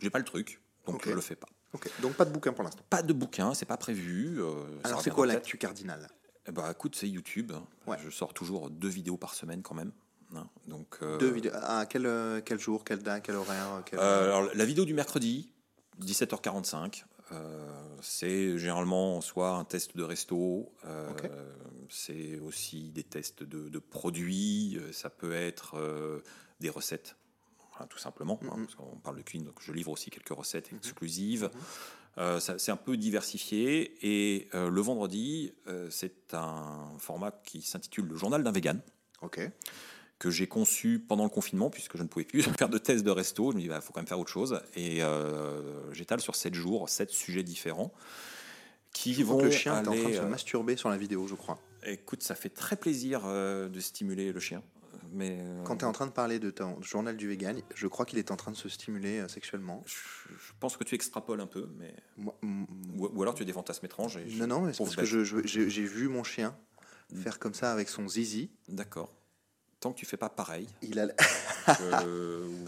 le- pas le truc, donc je le fais pas. Ok, donc pas de bouquin pour l'instant. Pas de bouquin, c'est pas prévu. Alors c'est quoi l'actu cardinal Eh ben, écoute, c'est YouTube. Ouais. Je sors toujours deux vidéos par semaine quand même. Hein. Donc, euh, Deux vidéos. À quel, euh, quel jour, quelle date, quel horaire quel- euh, alors, la vidéo du mercredi, 17h45, euh, c'est généralement soit un test de resto, euh, c'est aussi des tests de, de produits, ça peut être euh, des recettes. Voilà, tout simplement, hein, Mhm. parce qu'on parle de cuisine, donc je livre aussi quelques recettes exclusives. Euh, ça- c'est un peu diversifié. Et euh, le vendredi, euh, c'est un format qui s'intitule Le journal d'un vegan, Ok. Que j'ai conçu pendant le confinement, puisque je ne pouvais plus faire de tests de resto. Je me dis, il faut quand même faire autre chose. Et euh, j'étale sur 7 jours, 7 sujets différents. Qui Je vont que le chien est en train de aller, se euh, masturber sur la vidéo, je crois. Écoute, ça fait très plaisir euh, de stimuler le chien. Mais euh, Quand tu es en train de parler de ton journal du vegan, je crois qu'il est en train de se stimuler sexuellement. je, je pense que tu extrapoles un peu, mais Moi- m- ou, ou alors tu as des fantasmes étranges. et non, non, mais c'est parce que bête. j'ai j'ai vu mon chien Mm. faire comme ça avec son zizi. D'accord. Tant que tu fais pas pareil. Il a...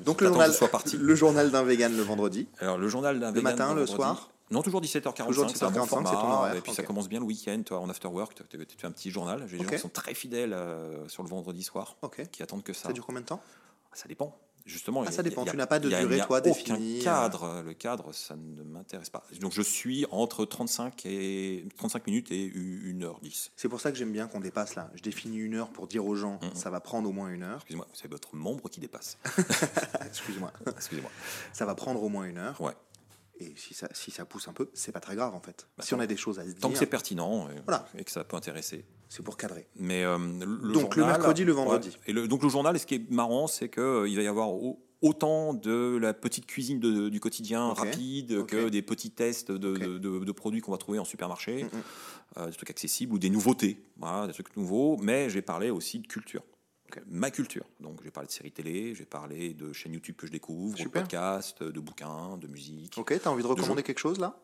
Donc tu le journal, le journal d'un vegan le vendredi. Alors le journal d'un Le vegan matin, le le vendredi. soir? Non, toujours 17h45. Toujours c'est un bon 17h45, c'est ton format, horaire, Et puis ça commence bien le week-end, toi, en after work, tu, fais un petit journal. J'ai des Ok. gens qui sont très fidèles euh, sur le vendredi soir, Ok. qui attendent que ça. Ça dure combien de temps? Ça dépend. Justement, Ah, il y a- ça dépend. a- Tu n'as pas de il y a- durée, y a toi, définie, euh. cadre. Le cadre, ça ne m'intéresse pas. Donc je suis entre 35, et, 35 minutes et 1h10. C'est pour ça que j'aime bien qu'on dépasse là. Je définis une heure pour dire aux gens, ça va prendre au moins une heure. Excusez-moi, c'est votre membre qui dépasse. Excuse-moi. Excusez-moi. Ça va prendre au moins une heure. Ouais. Et si ça, si ça pousse un peu, c'est pas très grave en fait. Bah, si on a des choses à se Tant que dire, c'est pertinent et, Voilà. et que ça peut intéresser. c'est pour cadrer. Mais euh, le Donc, le mercredi, le vendredi. Ouais. Et le, donc le journal, et ce qui est marrant, c'est que euh, va y avoir au- autant de la petite cuisine de- du quotidien rapide que des petits tests de, Ok. de- de- de produits qu'on va trouver en supermarché, Mm, mm. euh, des trucs accessibles ou des nouveautés, voilà, des trucs nouveaux. Mais j'ai parlé aussi de culture. Ma culture. Donc, j'ai parlé de séries télé, j'ai parlé de chaînes YouTube que je découvre, de podcasts, de bouquins, de musique. Ok, t'as envie de recommander quelque chose là?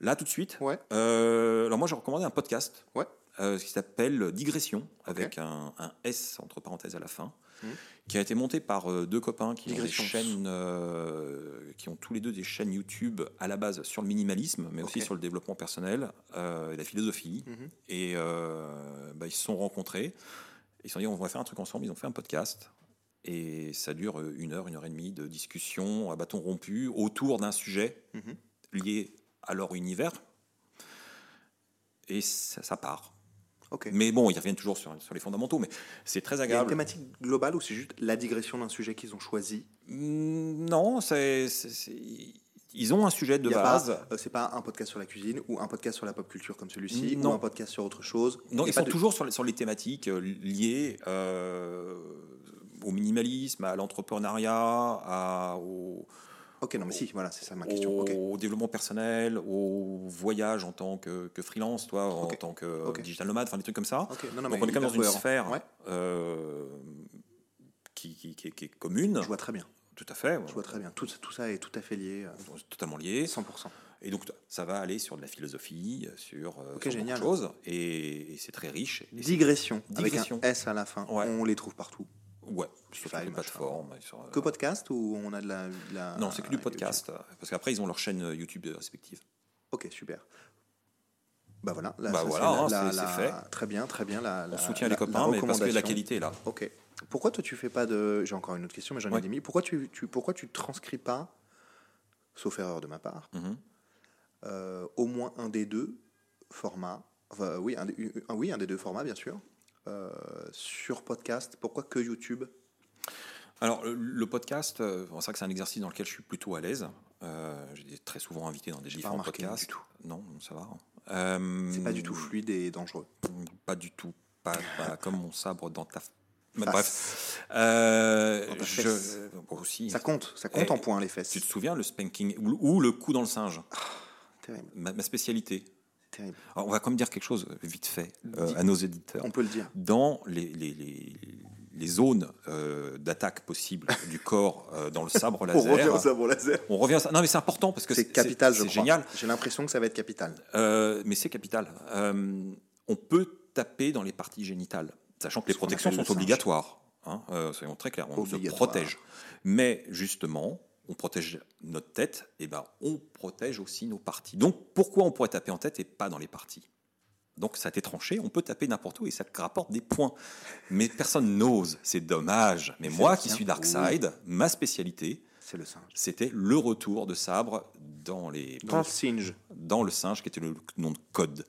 Là, tout de suite, Ouais. euh, alors moi, j'ai recommandé un podcast Ouais. euh, qui s'appelle Digression, avec un, un S entre parenthèses à la fin, Mhm. qui a été monté par euh, deux copains qui ont des chaînes, euh, qui ont tous les deux des chaînes YouTube à la base sur le minimalisme, mais aussi sur le développement personnel et la philosophie. Mhm. Et bah, ils se sont rencontrés. Ils se sont dit, on va faire un truc ensemble. Ils ont fait un podcast. Et ça dure euh, une heure, une heure et demie de discussion à bâton rompu autour d'un sujet Mhm. lié à leur univers. Et ça, ça part. Mais bon, ils reviennent toujours sur, sur les fondamentaux, mais c'est très Il y a une agréable. thématique globale ou c'est juste la digression d'un sujet qu'ils ont choisi? Mm, Non, c'est- ils ont un sujet de base. euh, C'est pas un podcast sur la cuisine ou un podcast sur la pop culture comme celui-ci ou Non. un podcast sur autre chose. Non, ils sont de- toujours sur, les- sur les thématiques euh, liées euh, au minimalisme, à l'entrepreneuriat, au, Ok, non, mais si, voilà, c'est ça ma question. au Ok. développement personnel, au voyage en tant que, que freelance, toi, en tant que digital nomade, enfin des trucs comme ça. Ok, non, non, Donc on est quand même dans une cohérent. sphère Ouais, euh, qui, qui- qui est- qui est commune. je vois très bien. Tout à fait. Je vois très bien. Tout, tout ça est tout à fait lié. euh, totalement lié. 100%. Et donc, ça va aller sur de la philosophie, sur, euh, Ok, sur génial. choses. Et, et c'est très riche. Et Digression, Digression. avec un S à la fin. Ouais. On les trouve partout. Ouais, sur toutes les machin. plateformes. sur, euh, Que podcast ou on a de la. de la- non, c'est que du podcast. euh, Parce qu'après, ils ont leur chaîne YouTube respective. Ok, super. Bah voilà, là, Bah voilà, c'est hein, c'est- fait. Très bien, très bien. La, On la- soutient les copains, mais parce que la qualité est là. Ok. Pourquoi toi tu fais pas de. J'ai encore une autre question, mais j'en ai Ouais. des mille. Pourquoi tu, tu, pourquoi tu transcris pas, sauf erreur de ma part, Mhm. euh, au moins un des deux formats enfin, oui, un, oui, un des deux formats, bien sûr. euh, sur podcast, pourquoi que YouTube? Alors, le, podcast, euh, c'est vrai que c'est un exercice dans lequel je suis plutôt à l'aise. Euh, J'ai été très souvent invité dans des pas différents podcasts. du tout. Non, ça va. Euh, C'est pas du tout fluide et dangereux. Pas du tout. Pas, pas comme mon sabre dans ta. Face. bref. Euh, je, bon, aussi. Ça compte, ça compte Eh, en points les fesses. Tu te souviens le spanking ou, ou le coup dans le singe? Terrible, ma, ma spécialité. terrible. Alors, on va quand même dire quelque chose vite fait euh, à nos éditeurs. On peut le dire. Dans les, les, les, les zones euh, d'attaque possibles du corps dans le sabre On revient laser, au sabre laser. on revient à ça. Non, mais c'est important parce que C'est capital, c'est génial. J'ai l'impression que ça va être capital. Mais c'est capital. On peut taper dans les parties génitales, sachant que les protections sont obligatoires. hein, euh, soyons très clairs, on se protège. Mais justement, on protège notre tête, et ben on protège aussi nos parties. Donc pourquoi on pourrait taper en tête et pas dans les parties? Donc ça a été tranché, on peut taper n'importe où et ça rapporte des points. Mais personne n'ose, c'est dommage. Mais moi qui suis Darkside, ma spécialité, C'est le singe. c'était le retour de sabre dans, les, Dans le singe. dans le singe, qui était le nom de code.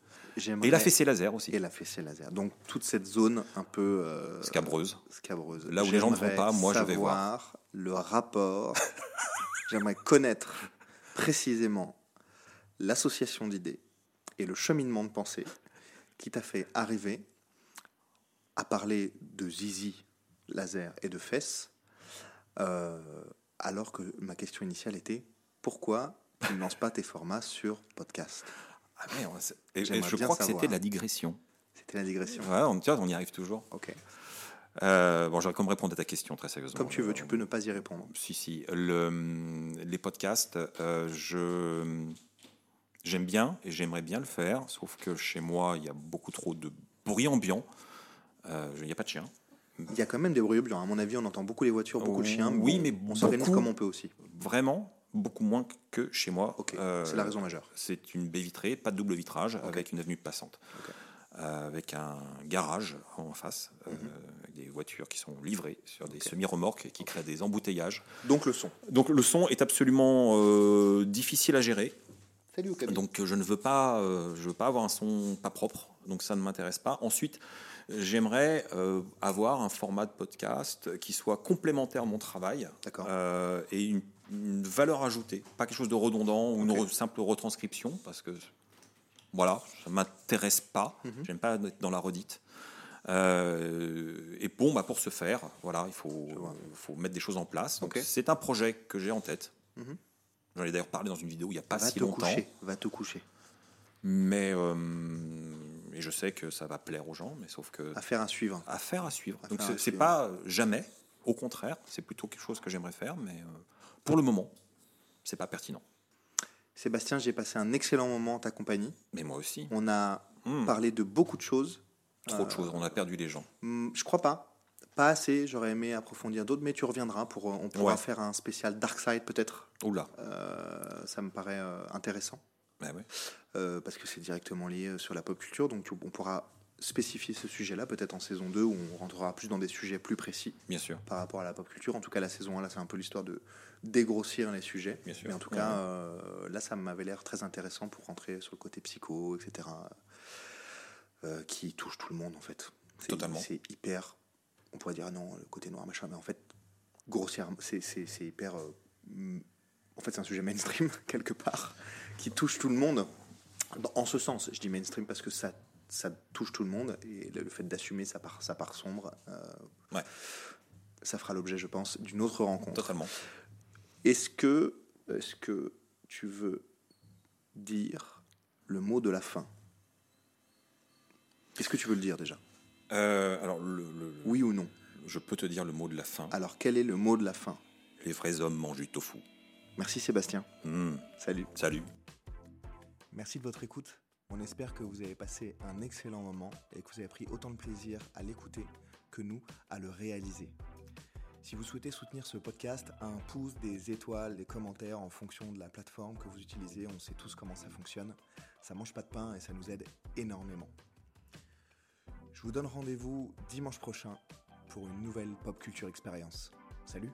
Et la fessée laser aussi, Et la fessée laser. Donc toute cette zone un peu euh, scabreuse. scabreuse. Là où les gens ne vont pas, moi, je vais savoir le rapport. J'aimerais connaître précisément l'association d'idées et le cheminement de pensée qui t'a fait arriver à parler de zizi, laser et de fesses, euh, alors que ma question initiale était pourquoi tu ne lances pas tes formats sur podcast? Ah et- je crois que c'était la digression. C'était la digression. Ouais, on, y arrive toujours. Ok. Euh, bon, j'aurais comme répondre à ta question très sérieusement. Comme tu veux, Euh, tu peux ne pas y répondre. Si, si. Le, les podcasts, euh, je j'aime bien et j'aimerais bien le faire, sauf que chez moi, il y a beaucoup trop de bruit ambiant. Euh, Il n'y a pas de chien. Il y a quand même des bruits blancs. À mon avis, on entend beaucoup les voitures, beaucoup de chiens. Oui, Bon, mais on s'organise comme on peut aussi. Vraiment, beaucoup moins que chez moi. Euh, c'est la raison majeure. C'est une baie vitrée, pas de double vitrage, avec une avenue passante. Euh, avec un garage en face, euh, Mhm. avec des voitures qui sont livrées sur des semi-remorques qui créent des embouteillages. Donc le son. Donc le son est absolument difficile à gérer. Salut. Donc je ne veux pas, je veux pas avoir un son pas propre. Donc ça ne m'intéresse pas. Ensuite, j'aimerais euh, avoir un format de podcast qui soit complémentaire à mon travail euh, et une, une valeur ajoutée, pas quelque chose de redondant ou une re- simple retranscription, parce que voilà, ça m'intéresse pas. Mhm. J'aime pas être dans la redite. Euh, et bon, bah pour ce faire, voilà, il faut, mettre des choses en place. C'est un projet que j'ai en tête. Mhm. J'en ai d'ailleurs parlé dans une vidéo il n'y a pas va si te longtemps. coucher. Va te coucher. Mais euh, et je sais que ça va plaire aux gens, mais sauf que Affaire à suivre. affaire à suivre. Affaire Donc à c'est- pas jamais, au contraire, c'est plutôt quelque chose que j'aimerais faire, mais euh, pour le moment, c'est pas pertinent. Sébastien, j'ai passé un excellent moment en ta compagnie. Mais moi aussi, On a Hmm, parlé de beaucoup de choses. trop de euh, choses. On a perdu les gens. Hmm, Je crois pas. Pas assez. J'aurais aimé approfondir d'autres, mais tu reviendras pour. euh, On pourra Ouais. faire un spécial Dark Side peut-être. Oula. Euh, ça me paraît euh, intéressant. Bah ouais. euh, parce que c'est directement lié euh, sur la pop culture. Donc on pourra spécifier ce sujet-là, peut-être en saison 2, où on rentrera plus dans des sujets plus précis Bien sûr. par rapport à la pop culture. En tout cas, la saison 1, là, c'est un peu l'histoire de dégrossir les sujets. Bien sûr. Mais en tout Ouais, cas, euh, là, ça m'avait l'air très intéressant pour rentrer sur le côté psycho, etc. euh, qui touche tout le monde en fait. C'est- Totalement. C'est hyper. On pourrait dire ah non, le côté noir, machin, mais en fait, grossièrement, c'est hyper. en fait, c'est un sujet mainstream, quelque part, qui touche tout le monde. En ce sens, je dis mainstream parce que ça, ça touche tout le monde et le, fait d'assumer sa part, sa part sombre, euh, Ouais. ça fera l'objet, je pense, d'une autre rencontre. Totalement. Est-ce que, est que tu veux dire le mot de la fin? Est-ce que tu veux le dire déjà? Euh, alors, le, le- le- Oui ou non? Je peux te dire le mot de la fin. Alors, quel est le mot de la fin? Les vrais hommes mangent du tofu. Merci Sébastien. Hmm, Salut. Salut. Merci de votre écoute. On espère que vous avez passé un excellent moment et que vous avez pris autant de plaisir à l'écouter que nous à le réaliser. Si vous souhaitez soutenir ce podcast, un pouce, des étoiles, des commentaires en fonction de la plateforme que vous utilisez, on sait tous comment ça fonctionne. Ça mange pas de pain et ça nous aide énormément. Je vous donne rendez-vous dimanche prochain pour une nouvelle pop culture expérience. Salut